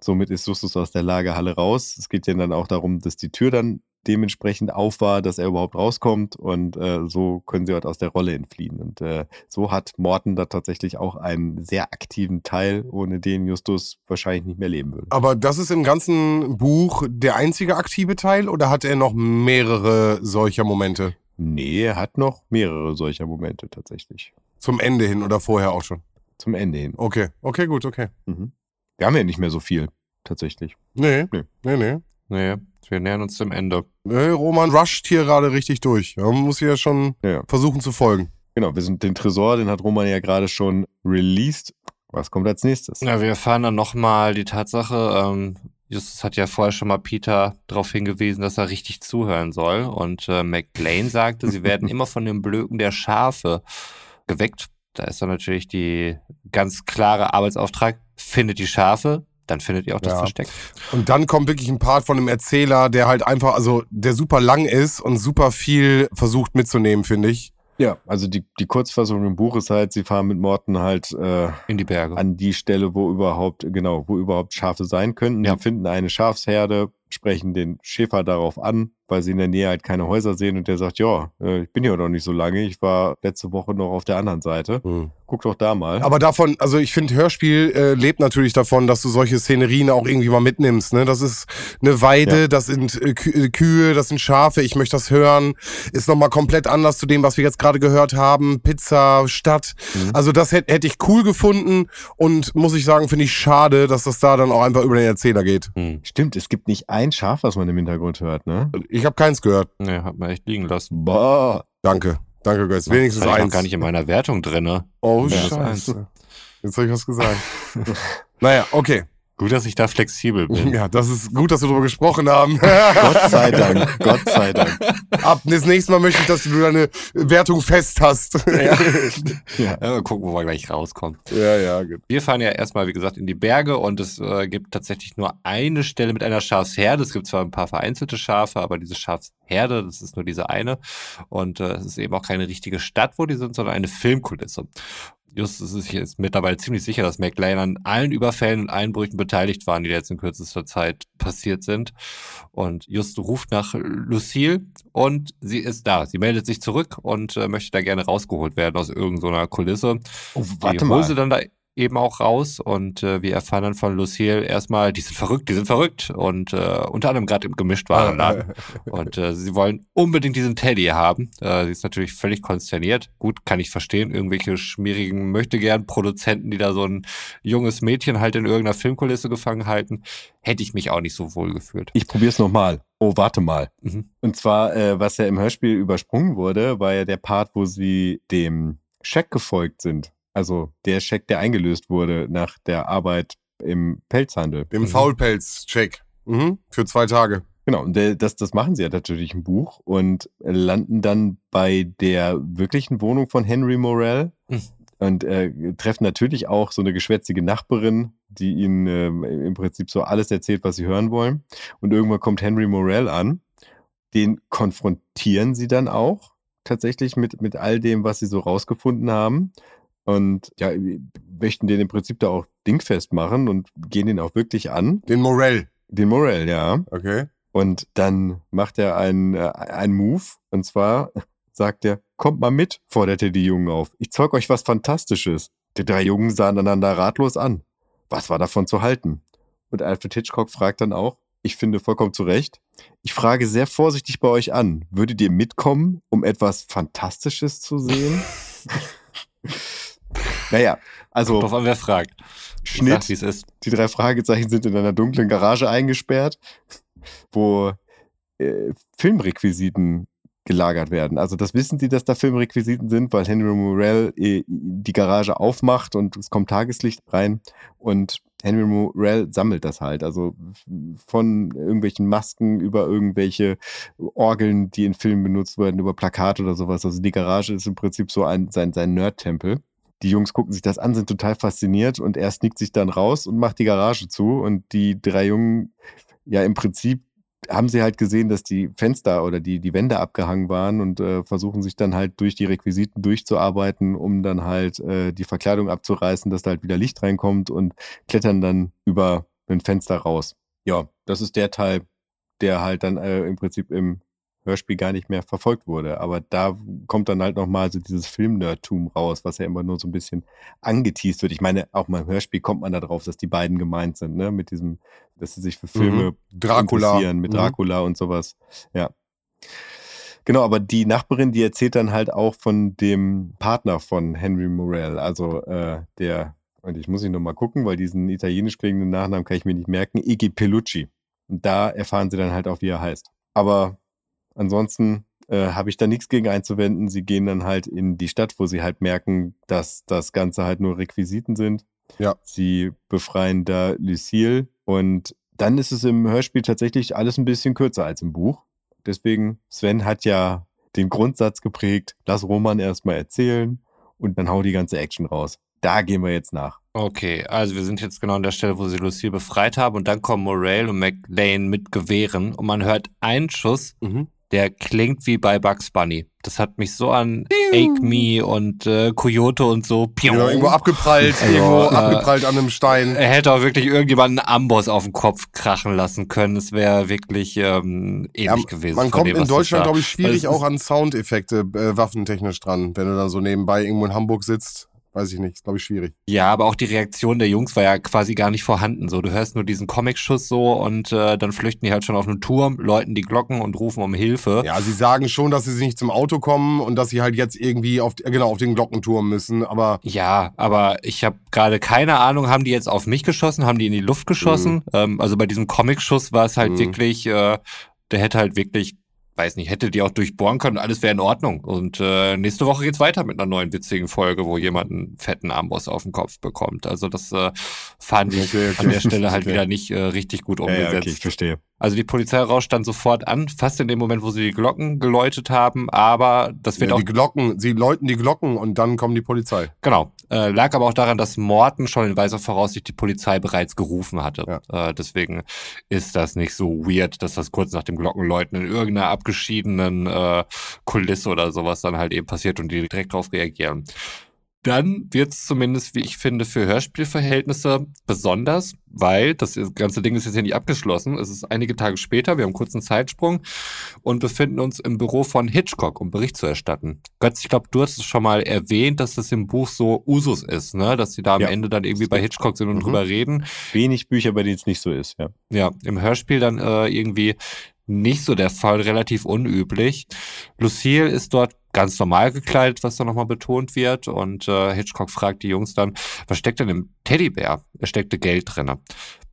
Somit ist Justus aus der Lagerhalle raus. Es geht ja dann auch darum, dass die Tür dann dementsprechend auf war, dass er überhaupt rauskommt und äh, so können sie halt aus der Rolle entfliehen. Und äh, so hat Morton da tatsächlich auch einen sehr aktiven Teil, ohne den Justus wahrscheinlich nicht mehr leben würde. Aber das ist im ganzen Buch der einzige aktive Teil oder hat er noch mehrere solcher Momente? Nee, er hat noch mehrere solcher Momente tatsächlich. Zum Ende hin oder vorher auch schon? Zum Ende hin. Okay, okay, gut, okay. Mhm. Wir haben ja nicht mehr so viel, tatsächlich. Nee, Nee. nee, nee. Nee, wir nähern uns dem Ende. Nee, Roman rusht hier gerade richtig durch. Man muss hier schon Ja. versuchen zu folgen. Genau, wir sind den Tresor, den hat Roman ja gerade schon released. Was kommt als nächstes? Ja, wir erfahren dann nochmal die Tatsache, ähm, Justus hat ja vorher schon mal Peter darauf hingewiesen, dass er richtig zuhören soll. Und äh, McLean sagte, sie werden [laughs] immer von dem Blöken der Schafe geweckt. Da ist dann natürlich die ganz klare Arbeitsauftrag, findet die Schafe, dann findet ihr auch das Ja. Versteck. Und dann kommt wirklich ein Part von dem Erzähler, der halt einfach, also der super lang ist und super viel versucht mitzunehmen, finde ich. Ja, also die, die Kurzfassung im Buch ist halt, sie fahren mit Morten halt äh, In die Berge. an die Stelle, wo überhaupt, genau, wo überhaupt Schafe sein könnten. Ja. Sie finden eine Schafsherde, sprechen den Schäfer darauf an, weil sie in der Nähe halt keine Häuser sehen und der sagt, ja, äh, ich bin hier noch nicht so lange, ich war letzte Woche noch auf der anderen Seite. Guck doch da mal. Aber davon, also ich finde, Hörspiel äh, lebt natürlich davon, dass du solche Szenerien auch irgendwie mal mitnimmst. Ne? Das ist eine Weide, Ja. das sind äh, äh, Kühe, das sind Schafe, ich möchte das hören. Ist nochmal komplett anders zu dem, was wir jetzt gerade gehört haben. Pizza, Stadt. Mhm. Also das hätte hätte ich cool gefunden und muss ich sagen, finde ich schade, dass das da dann auch einfach über den Erzähler geht. Hm. Stimmt, es gibt nicht ein Schaf, was man im Hintergrund hört, ne? Ich habe keins gehört. Nee, hat man echt liegen lassen. Boah. Danke. Danke, Götz. Wenigstens das war ich eins. gar nicht in meiner Wertung drin. Oh, Ja, das scheiße. Jetzt habe ich was gesagt. [laughs] naja, okay. Gut, dass ich da flexibel bin. Ja, das ist gut, dass wir darüber gesprochen haben. Gott sei Dank, Gott sei Dank. Ab das nächste Mal möchte ich, dass du deine Wertung fest hast. Ja. Ja, mal gucken, wo wir gleich rauskommen. ja, ja gut. Wir fahren ja erstmal, wie gesagt, in die Berge und es äh, gibt tatsächlich nur eine Stelle mit einer Schafsherde. Es gibt zwar ein paar vereinzelte Schafe, aber diese Schafsherde, das ist nur diese eine. Und äh, es ist eben auch keine richtige Stadt, wo die sind, sondern eine Filmkulisse. Justus ist sich jetzt mittlerweile ziemlich sicher, dass McLean an allen Überfällen und Einbrüchen beteiligt waren, die jetzt in kürzester Zeit passiert sind. Und Just ruft nach Lucille und sie ist da. Sie meldet sich zurück und äh, möchte da gerne rausgeholt werden aus irgendeiner Kulisse. Oh, Die warte holen mal. dann da eben auch raus und äh, wir erfahren dann von Lucille erstmal, die sind verrückt, die sind verrückt und äh, unter anderem gerade im Gemischtwarenladen. [laughs] und äh, sie wollen unbedingt diesen Teddy haben. Äh, sie ist natürlich völlig konsterniert. Gut, kann ich verstehen. Irgendwelche schmierigen möchtegern Produzenten, die da so ein junges Mädchen halt in irgendeiner Filmkulisse gefangen halten, hätte ich mich auch nicht so wohl gefühlt. Ich probier's nochmal. Oh, warte mal. Mhm. Und zwar, äh, was ja im Hörspiel übersprungen wurde, war ja der Part, wo sie dem Scheck gefolgt sind. Also der Scheck, der eingelöst wurde nach der Arbeit im Pelzhandel. Dem Mhm. Faulpelz-Check. Mhm. Für zwei Tage. Genau, und das, das machen sie ja natürlich im Buch und landen dann bei der wirklichen Wohnung von Henry Morell Mhm. und äh, treffen natürlich auch so eine geschwätzige Nachbarin, die ihnen ähm, im Prinzip so alles erzählt, was sie hören wollen. Und irgendwann kommt Henry Morell an, den konfrontieren sie dann auch tatsächlich mit, mit all dem, was sie so rausgefunden haben. Und ja, möchten den im Prinzip da auch dingfest machen und gehen den auch wirklich an. Den Morell. Den Morell, ja. Okay. Und dann macht er einen, äh, einen Move. Und zwar sagt er, kommt mal mit, fordert er die Jungen auf. Ich zeug euch was Fantastisches. Die drei Jungen sahen einander ratlos an. Was war davon zu halten? Und Alfred Hitchcock fragt dann auch, ich finde vollkommen zu Recht, ich frage sehr vorsichtig bei euch an, würdet ihr mitkommen, um etwas Fantastisches zu sehen? [laughs] naja, also an, wer fragt. Schnitt, sag, wie es ist. die drei Fragezeichen sind in einer dunklen Garage eingesperrt, wo äh, Filmrequisiten gelagert werden. Also das wissen sie, dass da Filmrequisiten sind, weil Henry Morell äh, die Garage aufmacht und es kommt Tageslicht rein und Henry Morell sammelt das halt. Also von irgendwelchen Masken über irgendwelche Orgeln, die in Filmen benutzt werden, über Plakate oder sowas. Also die Garage ist im Prinzip so ein, sein, sein Nerd-Tempel. Die Jungs gucken sich das an, sind total fasziniert und er sneakt sich dann raus und macht die Garage zu und die drei Jungen, ja im Prinzip haben sie halt gesehen, dass die Fenster oder die, die Wände abgehangen waren und äh, versuchen sich dann halt durch die Requisiten durchzuarbeiten, um dann halt äh, die Verkleidung abzureißen, dass da halt wieder Licht reinkommt und klettern dann über ein Fenster raus. Ja, das ist der Teil, der halt dann äh, im Prinzip im Hörspiel gar nicht mehr verfolgt wurde. Aber da kommt dann halt nochmal so dieses Film-Nerdtum raus, was ja immer nur so ein bisschen angeteased wird. Ich meine, auch mal im Hörspiel kommt man da drauf, dass die beiden gemeint sind, ne? Mit diesem, dass sie sich für Filme Mhm. Dracula. interessieren, mit Mhm. Dracula und sowas. Ja. Genau, aber die Nachbarin, die erzählt dann halt auch von dem Partner von Henry Morell, also äh, der, und ich muss ihn nochmal gucken, weil diesen italienisch klingenden Nachnamen kann ich mir nicht merken, Iggy Pellucci. Und da erfahren sie dann halt auch, wie er heißt. Aber ansonsten äh, habe ich da nichts gegen einzuwenden. Sie gehen dann halt in die Stadt, wo sie halt merken, dass das Ganze halt nur Requisiten sind. Ja. Sie befreien da Lucille und dann ist es im Hörspiel tatsächlich alles ein bisschen kürzer als im Buch. Deswegen, Sven hat ja den Grundsatz geprägt, lass Roman erstmal erzählen und dann hau die ganze Action raus. Da gehen wir jetzt nach. Okay, also wir sind jetzt genau an der Stelle, wo sie Lucille befreit haben und dann kommen Morale und McLean mit Gewehren und man hört einen Schuss, Mhm. Der klingt wie bei Bugs Bunny. Das hat mich so an Ake Me und äh, Coyote und so. Piu. Ja, irgendwo abgeprallt, Also, irgendwo äh, abgeprallt an einem Stein. Er hätte auch wirklich irgendjemanden einen Amboss auf den Kopf krachen lassen können. Es wäre wirklich ähm, ähnlich Ja, gewesen. Man von kommt dem, in Deutschland, glaube ich, schwierig Also auch an Soundeffekte äh, waffentechnisch dran. Wenn du dann so nebenbei irgendwo in Hamburg sitzt, weiß ich nicht, ist, glaube ich, schwierig. Ja, aber auch die Reaktion der Jungs war ja quasi gar nicht vorhanden. So, du hörst nur diesen Comicschuss so und äh, dann flüchten die halt schon auf einen Turm, läuten die Glocken und rufen um Hilfe. Ja, sie sagen schon, dass sie nicht zum Auto kommen und dass sie halt jetzt irgendwie auf, äh, genau, auf den Glockenturm müssen, aber Ja, aber ich habe gerade keine Ahnung, haben die jetzt auf mich geschossen, haben die in die Luft geschossen? Ähm, also bei diesem Comicschuss war es halt Mhm. wirklich, äh, der hätte halt wirklich, weiß nicht, hätte die auch durchbohren können, alles wäre in Ordnung. Und äh, nächste Woche geht's weiter mit einer neuen witzigen Folge, wo jemand einen fetten Amboss auf den Kopf bekommt. Also das äh, fand ich Okay, okay. an der Stelle halt [laughs] Okay. wieder nicht äh, richtig gut umgesetzt. ja, okay, ich verstehe. Also die Polizei rauscht dann sofort an, fast in dem Moment, wo sie die Glocken geläutet haben, aber das wird ja, auch die Glocken, sie läuten die Glocken und dann kommt die Polizei. Genau. Äh, lag aber auch daran, dass Morton schon in weiser Voraussicht die Polizei bereits gerufen hatte. Äh, deswegen ist das nicht so weird, dass das kurz nach dem Glockenläuten in irgendeiner abgeschiedenen äh, Kulisse oder sowas dann halt eben passiert und die direkt darauf reagieren. Dann wird es zumindest, wie ich finde, für Hörspielverhältnisse besonders, weil das ganze Ding ist jetzt hier nicht abgeschlossen. Es ist einige Tage später, wir haben einen kurzen Zeitsprung und befinden uns im Büro von Hitchcock, um Bericht zu erstatten. Götz, ich glaube, du hast es schon mal erwähnt, dass das im Buch so Usus ist, ne? dass sie da am Ja. Ende dann irgendwie bei Hitchcock sind und Mhm. drüber reden. Wenig Bücher, bei denen es nicht so ist, ja. Ja, im Hörspiel dann äh, irgendwie nicht so der Fall, relativ unüblich. Lucille ist dort ganz normal gekleidet, was da nochmal betont wird. Und äh, Hitchcock fragt die Jungs dann, was steckt denn im Teddybär? Er steckte Geld drinne.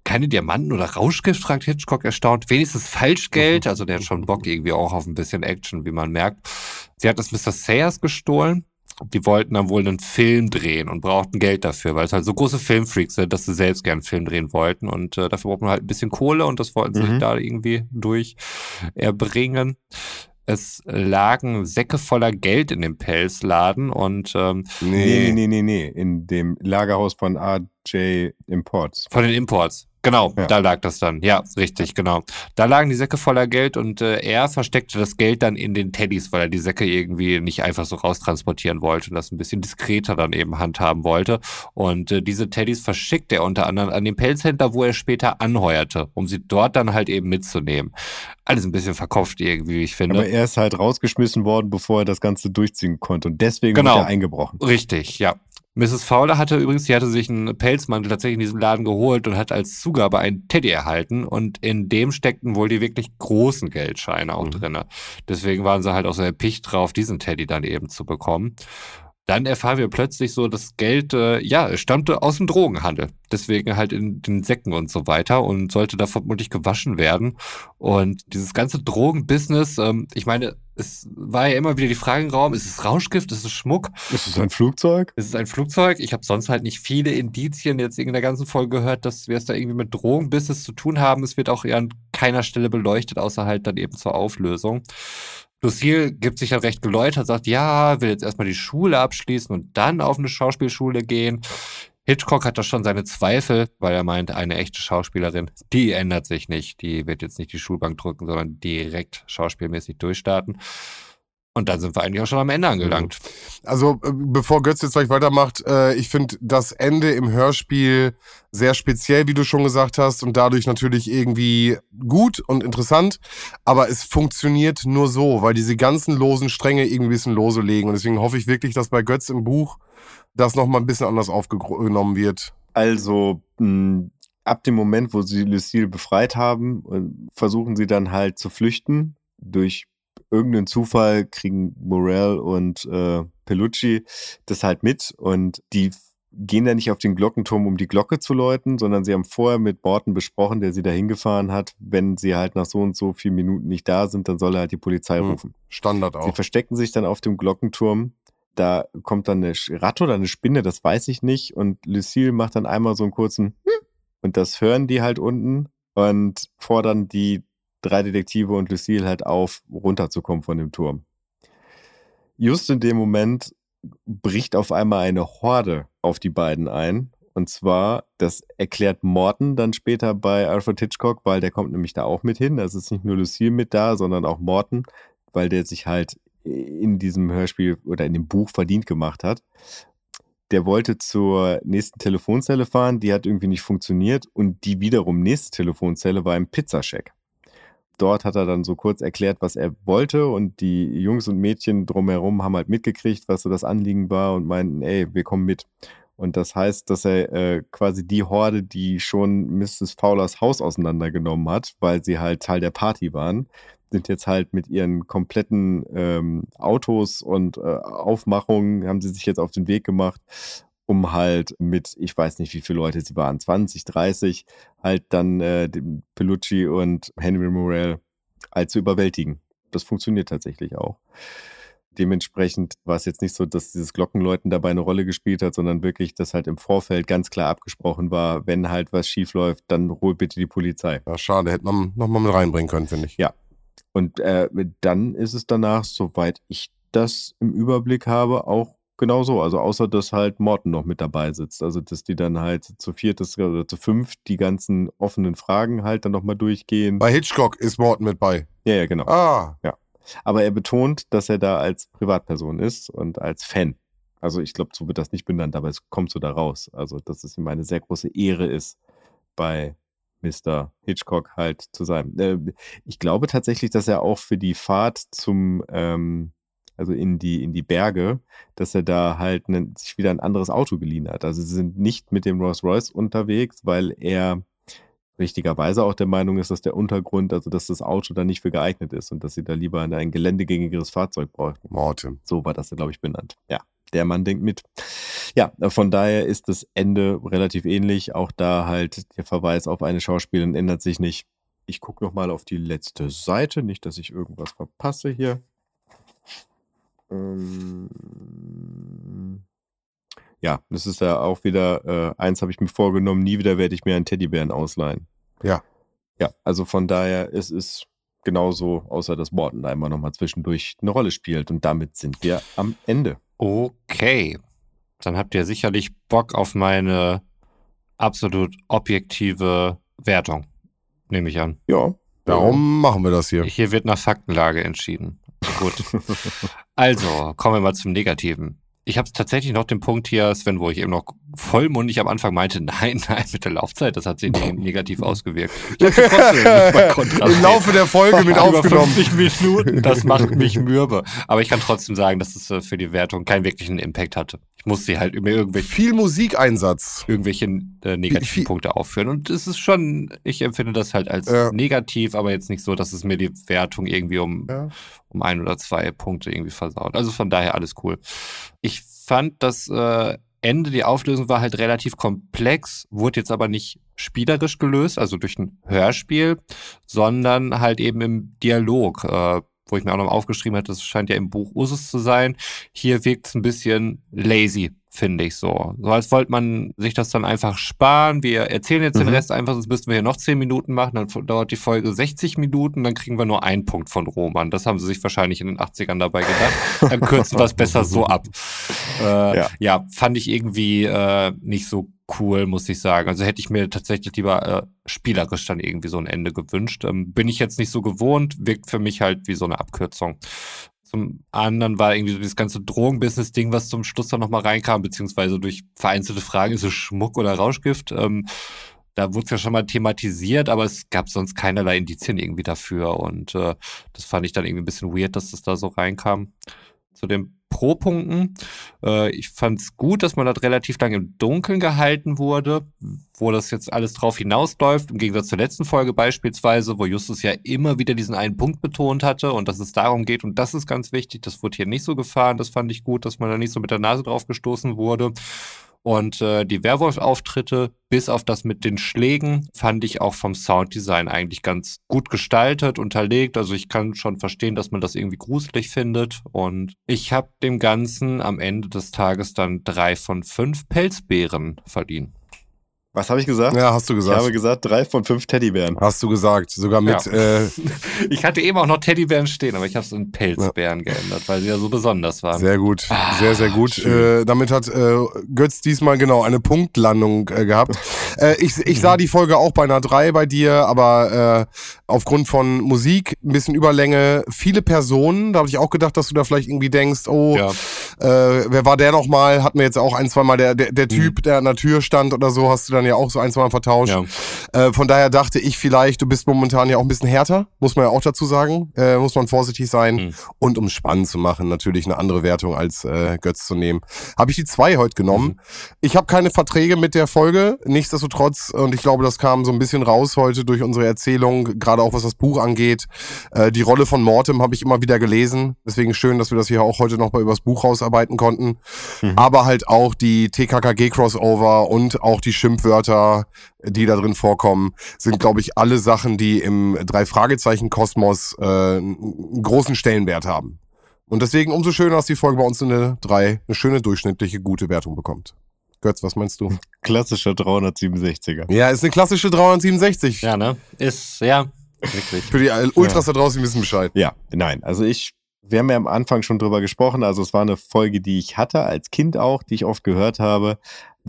Keine Diamanten oder Rauschgift, fragt Hitchcock erstaunt. Wenigstens Falschgeld. Also der hat schon Bock irgendwie auch auf ein bisschen Action, wie man merkt. Sie hat das Mr. Sayers gestohlen. Die wollten dann wohl einen Film drehen und brauchten Geld dafür, weil es halt so große Filmfreaks sind, dass sie selbst gern einen Film drehen wollten. Und äh, dafür braucht man halt ein bisschen Kohle und das wollten sie Mhm. sich da irgendwie durch erbringen. Es lagen Säcke voller Geld in dem Pelzladen und ähm, Nee, nee, nee, nee, nee. In dem Lagerhaus von RJ Imports. von den Imports. Genau, Ja. da lag das dann. Ja, richtig, genau. Da lagen die Säcke voller Geld und äh, er versteckte das Geld dann in den Teddys, weil er die Säcke irgendwie nicht einfach so raustransportieren wollte und das ein bisschen diskreter dann eben handhaben wollte. Und äh, diese Teddys verschickt er unter anderem an den Pelzhändler, wo er später anheuerte, um sie dort dann halt eben mitzunehmen. Alles ein bisschen verkopft irgendwie, wie ich finde. Aber er ist halt rausgeschmissen worden, bevor er das Ganze durchziehen konnte. Und deswegen Genau. er eingebrochen. Richtig, ja. Mrs. Fowler hatte übrigens, sie hatte sich einen Pelzmantel tatsächlich in diesem Laden geholt und hat als Zugabe einen Teddy erhalten und in dem steckten wohl die wirklich großen Geldscheine auch Mhm. drinne. Deswegen waren sie halt auch so erpicht drauf, diesen Teddy dann eben zu bekommen. Dann erfahren wir plötzlich so, das Geld, äh, ja, es stammte aus dem Drogenhandel. Deswegen halt in den Säcken und so weiter und sollte da vermutlich gewaschen werden. Und dieses ganze Drogenbusiness, ähm, ich meine, es war ja immer wieder die Frage im Raum, ist es Rauschgift, ist es Schmuck? Ist es ein Flugzeug? Es ist ein Flugzeug. Ich habe sonst halt nicht viele Indizien jetzt in der ganzen Folge gehört, dass wir es da irgendwie mit Drogenbusiness zu tun haben. Es wird auch eher an keiner Stelle beleuchtet, außer halt dann eben zur Auflösung. Lucille gibt sich halt recht geläutert, sagt, ja, will jetzt erstmal die Schule abschließen und dann auf eine Schauspielschule gehen. Hitchcock hat da schon seine Zweifel, weil er meint, eine echte Schauspielerin, die ändert sich nicht. Die wird jetzt nicht die Schulbank drücken, sondern direkt schauspielmäßig durchstarten. Und dann sind wir eigentlich auch schon am Ende angelangt. Also, äh, bevor Götz jetzt gleich weitermacht, äh, ich finde das Ende im Hörspiel sehr speziell, wie du schon gesagt hast, und dadurch natürlich irgendwie gut und interessant. Aber es funktioniert nur so, weil diese ganzen losen Stränge irgendwie ein bisschen lose legen. Und deswegen hoffe ich wirklich, dass bei Götz im Buch das nochmal ein bisschen anders aufgenommen wird. Also, mh, ab dem Moment, wo sie Lucille befreit haben, äh, versuchen sie dann halt zu flüchten durch irgendeinen Zufall kriegen Morel und äh, Pellucci das halt mit und die gehen da nicht auf den Glockenturm, um die Glocke zu läuten, sondern sie haben vorher mit Morten besprochen, der sie da hingefahren hat, wenn sie halt nach so und so vielen Minuten nicht da sind, dann soll er halt die Polizei Hm. rufen. Standard auch. Sie verstecken sich dann auf dem Glockenturm. Da kommt dann eine Ratte oder eine Spinne, das weiß ich nicht. Und Lucille macht dann einmal so einen kurzen Hm. und das hören die halt unten und fordern die drei Detektive und Lucille halt auf, runterzukommen von dem Turm. Just in dem Moment bricht auf einmal eine Horde auf die beiden ein. Und zwar, das erklärt Morton dann später bei Alfred Hitchcock, weil der kommt nämlich da auch mit hin. Also ist nicht nur Lucille mit da, sondern auch Morton, weil der sich halt in diesem Hörspiel oder in dem Buch verdient gemacht hat. Der wollte zur nächsten Telefonzelle fahren, die hat irgendwie nicht funktioniert und die wiederum nächste Telefonzelle war im Pizzascheck. Dort hat er dann so kurz erklärt, was er wollte und die Jungs und Mädchen drumherum haben halt mitgekriegt, was so das Anliegen war und meinten, ey, wir kommen mit. Und das heißt, dass er äh, quasi die Horde, die schon Mrs. Fowlers Haus auseinandergenommen hat, weil sie halt Teil der Party waren, sind jetzt halt mit ihren kompletten ähm, Autos und äh, Aufmachungen, haben sie sich jetzt auf den Weg gemacht, um halt mit, ich weiß nicht, wie viele Leute sie waren, 20, 30, halt dann äh, Pellucci und Henry Morel halt zu überwältigen. Das funktioniert tatsächlich auch. Dementsprechend war es jetzt nicht so, dass dieses Glockenläuten dabei eine Rolle gespielt hat, sondern wirklich, dass halt im Vorfeld ganz klar abgesprochen war, wenn halt was schief läuft, dann hol bitte die Polizei. Ja, schade, hätte man nochmal mit reinbringen können, finde ich. Ja. Und äh, dann ist es danach, soweit ich das im Überblick habe, auch genau so. Also außer, dass halt Morton noch mit dabei sitzt. Also, dass die dann halt zu viert oder zu fünf die ganzen offenen Fragen halt dann nochmal durchgehen. Bei Hitchcock ist Morton mit bei. Ja, ja, genau. Ah, Aber er betont, dass er da als Privatperson ist und als Fan. Also ich glaube, so wird das nicht benannt, aber es kommt so da raus. Also, dass es ihm eine sehr große Ehre ist, bei Mr. Hitchcock halt zu sein. Äh, ich glaube tatsächlich, dass er auch für die Fahrt zum, ähm, also in die, in die Berge, dass er da halt ne, sich wieder ein anderes Auto geliehen hat. Also sie sind nicht mit dem Rolls Royce unterwegs, weil er richtigerweise auch der Meinung ist, dass der Untergrund, also dass das Auto da nicht für geeignet ist und dass sie da lieber ein, geländegängigeres Fahrzeug bräuchten. Morton. So war das, glaube ich, benannt. Ja, der Mann denkt mit. Ja, von daher ist das Ende relativ ähnlich. Auch da halt der Verweis auf eine Schauspielerin ändert sich nicht. Ich gucke nochmal auf die letzte Seite, nicht, dass ich irgendwas verpasse hier. Ähm, ja, das ist ja auch wieder, äh, eins habe ich mir vorgenommen, nie wieder werde ich mir einen Teddybären ausleihen. Ja. Ja, also von daher, es ist genauso, außer dass Morton da immer nochmal zwischendurch eine Rolle spielt. Und damit sind wir am Ende. Okay. Dann habt ihr sicherlich Bock auf meine absolut objektive Wertung. Nehme ich an. Ja. Darum machen wir das hier. Hier wird nach Faktenlage entschieden. [laughs] Gut. Also, kommen wir mal zum Negativen. Ich habe tatsächlich noch den Punkt hier, Sven, wo ich eben noch vollmundig am Anfang meinte, [laughs] nein, nein, mit der Laufzeit, das hat sich ne- [laughs] negativ ausgewirkt. Trotzdem. Im Laufe der Folge mit [laughs] aufgenommen. 50 Minuten, das macht mich mürbe. Aber ich kann trotzdem sagen, dass es äh, für die Wertung keinen wirklichen Impact hatte. Ich musste halt über irgendwelche, Viel Musikeinsatz. irgendwelche äh, negativen Viel- Punkte aufführen. Und es ist schon, ich empfinde das halt als Ja. negativ, aber jetzt nicht so, dass es mir die Wertung irgendwie um Ja. um ein oder zwei Punkte irgendwie versaut. Also von daher alles cool. Ich fand das äh, Ende, die Auflösung war halt relativ komplex, wurde jetzt aber nicht spielerisch gelöst, also durch ein Hörspiel, sondern halt eben im Dialog, äh, wo ich mir auch noch aufgeschrieben hatte, das scheint ja im Buch Usus zu sein. Hier wirkt es ein bisschen lazy. Finde ich so. So als wollte man sich das dann einfach sparen. Wir erzählen jetzt mhm. den Rest einfach, sonst müssten wir hier noch 10 Minuten machen, dann dauert die Folge 60 Minuten, dann kriegen wir nur einen Punkt von Roman. Das haben sie sich wahrscheinlich in den 80ern dabei gedacht. Dann kürzen wir es [laughs] besser so ab. Äh, ja. ja. fand ich irgendwie äh, nicht so cool, muss ich sagen. Also hätte ich mir tatsächlich lieber äh, spielerisch dann irgendwie so ein Ende gewünscht. Ähm, bin ich jetzt nicht so gewohnt, wirkt für mich halt wie so eine Abkürzung. Zum anderen war irgendwie so dieses ganze Drogenbusiness-Ding, was zum Schluss dann nochmal reinkam, beziehungsweise durch vereinzelte Fragen, ist es Schmuck oder Rauschgift? Ähm, da wurde es ja schon mal thematisiert, aber es gab sonst keinerlei Indizien irgendwie dafür. Und äh, das fand ich dann irgendwie ein bisschen weird, dass das da so reinkam. Zu dem Pro-Punkten. Äh, ich fand es gut, dass man dort relativ lange im Dunkeln gehalten wurde, wo das jetzt alles drauf hinausläuft, im Gegensatz zur letzten Folge beispielsweise, wo Justus ja immer wieder diesen einen Punkt betont hatte und dass es darum geht und das ist ganz wichtig, das wurde hier nicht so gefahren, das fand ich gut, dass man da nicht so mit der Nase drauf gestoßen wurde. Und äh, die Werwolf-Auftritte, bis auf das mit den Schlägen, fand ich auch vom Sounddesign eigentlich ganz gut gestaltet, unterlegt. Also ich kann schon verstehen, dass man das irgendwie gruselig findet. Und ich habe dem Ganzen am Ende des Tages dann drei von fünf Pelzbeeren verliehen. Was habe ich gesagt? Ja, hast du gesagt. Ich habe gesagt, drei von fünf Teddybären. Hast du gesagt, sogar mit. Ja. Äh, [laughs] ich hatte eben auch noch Teddybären stehen, aber ich habe es in Pelzbären ja. geändert, weil sie ja so besonders waren. Sehr gut, ah, sehr, sehr gut. Äh, damit hat äh, Götz diesmal genau eine Punktlandung äh, gehabt. [laughs] äh, ich, ich sah die Folge auch bei einer drei bei dir, aber äh, aufgrund von Musik, ein bisschen Überlänge, viele Personen, da habe ich auch gedacht, dass du da vielleicht irgendwie denkst, oh, ja. äh, wer war der nochmal? Hatten wir jetzt auch ein, zwei Mal der, der, der Typ, mhm. der an der Tür stand oder so, hast du dann ja auch so ein, zwei Mal vertauscht. Ja. Äh, von daher dachte ich vielleicht, du bist momentan ja auch ein bisschen härter, muss man ja auch dazu sagen. Äh, muss man vorsichtig sein. Mhm. Und um es spannend zu machen, natürlich eine andere Wertung als äh, Götz zu nehmen. Habe ich die zwei heute genommen. Mhm. Ich habe keine Verträge mit der Folge, nichtsdestotrotz, und ich glaube, das kam so ein bisschen raus heute durch unsere Erzählung, gerade auch was das Buch angeht. Äh, die Rolle von Mortem habe ich immer wieder gelesen. Deswegen schön, dass wir das hier auch heute noch mal übers Buch rausarbeiten konnten. Mhm. Aber halt auch die TKKG-Crossover und auch die Schimpfwörter, die da drin vorkommen, sind, glaube ich, alle Sachen, die im Drei-Fragezeichen-Kosmos äh, einen großen Stellenwert haben. Und deswegen umso schöner, dass die Folge bei uns eine drei, eine schöne durchschnittliche, gute Wertung bekommt. Götz, was meinst du? Klassischer 367er. Ja, ist eine klassische 367. Ja, ne? Ist, ja, wirklich. Für die Ultras ja. da draußen wissen Bescheid. Ja, nein. Also ich, wir haben ja am Anfang schon drüber gesprochen. Also es war eine Folge, die ich hatte, als Kind auch, die ich oft gehört habe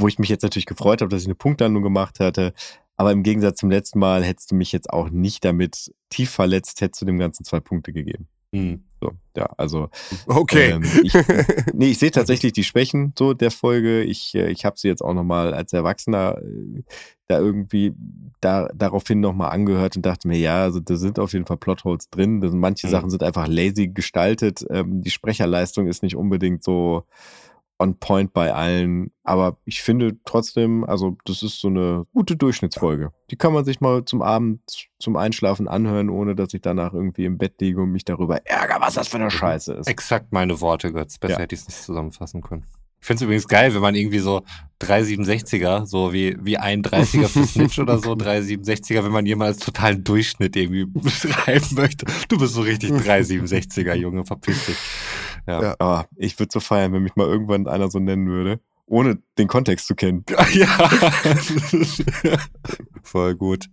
wo ich mich jetzt natürlich gefreut habe, dass ich eine Punktlandung gemacht hatte. Aber im Gegensatz zum letzten Mal hättest du mich jetzt auch nicht damit tief verletzt, hättest du dem Ganzen zwei Punkte gegeben. Mhm. So, ja, also. Okay. Ähm, ich, [laughs] nee, ich sehe tatsächlich die Schwächen so der Folge. Ich, äh, ich habe sie jetzt auch nochmal als Erwachsener äh, da irgendwie da, daraufhin nochmal angehört und dachte mir, ja, also da sind auf jeden Fall Plotholes drin. Manche mhm. Sachen sind einfach lazy gestaltet. Ähm, die Sprecherleistung ist nicht unbedingt so on point bei allen. Aber ich finde trotzdem, also das ist so eine gute Durchschnittsfolge. Die kann man sich mal zum Abend, zum Einschlafen anhören, ohne dass ich danach irgendwie im Bett liege und mich darüber ärgere, was das für eine mhm. Scheiße ist. Exakt meine Worte, Götz. Besser ja. hätte ich es nicht zusammenfassen können. Ich finde es übrigens geil, wenn man irgendwie so 367er, so wie, wie ein 30er für Snitch oder so, [laughs] 367er, wenn man jemals totalen Durchschnitt irgendwie [laughs] beschreiben möchte. Du bist so richtig 367er, Junge, verpiss dich. Ja. ja. Aber ich würde so feiern, wenn mich mal irgendwann einer so nennen würde, ohne den Kontext zu kennen. [laughs] Ja. Voll gut.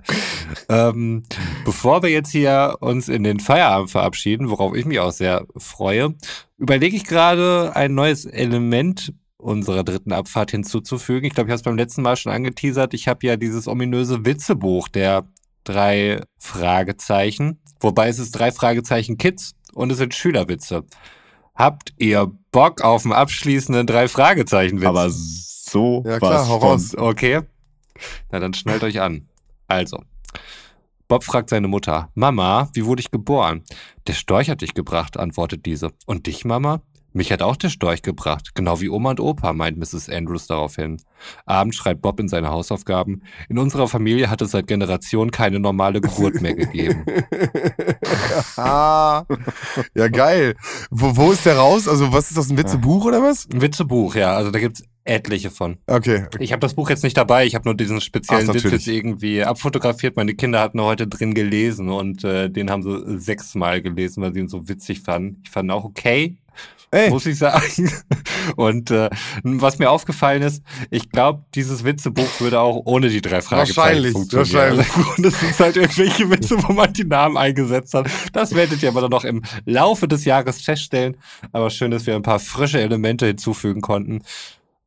ähm, bevor wir jetzt hier uns in den Feierabend verabschieden, worauf ich mich auch sehr freue, überlege ich gerade ein neues Element unserer dritten Abfahrt hinzuzufügen. Ich glaube, ich habe es beim letzten Mal schon angeteasert. Ich habe ja dieses ominöse Witzebuch der drei Fragezeichen. Wobei es ist drei Fragezeichen Kids und es sind Schülerwitze. Habt ihr Bock auf einen abschließenden drei Fragezeichen Witz? Aber so ja, klar, was Okay. Na dann schnallt euch an. Also, Bob fragt seine Mutter, Mama, wie wurde ich geboren? Der Storch hat dich gebracht, antwortet diese. Und dich, Mama? Mich hat auch der Storch gebracht, genau wie Oma und Opa, meint Mrs. Andrews daraufhin. Abends schreibt Bob in seine Hausaufgaben, in unserer Familie hat es seit Generationen keine normale Geburt mehr gegeben. [laughs] ja, geil. Wo, wo ist der raus? Also was ist das, ein Witzebuch oder was? Ein Witzebuch, ja. Also da gibt's etliche von. Okay. Ich habe das Buch jetzt nicht dabei, ich habe nur diesen speziellen Ach, Witz jetzt irgendwie abfotografiert. Meine Kinder hatten heute drin gelesen und äh, den haben sie sechsmal gelesen, weil sie ihn so witzig fanden. Ich fand auch okay, Ey. muss ich sagen. [laughs] Und äh, was mir aufgefallen ist, ich glaube, dieses Witzebuch würde auch ohne die drei Fragezeichen Wahrscheinlich, funktionieren. wahrscheinlich. [laughs] Und es sind halt irgendwelche Witze, wo man die Namen eingesetzt hat. Das werdet ihr aber dann noch im Laufe des Jahres feststellen. Aber schön, dass wir ein paar frische Elemente hinzufügen konnten.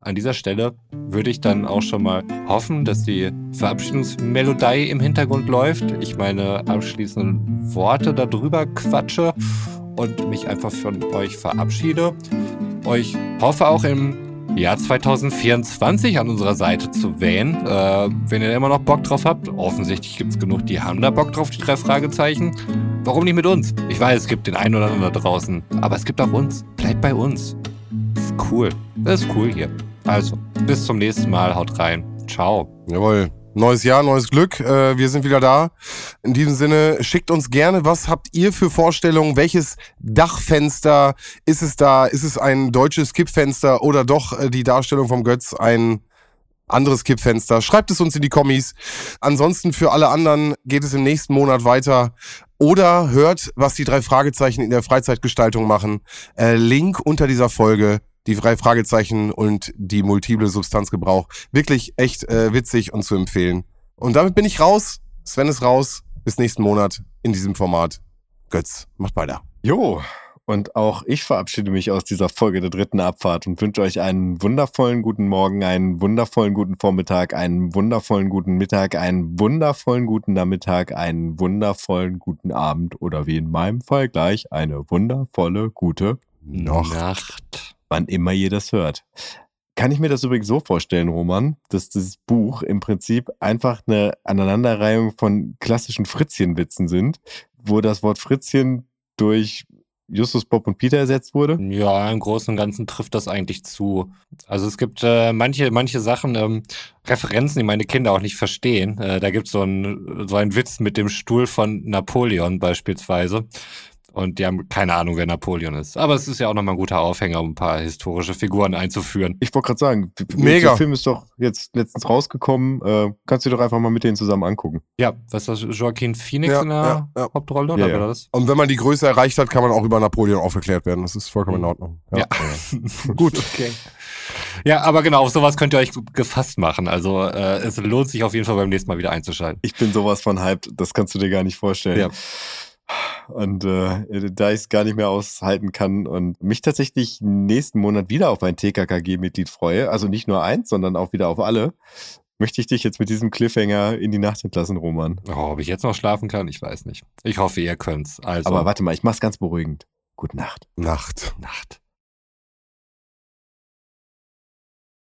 An dieser Stelle würde ich dann auch schon mal hoffen, dass die Verabschiedungsmelodie im Hintergrund läuft. Ich meine abschließenden Worte darüber quatsche und mich einfach von euch verabschiede. Euch hoffe auch im Jahr 2024 an unserer Seite zu wählen. Äh, wenn ihr immer noch Bock drauf habt, offensichtlich gibt es genug, die haben da Bock drauf, die drei Fragezeichen. Warum nicht mit uns? Ich weiß, es gibt den einen oder anderen da draußen, aber es gibt auch uns. Bleibt bei uns. Ist cool. Das ist cool hier. Also, bis zum nächsten Mal. Haut rein. Ciao. Jawohl. Neues Jahr, neues Glück. Äh, wir sind wieder da. In diesem Sinne, schickt uns gerne, was habt ihr für Vorstellungen? Welches Dachfenster ist es da? Ist es ein deutsches Kippfenster oder doch äh, die Darstellung vom Götz ein anderes Kippfenster? Schreibt es uns in die Kommis. Ansonsten für alle anderen geht es im nächsten Monat weiter. Oder hört, was die drei Fragezeichen in der Freizeitgestaltung machen. Äh, Link unter dieser Folge die drei Fragezeichen und die multiple Substanzgebrauch. Wirklich echt äh, witzig und zu empfehlen. Und damit bin ich raus. Sven ist raus. Bis nächsten Monat in diesem Format. Götz, macht weiter. Jo, und auch ich verabschiede mich aus dieser Folge der dritten Abfahrt und wünsche euch einen wundervollen guten Morgen, einen wundervollen guten Vormittag, einen wundervollen guten Mittag, einen wundervollen guten Nachmittag, einen wundervollen guten Abend oder wie in meinem Fall gleich eine wundervolle gute Noch. Nacht. Wann immer ihr das hört. Kann ich mir das übrigens so vorstellen, Roman, dass dieses Buch im Prinzip einfach eine Aneinanderreihung von klassischen Fritzchenwitzen sind, wo das Wort Fritzchen durch Justus, Bob und Peter ersetzt wurde? Ja, im Großen und Ganzen trifft das eigentlich zu. Also es gibt äh, manche, manche Sachen, ähm, Referenzen, die meine Kinder auch nicht verstehen. Äh, da gibt es so ein, so einen Witz mit dem Stuhl von Napoleon beispielsweise. Und die haben keine Ahnung, wer Napoleon ist. Aber es ist ja auch nochmal ein guter Aufhänger, um ein paar historische Figuren einzuführen. Ich wollte gerade sagen, Mega. Der Film ist doch jetzt letztens rausgekommen. Äh, kannst du dir doch einfach mal mit denen zusammen angucken. Ja, was ist das? Joaquin Phoenix Ja, in der ja, ja. Hauptrolle? Oder Ja, das? Und wenn man die Größe erreicht hat, kann man auch über Napoleon aufgeklärt werden. Das ist vollkommen in Ordnung. Ja. [laughs] Gut. Okay. Ja, aber genau, auf sowas könnt ihr euch gefasst machen. Also äh, es lohnt sich auf jeden Fall beim nächsten Mal wieder einzuschalten. Ich bin sowas von hyped, das kannst du dir gar nicht vorstellen. Ja. Und äh, da ich es gar nicht mehr aushalten kann und mich tatsächlich nächsten Monat wieder auf ein TKKG-Mitglied freue, also nicht nur eins, sondern auch wieder auf alle, möchte ich dich jetzt mit diesem Cliffhanger in die Nacht entlassen, Roman. Oh, ob ich jetzt noch schlafen kann, ich weiß nicht. Ich hoffe, ihr könnt's. Also, Aber warte mal, ich mach's ganz beruhigend. Gute Nacht. Nacht. Nacht.